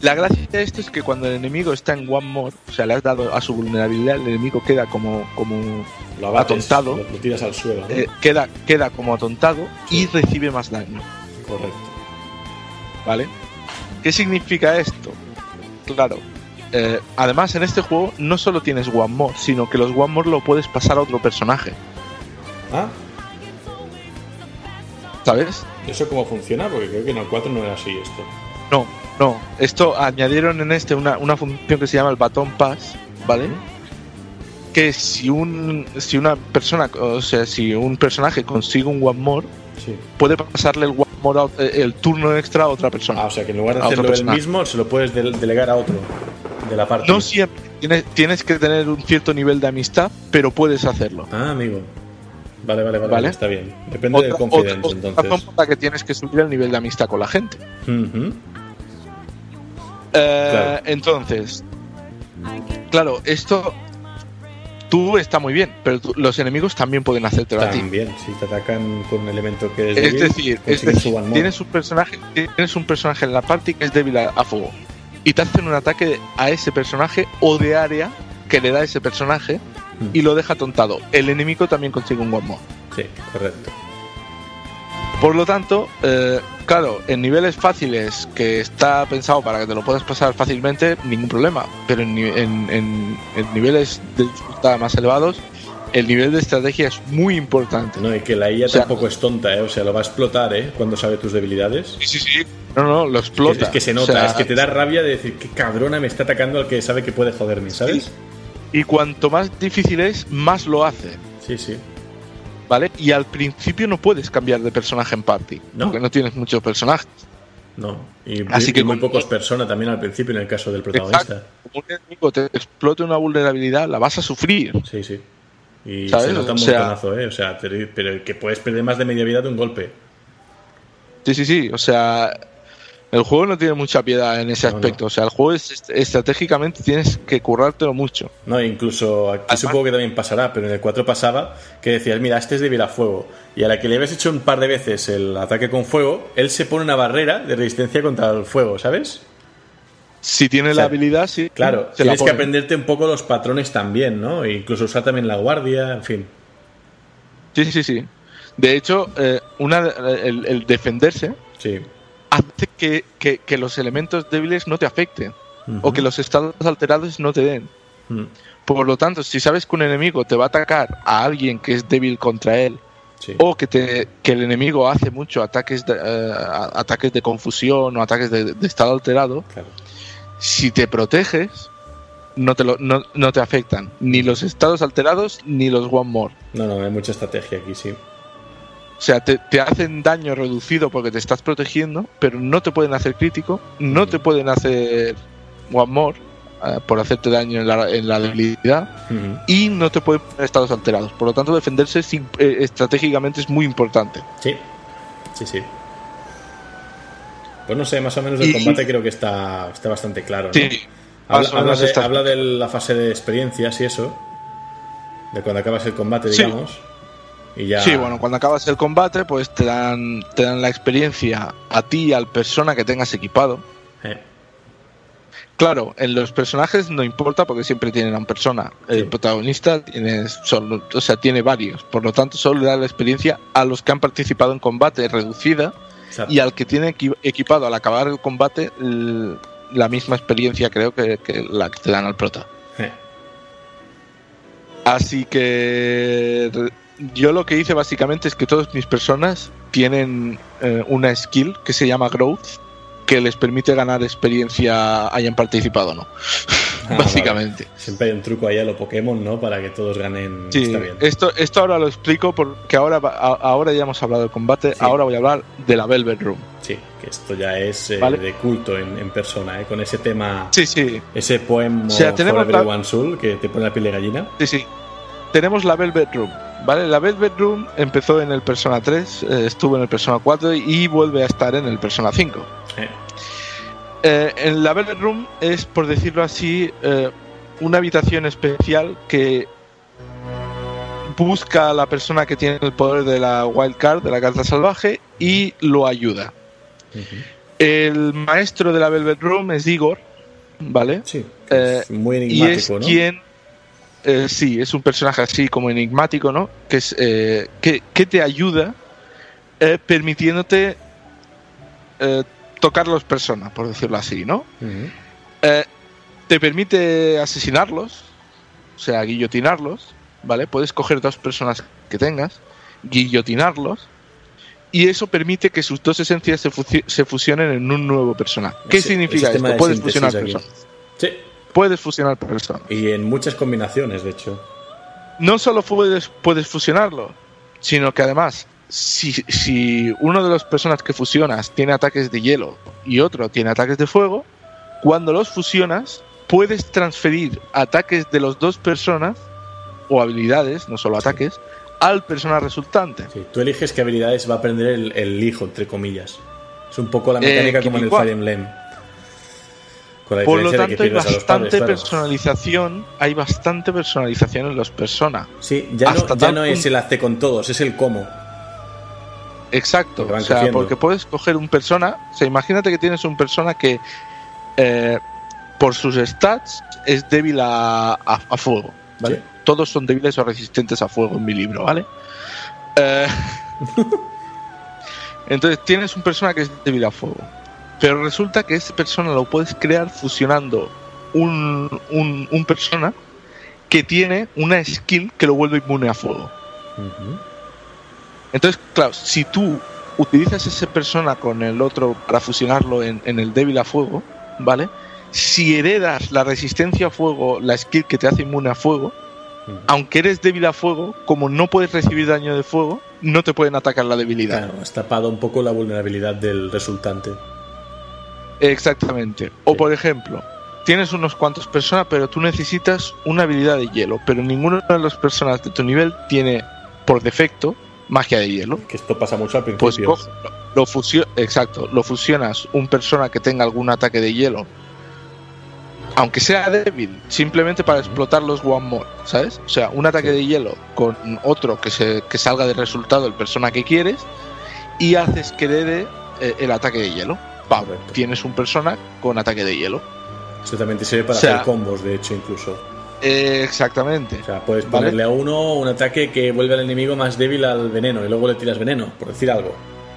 La gracia de esto es que cuando el enemigo está en one more, o sea, le has dado a su vulnerabilidad, el enemigo queda como, como Lo abates, Atontado. Lo, tiras al suelo, ¿no? eh, queda, queda como atontado y recibe más daño, Correcto. ¿vale? ¿Qué significa esto? Claro. eh, además, en este juego no solo tienes one more, sino que los one more lo puedes pasar a otro personaje, Ah, ¿sabes? ¿eso cómo funciona? Porque creo que en el 4 no era así esto. No, no. Esto añadieron en este una, una función que se llama el baton pass, ¿vale? Que si un si una persona, o sea, si un personaje consigue un one more, Sí. puede pasarle el one more eh, el turno extra a otra persona. Ah, o sea que en lugar de hacerlo personaje. mismo, se lo puedes del- delegar a otro de la parte. No siempre. Tienes, tienes que tener un cierto nivel de amistad, pero puedes hacerlo. Ah, amigo. Vale, vale, vale, Vale. está bien. Depende del Otra- confidence, otra- otra entonces. que tienes que subir el nivel de amistad con la gente. Claro. Entonces, claro, esto tú está muy bien, pero tú- los enemigos también pueden hacértelo a ti. También, si te atacan con un elemento que es Es débil, decir, es decir, tienes un personaje, tienes un personaje en la party que es débil a, a fuego y te hacen un ataque a ese personaje o de área que le da ese personaje Mm. y lo deja tontado. El enemigo también consigue un one more. Sí, correcto. Por lo tanto, eh, claro, en niveles fáciles que está pensado para que te lo puedas pasar fácilmente, ningún problema. Pero en, en- en- en niveles de dificultad más elevados, el nivel de estrategia es muy importante. No, y que la IA O sea- tampoco es tonta, ¿eh? O sea, lo va a explotar, ¿eh? Cuando sabe tus debilidades. Sí, sí, sí. No, no, lo Es explota. que, es que se O nota, sea, es que te da rabia de decir, qué cabrona me está atacando al que sabe que puede joderme, ¿sabes? Y cuanto más difícil es, más lo hace. Sí, sí. ¿Vale? Y al principio no puedes cambiar de personaje en party. No. Porque no tienes muchos personajes. No. Y, Así y que muy con- pocos personas también al principio en el caso del protagonista. Como un enemigo te explote una vulnerabilidad, la vas a sufrir. Sí, sí. Y ¿Sabes? se nota un O sea- montonazo, ¿eh? O sea, te- pero que puedes perder más de media vida de un golpe. Sí, sí, sí. O sea, El juego no tiene mucha piedad en ese aspecto. no. O sea, el juego es est- estratégicamente tienes que currártelo mucho. No, incluso aquí Además- supongo que también pasará, pero en el 4 pasaba que decías, mira, este es a fuego. Y a la que le habías hecho un par de veces el ataque con fuego, él se pone una barrera de resistencia contra el fuego, ¿sabes? Si tiene O sea, la habilidad, sí. Claro, se la tienes que aprenderte un poco los patrones también, ¿no? E incluso usar también la guardia, en fin. Sí, sí, sí. De hecho, eh, una, el, el defenderse Sí. Hace que, que- que los elementos débiles no te afecten o que los estados alterados no te den. Por lo tanto, si sabes que un enemigo te va a atacar a alguien que es débil contra él Sí. o que, te, que el enemigo hace mucho ataques de, a- ataques de confusión o ataques de, de estado alterado, Claro. si te proteges, no te, lo- no, no te afectan ni los estados alterados ni los one more. No, no, hay mucha estrategia aquí, sí. O sea, te, te hacen daño reducido porque te estás protegiendo, pero no te pueden hacer crítico, no te pueden hacer one more eh, por hacerte daño en la, en la debilidad y no te pueden poner estados alterados. Por lo tanto, defenderse eh, estratégicamente es muy importante. Sí, sí, sí. Pues no sé, más o menos el Y- combate creo que está, está bastante claro, ¿no? Sí, Habla, de, está- habla de la fase de experiencias y eso. De cuando acabas el combate, Sí. Digamos. Y ya. Sí, bueno, cuando acabas el combate, pues te dan, te dan la experiencia a ti y al persona que tengas equipado. Eh, Claro, en los personajes no importa porque siempre tienen a un persona. El Sí. protagonista tiene solo, o sea, tiene varios. Por lo tanto, solo le da la experiencia a los que han participado en combate reducida exacto. y al que tiene equi- equipado al acabar el combate la misma experiencia creo que, que la que te dan al prota. Así que yo lo que hice básicamente es que todas mis personas tienen eh, una skill que se llama Growth que les permite ganar experiencia hayan participado o no. Ah, básicamente. Siempre hay un truco ahí a lo Pokémon, ¿no? Para que todos ganen. Sí, Está bien. esto, esto ahora lo explico porque ahora, ahora ya hemos hablado del combate, Sí. ahora voy a hablar de la Velvet Room. Sí, que esto ya es eh, Vale. de culto en, en persona, ¿eh? Con ese tema. Sí, sí, Ese poema O sea, tenemos Forever la- One Soul que te pone la piel de gallina. sí, sí. Tenemos la Velvet Room, ¿vale? La Velvet Room empezó en el Persona 3, eh, estuvo en el Persona 4 y vuelve a estar en el Persona 5. Eh, Eh, en la Velvet Room es, por decirlo así, eh, una habitación especial que busca a la persona que tiene el poder de la Wild Card, de la carta salvaje, y lo ayuda. El maestro de la Velvet Room es Igor, ¿vale? Sí, Eh, es muy y es enigmático, ¿no? quien eh, sí es un personaje así como enigmático no que es eh, que, que te ayuda eh, permitiéndote eh, tocar los personas por decirlo así no. Eh, te permite asesinarlos o sea guillotinarlos vale puedes coger dos personas que tengas guillotinarlos y eso permite que sus dos esencias se, fusi- se fusionen en un nuevo personaje. ¿Qué significa esto? de Puedes fusionar aquí. personas. Sí, Puedes fusionar personas. y en muchas combinaciones, de hecho. no solo puedes, puedes fusionarlo, sino que además, si, si uno de las personas que fusionas tiene ataques de hielo y otro tiene ataques de fuego, cuando los fusionas, puedes transferir ataques de las dos personas, o habilidades, no solo ataques, al persona resultante. Sí, tú eliges qué habilidades va a aprender el, el hijo, entre comillas. Es un poco la mecánica Eh, como en el. Fire Emblem. Por lo tanto, hay bastante padres, claro. personalización, hay bastante personalización en los personas. Sí, ya, no, ya no es el hace con todos, es el cómo. Exacto, o sea, porque puedes coger un persona, o sea, imagínate que tienes un persona que eh, por sus stats es débil a, a- a fuego, ¿vale? Sí. Todos son débiles o resistentes a fuego en mi libro, ¿vale? Eh, entonces tienes un persona que es débil a fuego, pero resulta que esa persona lo puedes crear fusionando un, un, un persona que tiene una skill que lo vuelve inmune a fuego. Entonces, claro, si tú utilizas esa persona con el otro para fusionarlo en, en el débil a fuego, ¿vale? Si heredas la resistencia a fuego, la skill que te hace inmune a fuego, aunque eres débil a fuego, como no puedes recibir daño de fuego, no te pueden atacar la debilidad. Claro, has tapado un poco la vulnerabilidad del resultante. Exactamente. O Sí. por ejemplo, tienes unos cuantos personas, pero tú necesitas una habilidad de hielo, pero ninguna de las personas de tu nivel tiene por defecto magia de hielo. Que esto pasa mucho al Pues principio. coge- lo fusio- exacto, lo fusionas un persona que tenga algún ataque de hielo, aunque sea débil, simplemente para explotar los one more, ¿sabes? O sea, un ataque de hielo con otro que se que salga de resultado el persona que quieres y haces que herede eh, el ataque de hielo. Pam, tienes un persona con ataque de hielo. Esto también te sirve para O sea- hacer combos, de hecho, incluso. Eh, exactamente. O sea, puedes Vale. ponerle a uno un ataque que vuelve al enemigo más débil al veneno y luego le tiras veneno, por decir algo.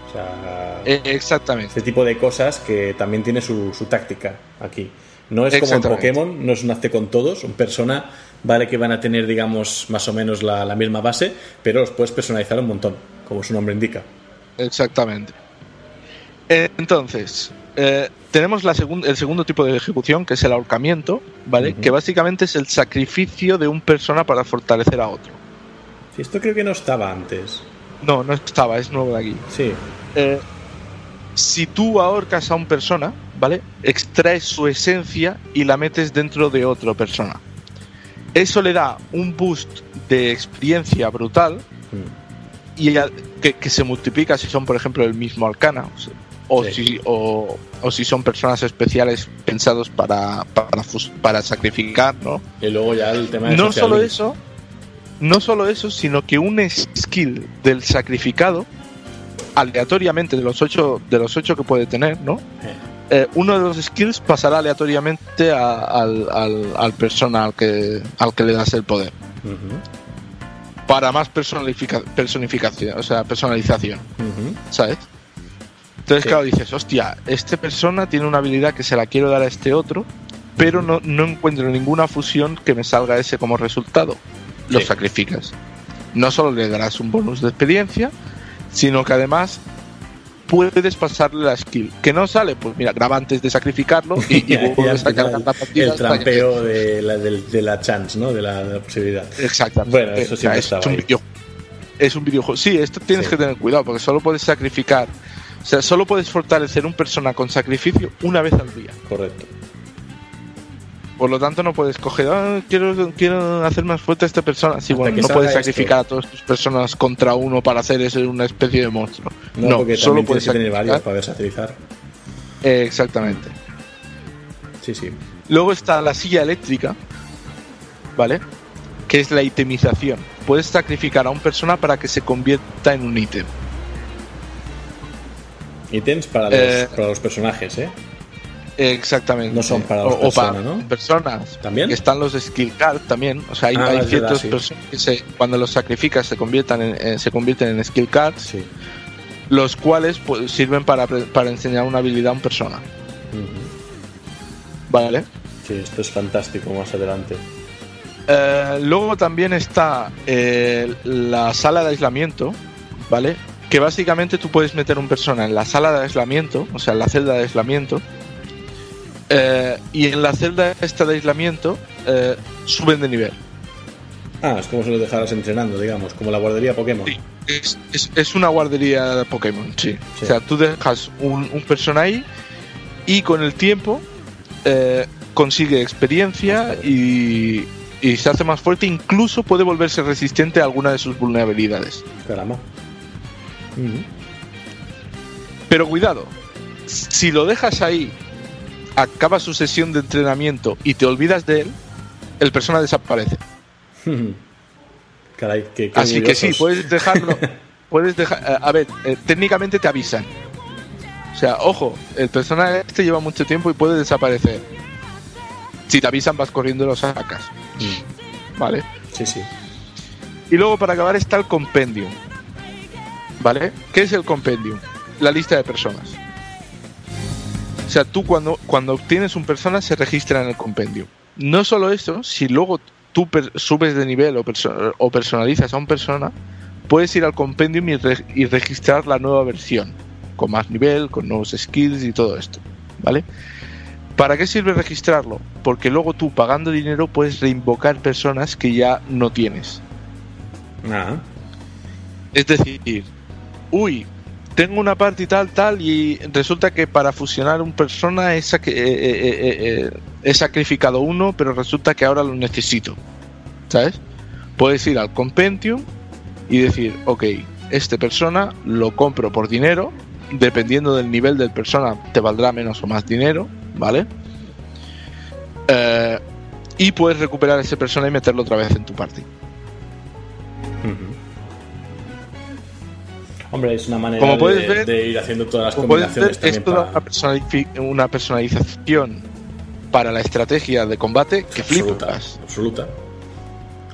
O sea, Eh, exactamente. este tipo de cosas que también tiene su, su táctica aquí. No es como en Exactamente. Pokémon, no es un hazte con todos. Un persona vale que van a tener, digamos, más o menos la, la misma base, pero los puedes personalizar un montón, como su nombre indica. Exactamente. Eh, Entonces, eh, tenemos la segun- el segundo tipo de ejecución, que es el ahorcamiento, ¿vale? Que básicamente es el sacrificio de un persona para fortalecer a otro. Esto creo que no estaba antes. No, no estaba, es nuevo de aquí. Sí, Eh, si tú ahorcas a una persona, ¿vale? Extraes su esencia y la metes dentro de otra persona. Eso le da un boost de experiencia brutal Mm. y que, que se multiplica si son, por ejemplo, el mismo arcana. O, sea, o Sí. si, o, o si son personas especiales pensados para, para, para sacrificar, ¿no? Y luego ya el tema de No solo eso, no solo eso, sino que un skill del sacrificado, aleatoriamente de los ocho, de los ocho que puede tener, ¿no? Eh, Eh, uno de los skills pasará aleatoriamente a- al, al, al persona al que, al que le das el poder. Para más personifica- personificación, o sea, personalización. ¿sabes? Entonces, Sí. claro, dices, hostia, esta persona tiene una habilidad que se la quiero dar a este otro, pero no, no encuentro ninguna fusión que me salga ese como resultado. Lo Sí. sacrificas. No solo le darás un bonus de experiencia, sino que además puedes pasarle la skill. Que no sale, pues mira, graba antes de sacrificarlo y, y Ya- ya vuelves a cargar el, la partida. el que- trampeo de la, de la chance, ¿no? De la, de la posibilidad. Exactamente. Bueno, eso O sea, siempre es, estaba un video- es un videojuego. Sí, esto tienes Sí. que tener cuidado porque solo puedes sacrificar. O sea, solo puedes fortalecer un persona con sacrificio una vez al día. Correcto. Por lo tanto, no puedes coger, "Ah, quiero, quiero hacer más fuerte a esta persona. Sí, Hasta bueno, no puedes esto. sacrificar a todas tus personas contra uno para hacer eso una especie de monstruo. No, No, porque solo puedes tener varios para versatilizar. Eh, exactamente. Sí, sí. Luego está la silla eléctrica, ¿vale? Que es la itemización. Puedes sacrificar a una persona para que se convierta en un ítem. Ítems para los, Eh, para los personajes, ¿eh? Exactamente. No son para o, las o para personas, ¿no? personas. ¿También? Que están los skill card también. O sea, hay, Ah, hay ciertas sí. personas que se, cuando los sacrificas se conviertan en, eh, se convierten en skill cards, Sí. los cuales pues, sirven para, para enseñar una habilidad a una persona. ¿Vale? Sí, esto es fantástico más adelante. Eh, luego también está eh, la sala de aislamiento, ¿vale? Que básicamente tú puedes meter un persona en la sala de aislamiento, o sea, en la celda de aislamiento, eh, y en la celda esta de aislamiento eh, suben de nivel. Ah, es como si lo dejaras entrenando, digamos, como la guardería Pokémon. Sí, es, es- es una guardería de Pokémon, sí. Sí. O sea, tú dejas un, un persona ahí y con el tiempo eh, consigue experiencia y, y se hace más fuerte, incluso puede volverse resistente a alguna de sus vulnerabilidades. Caramba. Pero cuidado, si lo dejas ahí, acaba su sesión de entrenamiento y te olvidas de él, el persona desaparece. Caray, qué, qué Así que sí, puedes dejarlo. puedes dejar. eh, A ver, eh, técnicamente te avisan. O sea, ojo, el personaje este lleva mucho tiempo y puede desaparecer. Si te avisan, vas corriendo y lo sacas. Mm, ¿Vale? Sí, sí. Y luego para acabar está el compendium. ¿Vale? ¿Qué es el compendium? La lista de personas. O sea, tú cuando, cuando obtienes un persona se registra en el compendium. No solo eso, si luego tú subes de nivel o, perso- o personalizas a una persona, puedes ir al compendium y, re- y registrar la nueva versión. Con más nivel, con nuevos skills y todo esto. ¿Vale? ¿Para qué sirve registrarlo? Porque luego tú pagando dinero puedes reinvocar personas que ya no tienes. Ah, Es decir, uy, tengo una parte y tal, tal, y resulta que para fusionar un persona eh, eh, eh, he sacrificado uno, pero resulta que ahora lo necesito. ¿Sabes? Puedes ir al compendium y decir, ok, este persona, lo compro por dinero, dependiendo del nivel del persona te valdrá menos o más dinero, ¿vale? Y puedes recuperar ese persona y meterlo otra vez en tu party. Hombre, es una manera Como de, ver- de ir haciendo todas las Como puedes ver, combinaciones es toda una, personalifi- una personalización para la estrategia de combate que absoluta, flipas. absoluta.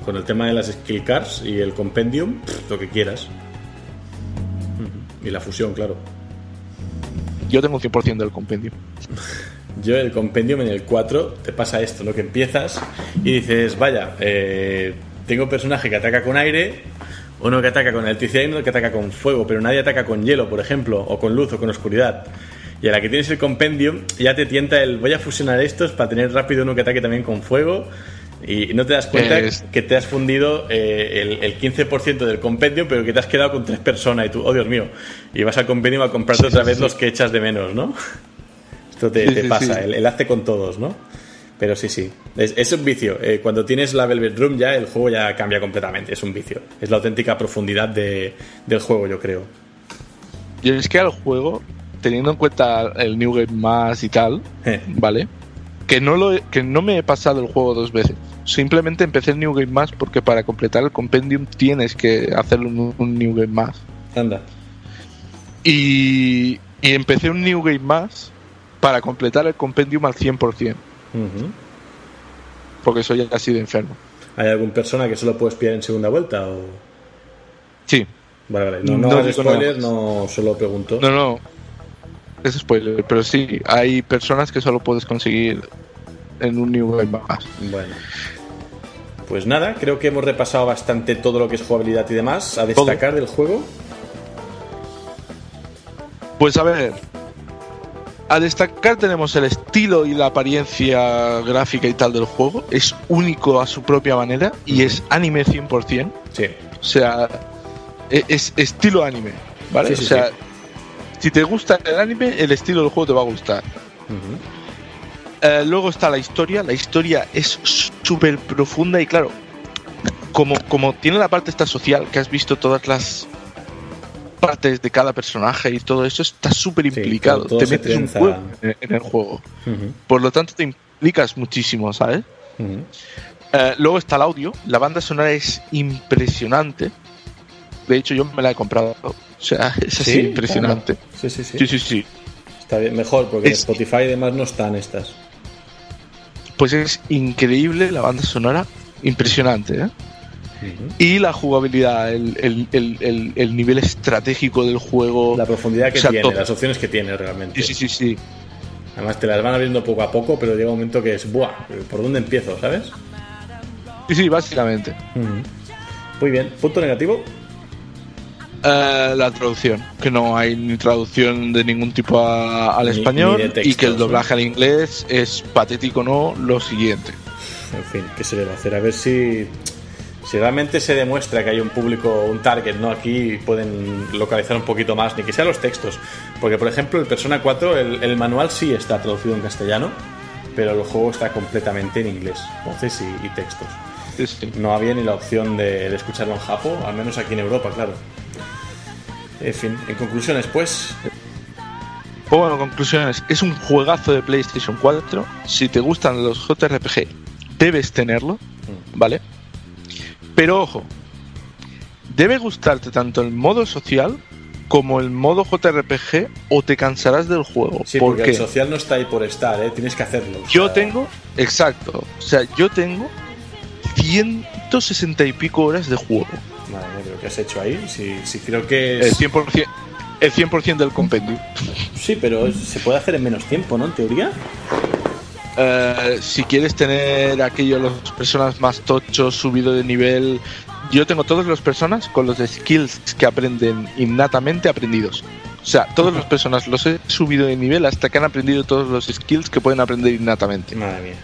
Con el tema de las skill cards y el compendium, pff, lo que quieras. Y la fusión, claro. Yo tengo un 100% del compendio. Yo el compendium en el 4 te pasa esto, ¿no? Que empiezas y dices, vaya, eh, tengo un personaje que ataca con aire, uno que ataca con electricidad y uno que ataca con fuego, pero nadie ataca con hielo, por ejemplo, o con luz o con oscuridad. Y a la que tienes el compendium ya te tienta el voy a fusionar estos para tener rápido uno que ataque también con fuego y no te das cuenta Es- que te has fundido eh, el, el 15% del compendium pero que te has quedado con tres personas y tú, oh Dios mío, y vas al compendium a comprarte Sí, otra sí, vez sí. los que echas de menos, ¿no? Esto te, pasa. El, el hace con todos, ¿no? Pero sí, sí. Es, es un vicio. Eh, cuando tienes la Velvet Room ya el juego ya cambia completamente. Es un vicio. Es la auténtica profundidad de- del juego, yo creo. Y es que al juego, teniendo en cuenta el New Game Más y tal, Eh, ¿vale? Que no, lo que no me he pasado el juego dos veces. Simplemente empecé el New Game Más porque para completar el compendium tienes que hacer un, un New Game Más. anda. Y, y empecé un New Game Más para completar el compendium al 100%, Ujú. porque soy así de enfermo. ¿Hay algún persona que solo puedes pillar en segunda vuelta? O... Sí, Vale, vale. No, no, No hagas más. no solo pregunto. no, no. Es spoiler, pero sí, hay personas que solo puedes conseguir en un Game Más. Bueno. Pues nada, creo que hemos repasado bastante todo lo que es jugabilidad y demás. A destacar del juego. Pues a ver, a destacar tenemos el estilo y la apariencia gráfica y tal del juego. Es único a su propia manera y es anime 100%. Sí. O sea, e- es estilo anime, ¿vale? Sí, sí, o sea, sí. si te gusta el anime, el estilo del juego te va a gustar. Eh, luego está la historia. La historia es súper profunda y claro, como, como tiene la parte esta social, que has visto todas las partes de cada personaje y todo eso, está súper Sí, implicado. todo- todo te metes un juego en, en el juego. Por lo tanto, te implicas muchísimo, ¿sabes? Eh, luego está el audio. La banda sonora es impresionante. De hecho, yo me la he comprado. O sea, es así ¿Sí? impresionante. Sí, sí, sí. Sí, sí, sí. Está bien, mejor, porque Es- Spotify y demás no están estas. Pues es increíble la banda sonora. Impresionante, ¿eh? Y la jugabilidad, el, el- el- el- el nivel estratégico del juego. La profundidad que O sea, tiene, todo. las opciones que tiene realmente. Sí, sí, sí, sí. Además te las van abriendo poco a poco, pero llega un momento que es, ¡buah! ¿Por dónde empiezo, sabes? Sí, sí, básicamente. Muy bien. Punto negativo. Eh, la traducción, que no hay ni traducción de ningún tipo a- al Ni- español ni y que el ¿no? doblaje al inglés es patético, no lo siguiente. En fin, ¿qué se le va a hacer? A ver si, si realmente se demuestra que hay un público, un target, ¿no? Aquí pueden localizar un poquito más, ni que sean los textos. Porque, por ejemplo, el Persona 4, el, el manual sí está traducido en castellano, pero el juego está completamente en inglés, voces y, y textos. Sí, sí. No había ni la opción de, de escucharlo en Japón, al menos aquí en Europa, claro. En fin, en conclusiones, pues, Pues bueno, conclusiones. Es un juegazo de PlayStation 4. Si te gustan los JRPG, debes tenerlo, ¿vale? Pero ojo, debe gustarte tanto el modo social como el modo JRPG o te cansarás del juego. sí, ¿Por porque qué? el social no está ahí por estar, ¿eh? Tienes que hacerlo. Yo sea, tengo, exacto, o sea, yo tengo 160 y pico horas de juego. Madre mía, pero ¿qué has hecho ahí? Si, si creo que El es... 100%, el 100 del compendio. Sí, pero se puede hacer en menos tiempo, ¿no? En teoría. Eh, si quieres tener aquellos los personas más tochos, subido de nivel, yo tengo todos los personas con los skills que aprenden innatamente aprendidos. O sea, todos los personas los he subido de nivel hasta que han aprendido todos los skills que pueden aprender innatamente. Madre mía.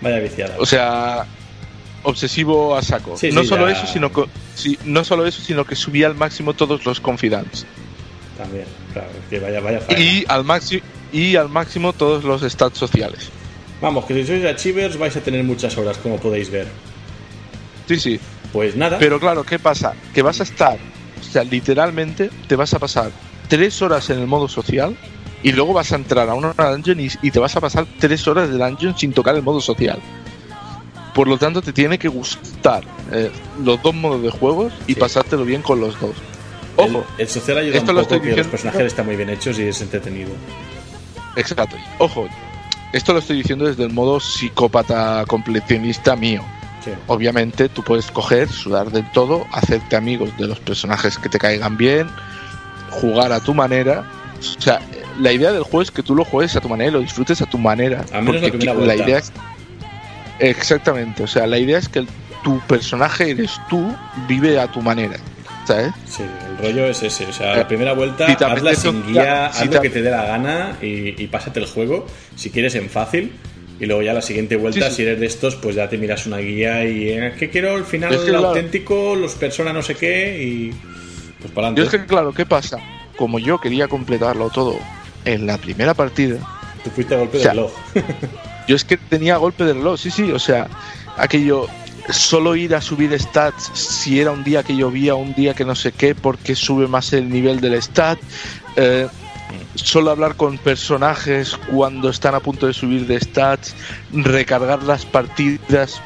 Vaya viciada. O sea, obsesivo a saco. Sí, no sí, solo ya. eso, sino que sí, no solo eso, sino que subí al máximo todos los confidants También, claro, es que vaya, vaya faena. y al máximo y al máximo todos los stats sociales. Vamos, que si sois achievers vais a tener muchas horas, como podéis ver. Sí, sí. Pues nada. Pero claro, ¿qué pasa? Que vas a estar sea, literalmente te vas a pasar tres horas en el modo social y luego vas a entrar a una dungeon y, y te vas a pasar tres horas de dungeon sin tocar el modo social. Por lo tanto, te tiene que gustar eh, los dos modos de juegos y Sí. pasártelo bien con los dos. El, Ojo, el social ayuda esto un lo estoy que los personajes están muy bien hechos y es entretenido. Exacto. Ojo, esto lo estoy diciendo desde el modo psicópata completionista mío. Sí. Obviamente tú puedes coger, sudar del todo, hacerte amigos de los personajes que te caigan bien, jugar a tu manera. O sea, la idea del juego es que tú lo juegues a tu manera y lo disfrutes a tu manera. Menos porque la idea es exactamente, o sea, la idea es que el- tu personaje eres tú, vive a tu manera, ¿sabes? Sí, el rollo es ese. O sea, la primera vuelta, si hazla sin guía, si haz lo que te dé la gana y, y pásate el juego. Si quieres en fácil. Y luego ya la siguiente vuelta, Sí, sí. si eres de estos, pues ya te miras una guía y eh, que quiero el final Es que, claro. auténtico, los personas no sé qué y pues para Yo es adelante. que, claro, ¿qué pasa? Como yo quería completarlo todo en la primera partida, Tú fuiste a golpe o sea, de reloj. Yo es que tenía golpe de reloj, sí, sí, o sea, aquello, solo ir a subir stats si era un día que llovía, un día que no sé qué, porque sube más el nivel del stat, eh, solo hablar con personajes cuando están a punto de subir de stats, recargar las partidas,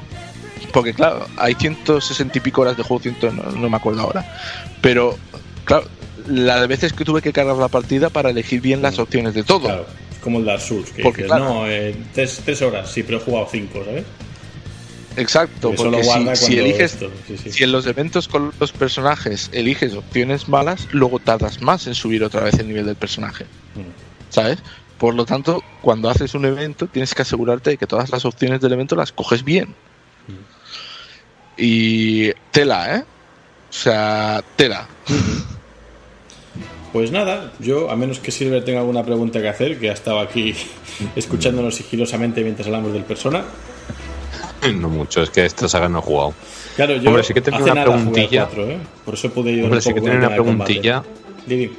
porque claro, hay 160 y pico horas de juego, 100, no, no me acuerdo ahora, pero claro, la de veces que tuve que cargar la partida para elegir bien las opciones de todo. Claro, como el Dark Souls, que Porque, dices, claro. no, eh, tres, tres horas, sí, pero he jugado cinco, ¿sabes? Exacto, Porque si, si eliges, esto, sí, sí. si en los eventos con los personajes eliges opciones malas, luego tardas más en subir otra vez el nivel del personaje, Mm. ¿sabes? Por lo tanto, cuando haces un evento, tienes que asegurarte de que todas las opciones del evento las coges bien. Y tela, ¿eh? O sea, tela. Pues nada, yo, a menos que Silver tenga alguna pregunta que hacer, que ha estado aquí escuchándonos sigilosamente mientras hablamos del persona. No mucho, es que esta saga no he jugado. Claro, yo Hombre, sí que tenía una preguntilla. 4, ¿eh? Por eso pude ayudar Hombre, un sí que el una preguntilla.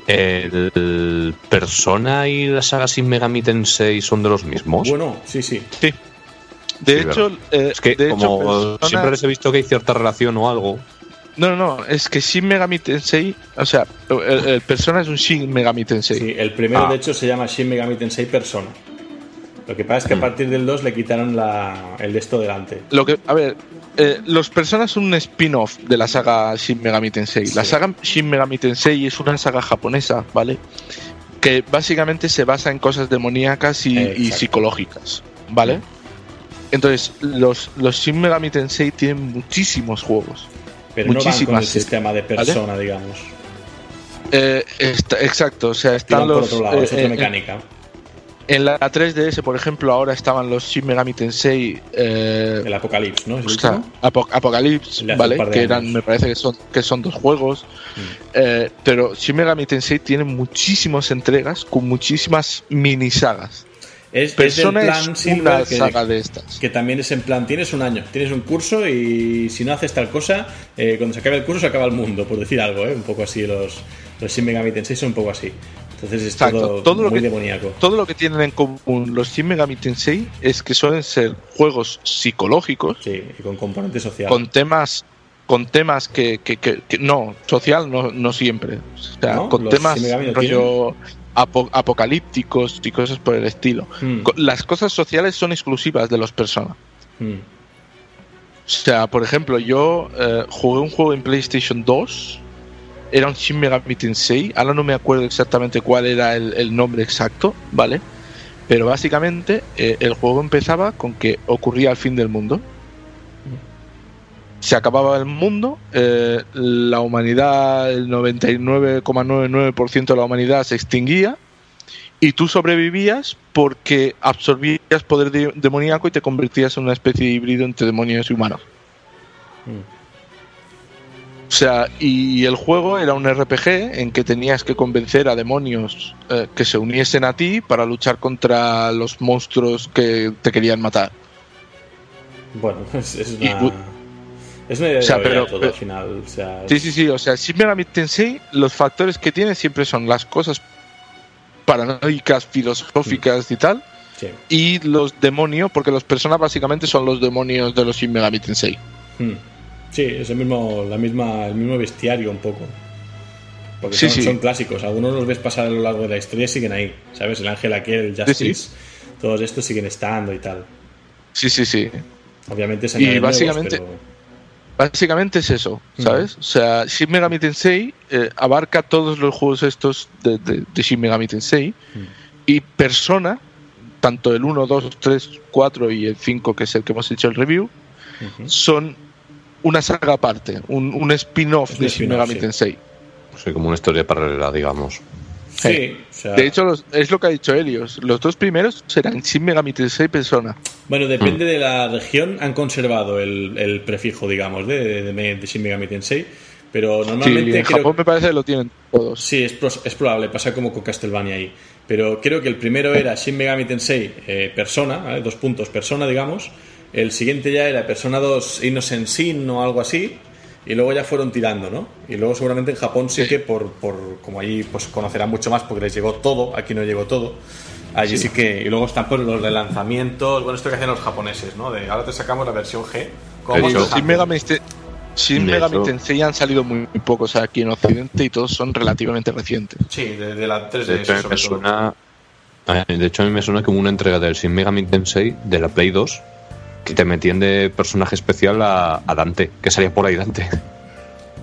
¿El Persona y la saga Sin Megami Tensei son de los mismos? Bueno, sí, sí. Sí. De Sí, hecho, eh, es que de hecho, como Persona- siempre les he visto que hay cierta relación o algo. No, no, no, es que Shin Megami Tensei, o sea, el, el Persona es un Shin Megami Tensei. Sí, el primero Ah. de hecho se llama Shin Megami Tensei Persona. Lo que pasa es que Mm. a partir del 2 le quitaron la, el de esto delante. Lo que, a ver, eh, los Personas son un spin-off de la saga Shin Megami Tensei. La saga Shin Megami Tensei es una saga japonesa, ¿vale? Que básicamente se basa en cosas demoníacas y, Eh, psicológicas, ¿vale? Entonces, los, los Shin Megami Tensei tienen muchísimos juegos. Pero no van con el Muchísimas, sistema de persona, digamos. Eh, está- exacto, o sea, están por los. otro lado, eh, es otra eh, mecánica. En la 3DS, por ejemplo, ahora estaban los Shin Megami Tensei. eh, El Apocalipsis, ¿no? ¿Es el sea, Apocalypse, ¿vale? Que eran, me parece que son, que son dos juegos. Eh, pero Shin Megami Tensei tiene muchísimas entregas con muchísimas mini sagas. Es, Persona es es, plan Silver una que, saga de estas. que también es en plan, tienes un año, tienes un curso y si no haces tal cosa, eh, cuando se acabe el curso se acaba el mundo, por decir algo, ¿eh? Un poco así, los, los Shin Megami Tensei son un poco así. Entonces es Exacto, todo, todo lo muy que- demoníaco. Todo lo que tienen en común los Shin Megami Tensei es que suelen ser juegos psicológicos Sí, y con componente social. con temas con temas que, que- que- que- no social no, no siempre o sea ¿No? con ¿Los temas no rollo apo- apocalípticos y cosas por el estilo Mm, Co- las cosas sociales son exclusivas de los personas mm. O sea, por ejemplo, yo eh, jugué un juego en PlayStation 2. Era un Shin Megami Tensei. Ahora no me acuerdo exactamente cuál era el, el nombre exacto, ¿vale? Pero básicamente eh, el juego empezaba con que ocurría el fin del mundo. Se acababa el mundo, eh, la humanidad, el 99,99% de la humanidad se extinguía y tú sobrevivías porque absorbías poder de- demoníaco y te convertías en una especie de híbrido entre demonios y humanos. Mm. O sea, y el juego era un RPG en que tenías que convencer a demonios eh, que se uniesen a ti para luchar contra los monstruos que te querían matar. Bueno, es, es Y- una. Es una idea O sea, de pero- todo pero- al final. O sea, Sí, sí, sí, o sea, Shin Megami Tensei, los factores que tiene siempre son las cosas paranoicas, filosóficas y tal, sí. y los demonios, porque los personas básicamente son los demonios de los Shin Megami Tensei. Mm. Sí, es el mismo, la misma, el mismo bestiario un poco. Porque Sí, son, sí. son clásicos. Algunos los ves pasar a lo largo de la historia y siguen ahí. ¿Sabes? El ángel aquí, el Justice. Sí, Todos estos siguen estando y tal. Sí, sí, sí. Obviamente se Y añaden nuevos, básicamente- pero- Básicamente es eso, ¿sabes? O sea, Shin Megami Tensei eh, abarca todos los juegos estos de, de- de Shin Megami Tensei y Persona, tanto el 1, 2, 3, 4 y el 5, que es el que hemos hecho el review, son una saga aparte, un, un spin-off de Shin Megami sí. Tensei. Sí, como una historia paralela, digamos. Sí, o sea, De hecho, los- es lo que ha dicho Helios. Los dos primeros serán Shin Megami Tensei Persona. bueno, depende Mm. de la región, han conservado el, el prefijo, digamos, de, de, de Shin Megami Tensei. Pero Sí, normalmente en creo- Japón me parece que lo tienen todos. Sí, es, es probable, pasa como con Castlevania ahí. Pero creo que el primero era Shin Megami Tensei eh, Persona, ¿vale? dos puntos, Persona, digamos. El siguiente ya era Persona 2 Innocent Sin o algo así. Y luego ya fueron tirando, ¿no? Y luego seguramente en Japón sí, Sí. que por, por como allí pues conocerán mucho más porque les llegó todo, aquí no llegó todo. Allí sí, que... Y luego están por los relanzamientos, bueno, esto que hacen los japoneses, ¿no? De ahora te sacamos la versión G. Hunter. Megami, hecho- Tensei han salido muy, muy pocos aquí en Occidente y todos son relativamente recientes. Sí, de, de la 3DS De hecho, a mí sobre me todo. suena, de hecho, a mí me suena como una entrega del Shin Megami Tensei de la Play 2 que te metían de personaje especial a, a Dante, que salía por ahí Dante.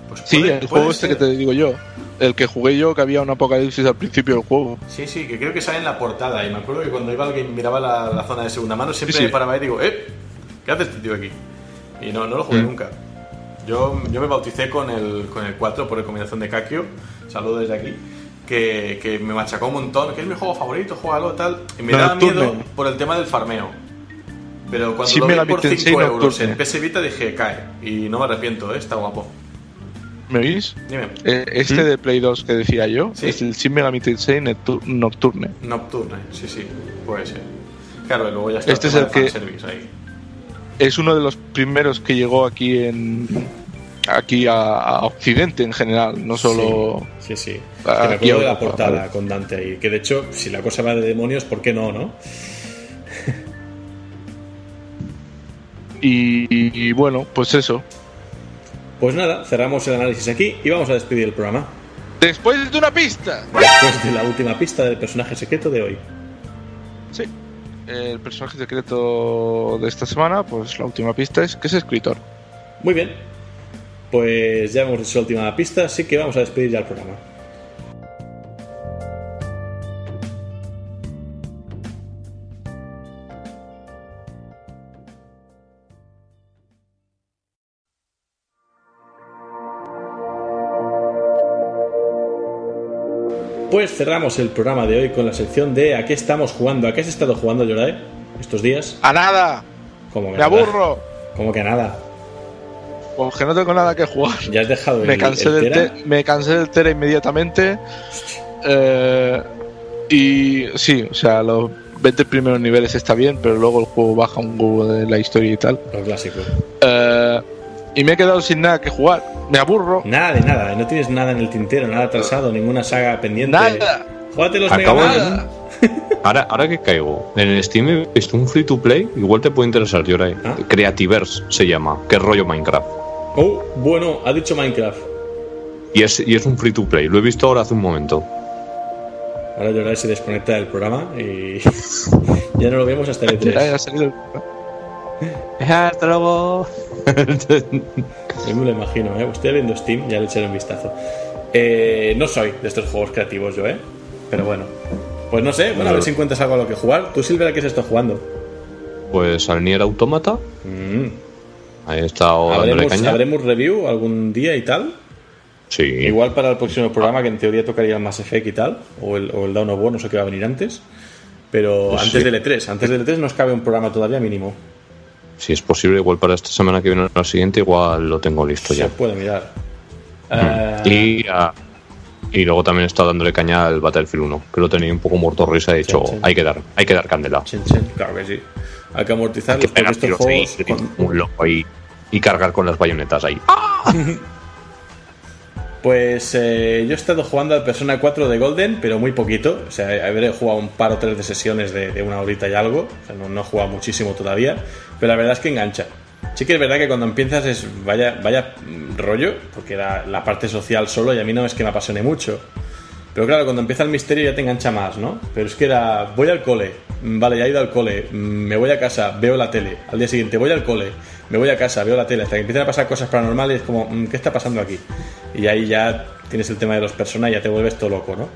Pues Sí, puede- el puede juego este que te digo yo. El que jugué yo, que había un apocalipsis al principio del juego. Sí, sí, que creo que sale en la portada. Y me acuerdo que cuando iba alguien miraba la, la zona de segunda mano, siempre Sí, sí. me paraba y digo, ¡eh! ¿Qué hace este tío aquí? Y no, no lo jugué Mm. nunca. Yo, yo me bauticé con el, con el 4 por recomendación de Kakio. Saludo desde aquí. Que, que me machacó un montón. Que es mi juego favorito, juégalo, tal. Y me No, daba miedo por el tema del farmeo. Pero cuando Shin lo vi Megami por 5 Tensei euros Nocturne. en PS Vita dije, cae. Y no me arrepiento, ¿eh? está guapo. ¿Me oís? Dime. Eh, Este de Play 2 que decía yo Sí. es el Shin Megami Tensei Nocturne. Nocturne, sí, sí, puede ser. Claro, y luego ya está Este es tema el de que- fanservice ahí. Es uno de los primeros que llegó aquí en aquí a, a Occidente en general, no solo Sí, sí. Que me acuerdo de la portada con Dante ahí. Que de hecho, si la cosa va de demonios, ¿por qué no, no? Y, y bueno, pues eso. Pues nada, cerramos el análisis aquí y vamos a despedir el programa. Después de una pista. Después de la última pista del personaje secreto de hoy. Sí. El personaje secreto de esta semana, pues la última pista es que es escritor. Muy bien. Pues ya hemos dicho la última pista, así que vamos a despedir ya el programa. Pues cerramos el programa de hoy con la sección de ¿A qué estamos jugando? ¿A qué has estado jugando, Yorae? Estos días. ¡A nada! Como que ¡Me nada. aburro! Como que nada. Porque no tengo nada que jugar. Ya has dejado el, Me cansé, el del Tera? te- me cansé del Tera inmediatamente. Eh, y sí, o sea, los 20 primeros niveles está bien, pero luego el juego baja un huevo de la historia y tal. Lo clásico. Eh, y me he quedado sin nada que jugar. Me aburro. Nada de nada, no tienes nada en el tintero, nada atrasado, ninguna saga pendiente. Nada. Júgate los Acabo Mega de... ahora, ahora que caigo, en el Steam he visto un free to play, igual te puede interesar, Yoray. ¿Ah? Creativerse se llama, que rollo Minecraft. Oh, bueno, ha dicho Minecraft. Y es, y es un free to play, lo he visto ahora hace un momento. Ahora Yoray se desconecta del programa y ya no lo vemos hasta el 3. Hasta luego. Yo me lo imagino, ¿eh? Estoy viendo Steam, ya le echaré un vistazo. Eh, no soy de estos juegos creativos yo, ¿eh? Pero bueno. Pues no sé, bueno, a ver si encuentras algo a lo que jugar. ¿Tú, Silver, a qué se está jugando? Pues al Nier Automata, Mm. ahí he estado ¿Habremos, caña. ¿Habremos review algún día y tal? Sí, Igual para el próximo programa, que en teoría tocaría el Mass Effect y tal, o el, o el Dawn of War, no sé qué va a venir antes. Pero Pues antes sí. del E3, antes del E3 nos cabe un programa todavía mínimo. Si es posible, igual para esta semana que viene o la siguiente, igual lo tengo listo Se ya. puede mirar. Eh, Y, ah, y luego también he estado dándole caña al Battlefield 1, que lo tenía un poco muerto de risa, he dicho, Sí, sí. hay que dar, hay que dar candela. chin, chin, claro que sí. Hay que amortizar Hay que porque pegar estos tiros juegos. ahí, con- un loco ahí, y cargar con las bayonetas ahí. Pues eh, yo he estado jugando al Persona 4 de Golden, pero muy poquito. O sea, habré jugado un par o tres de sesiones de, una horita y algo. O sea, no, no he jugado muchísimo todavía. Pero la verdad es que engancha. Sí que es verdad que cuando empiezas es vaya, vaya rollo, porque era la parte social solo y a mí no es que me apasione mucho. Pero claro, cuando empieza el misterio ya te engancha más, ¿no? Pero es que era, voy al cole, vale, ya he ido al cole, me voy a casa, veo la tele, al día siguiente voy al cole, me voy a casa, veo la tele, hasta que empiezan a pasar cosas paranormales, como, mm, ¿qué está pasando aquí? Y ahí ya tienes el tema de los personajes ya te vuelves todo loco, ¿no?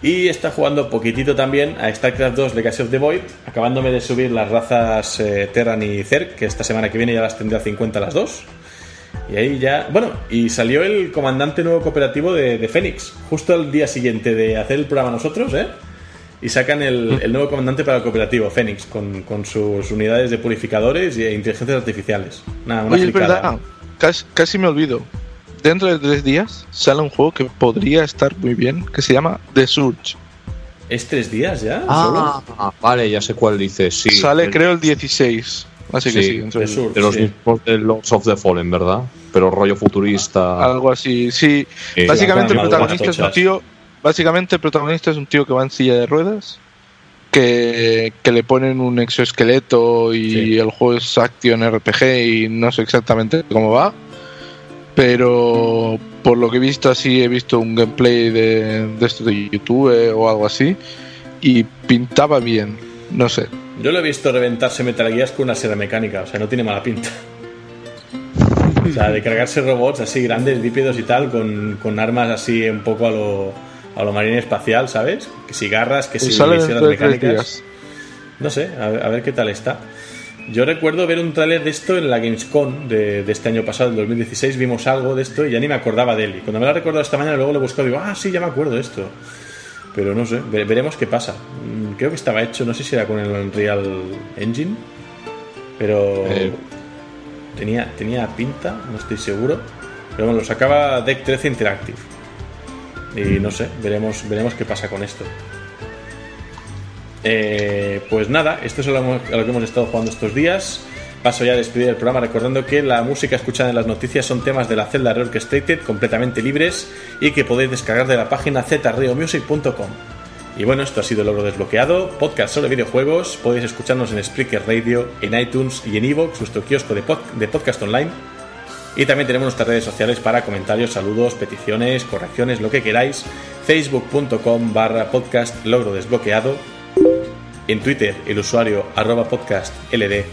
Y está jugando poquitito también a StarCraft 2 Legacy of the Void, acabándome de subir las razas eh, Terran y Zerg, que esta semana que viene ya las tendré a 50 las dos. Y ahí ya. Bueno, y salió el comandante nuevo cooperativo de, de Fénix, justo el día siguiente de hacer el programa nosotros, ¿eh? Y sacan el, el nuevo comandante para el cooperativo, Fénix, con, con sus unidades de purificadores e inteligencias artificiales. Nada, una Oye, es fricada. verdad, casi, casi me olvido. Dentro de tres días sale un juego que podría estar muy bien, que se llama The Surge. ¿Es tres días ya? Ah, vale, ya sé cuál dices. Sí, sale El- creo el 16. Así que Sí, The de- Surge. de los sí. mismos de Lords of the Fallen, ¿verdad? Pero rollo futurista. algo así. Sí, Eh, básicamente el protagonista es un tío. Básicamente el protagonista es un tío que va en silla de ruedas. Que, que le ponen un exoesqueleto y Sí. el juego es Action RPG y no sé exactamente cómo va. Pero por lo que he visto así, he visto un gameplay de, de esto de YouTube o algo así. Y pintaba bien. No sé. Yo lo he visto reventarse Metal Gear con una sierra mecánica, o sea, no tiene mala pinta. O sea, de cargarse robots así grandes, bípedos y tal, con, con armas así un poco a lo, a lo marine espacial, ¿sabes? Que si garras, que si tres mecánicas. No sé, a ver, a ver qué tal está. Yo recuerdo ver un tráiler de esto en la Gamescom de, de este año pasado, del 2016. Vimos algo de esto y ya ni me acordaba de él. Y cuando me lo recordado esta mañana, luego lo he buscado y digo, ah, sí, ya me acuerdo de esto. Pero no sé, ve- veremos qué pasa. Mm, Creo que estaba hecho, no sé si era con el Unreal Engine, pero Eh. tenía, tenía pinta, no estoy seguro. Pero bueno, lo sacaba Deck 13 Interactive. Y no sé, veremos, veremos qué pasa con esto. Eh, pues nada, esto es lo, lo que hemos estado jugando estos días. Paso ya a despedir el programa recordando que la música escuchada en las noticias son temas de la celda Reorchestrated completamente libres y que podéis descargar de la página zreomusic.com. Y bueno, esto ha sido el logro desbloqueado, podcast sobre videojuegos. Podéis escucharnos en Spreaker Radio, en iTunes y en Evox, nuestro kiosco de podcast online. Y también tenemos nuestras redes sociales para comentarios, saludos, peticiones, correcciones, lo que queráis. Facebook.com barra podcast logro desbloqueado. En Twitter, el usuario arroba podcast LD.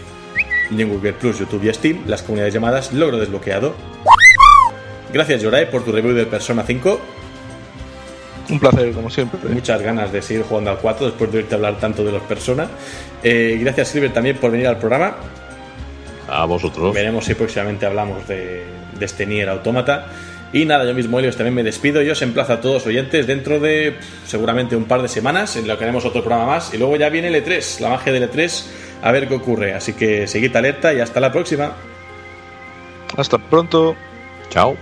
Y en Google Plus, YouTube y Steam, las comunidades llamadas logro desbloqueado. Gracias, Yorae, por tu review de Persona 5. Un placer, como siempre. Muchas ganas de seguir jugando al 4 después de oírte hablar tanto de los Persona. Eh, gracias, Silver, también por venir al programa. A vosotros. Veremos si próximamente hablamos de, de este Nier Automata. Y nada, yo mismo, Helios, también me despido. Yo os emplazo a todos oyentes dentro de pff, seguramente un par de semanas, en lo que haremos otro programa más. Y luego ya viene el E3, la magia del E3, a ver qué ocurre. Así que seguid alerta y hasta la próxima. Hasta pronto. Chao.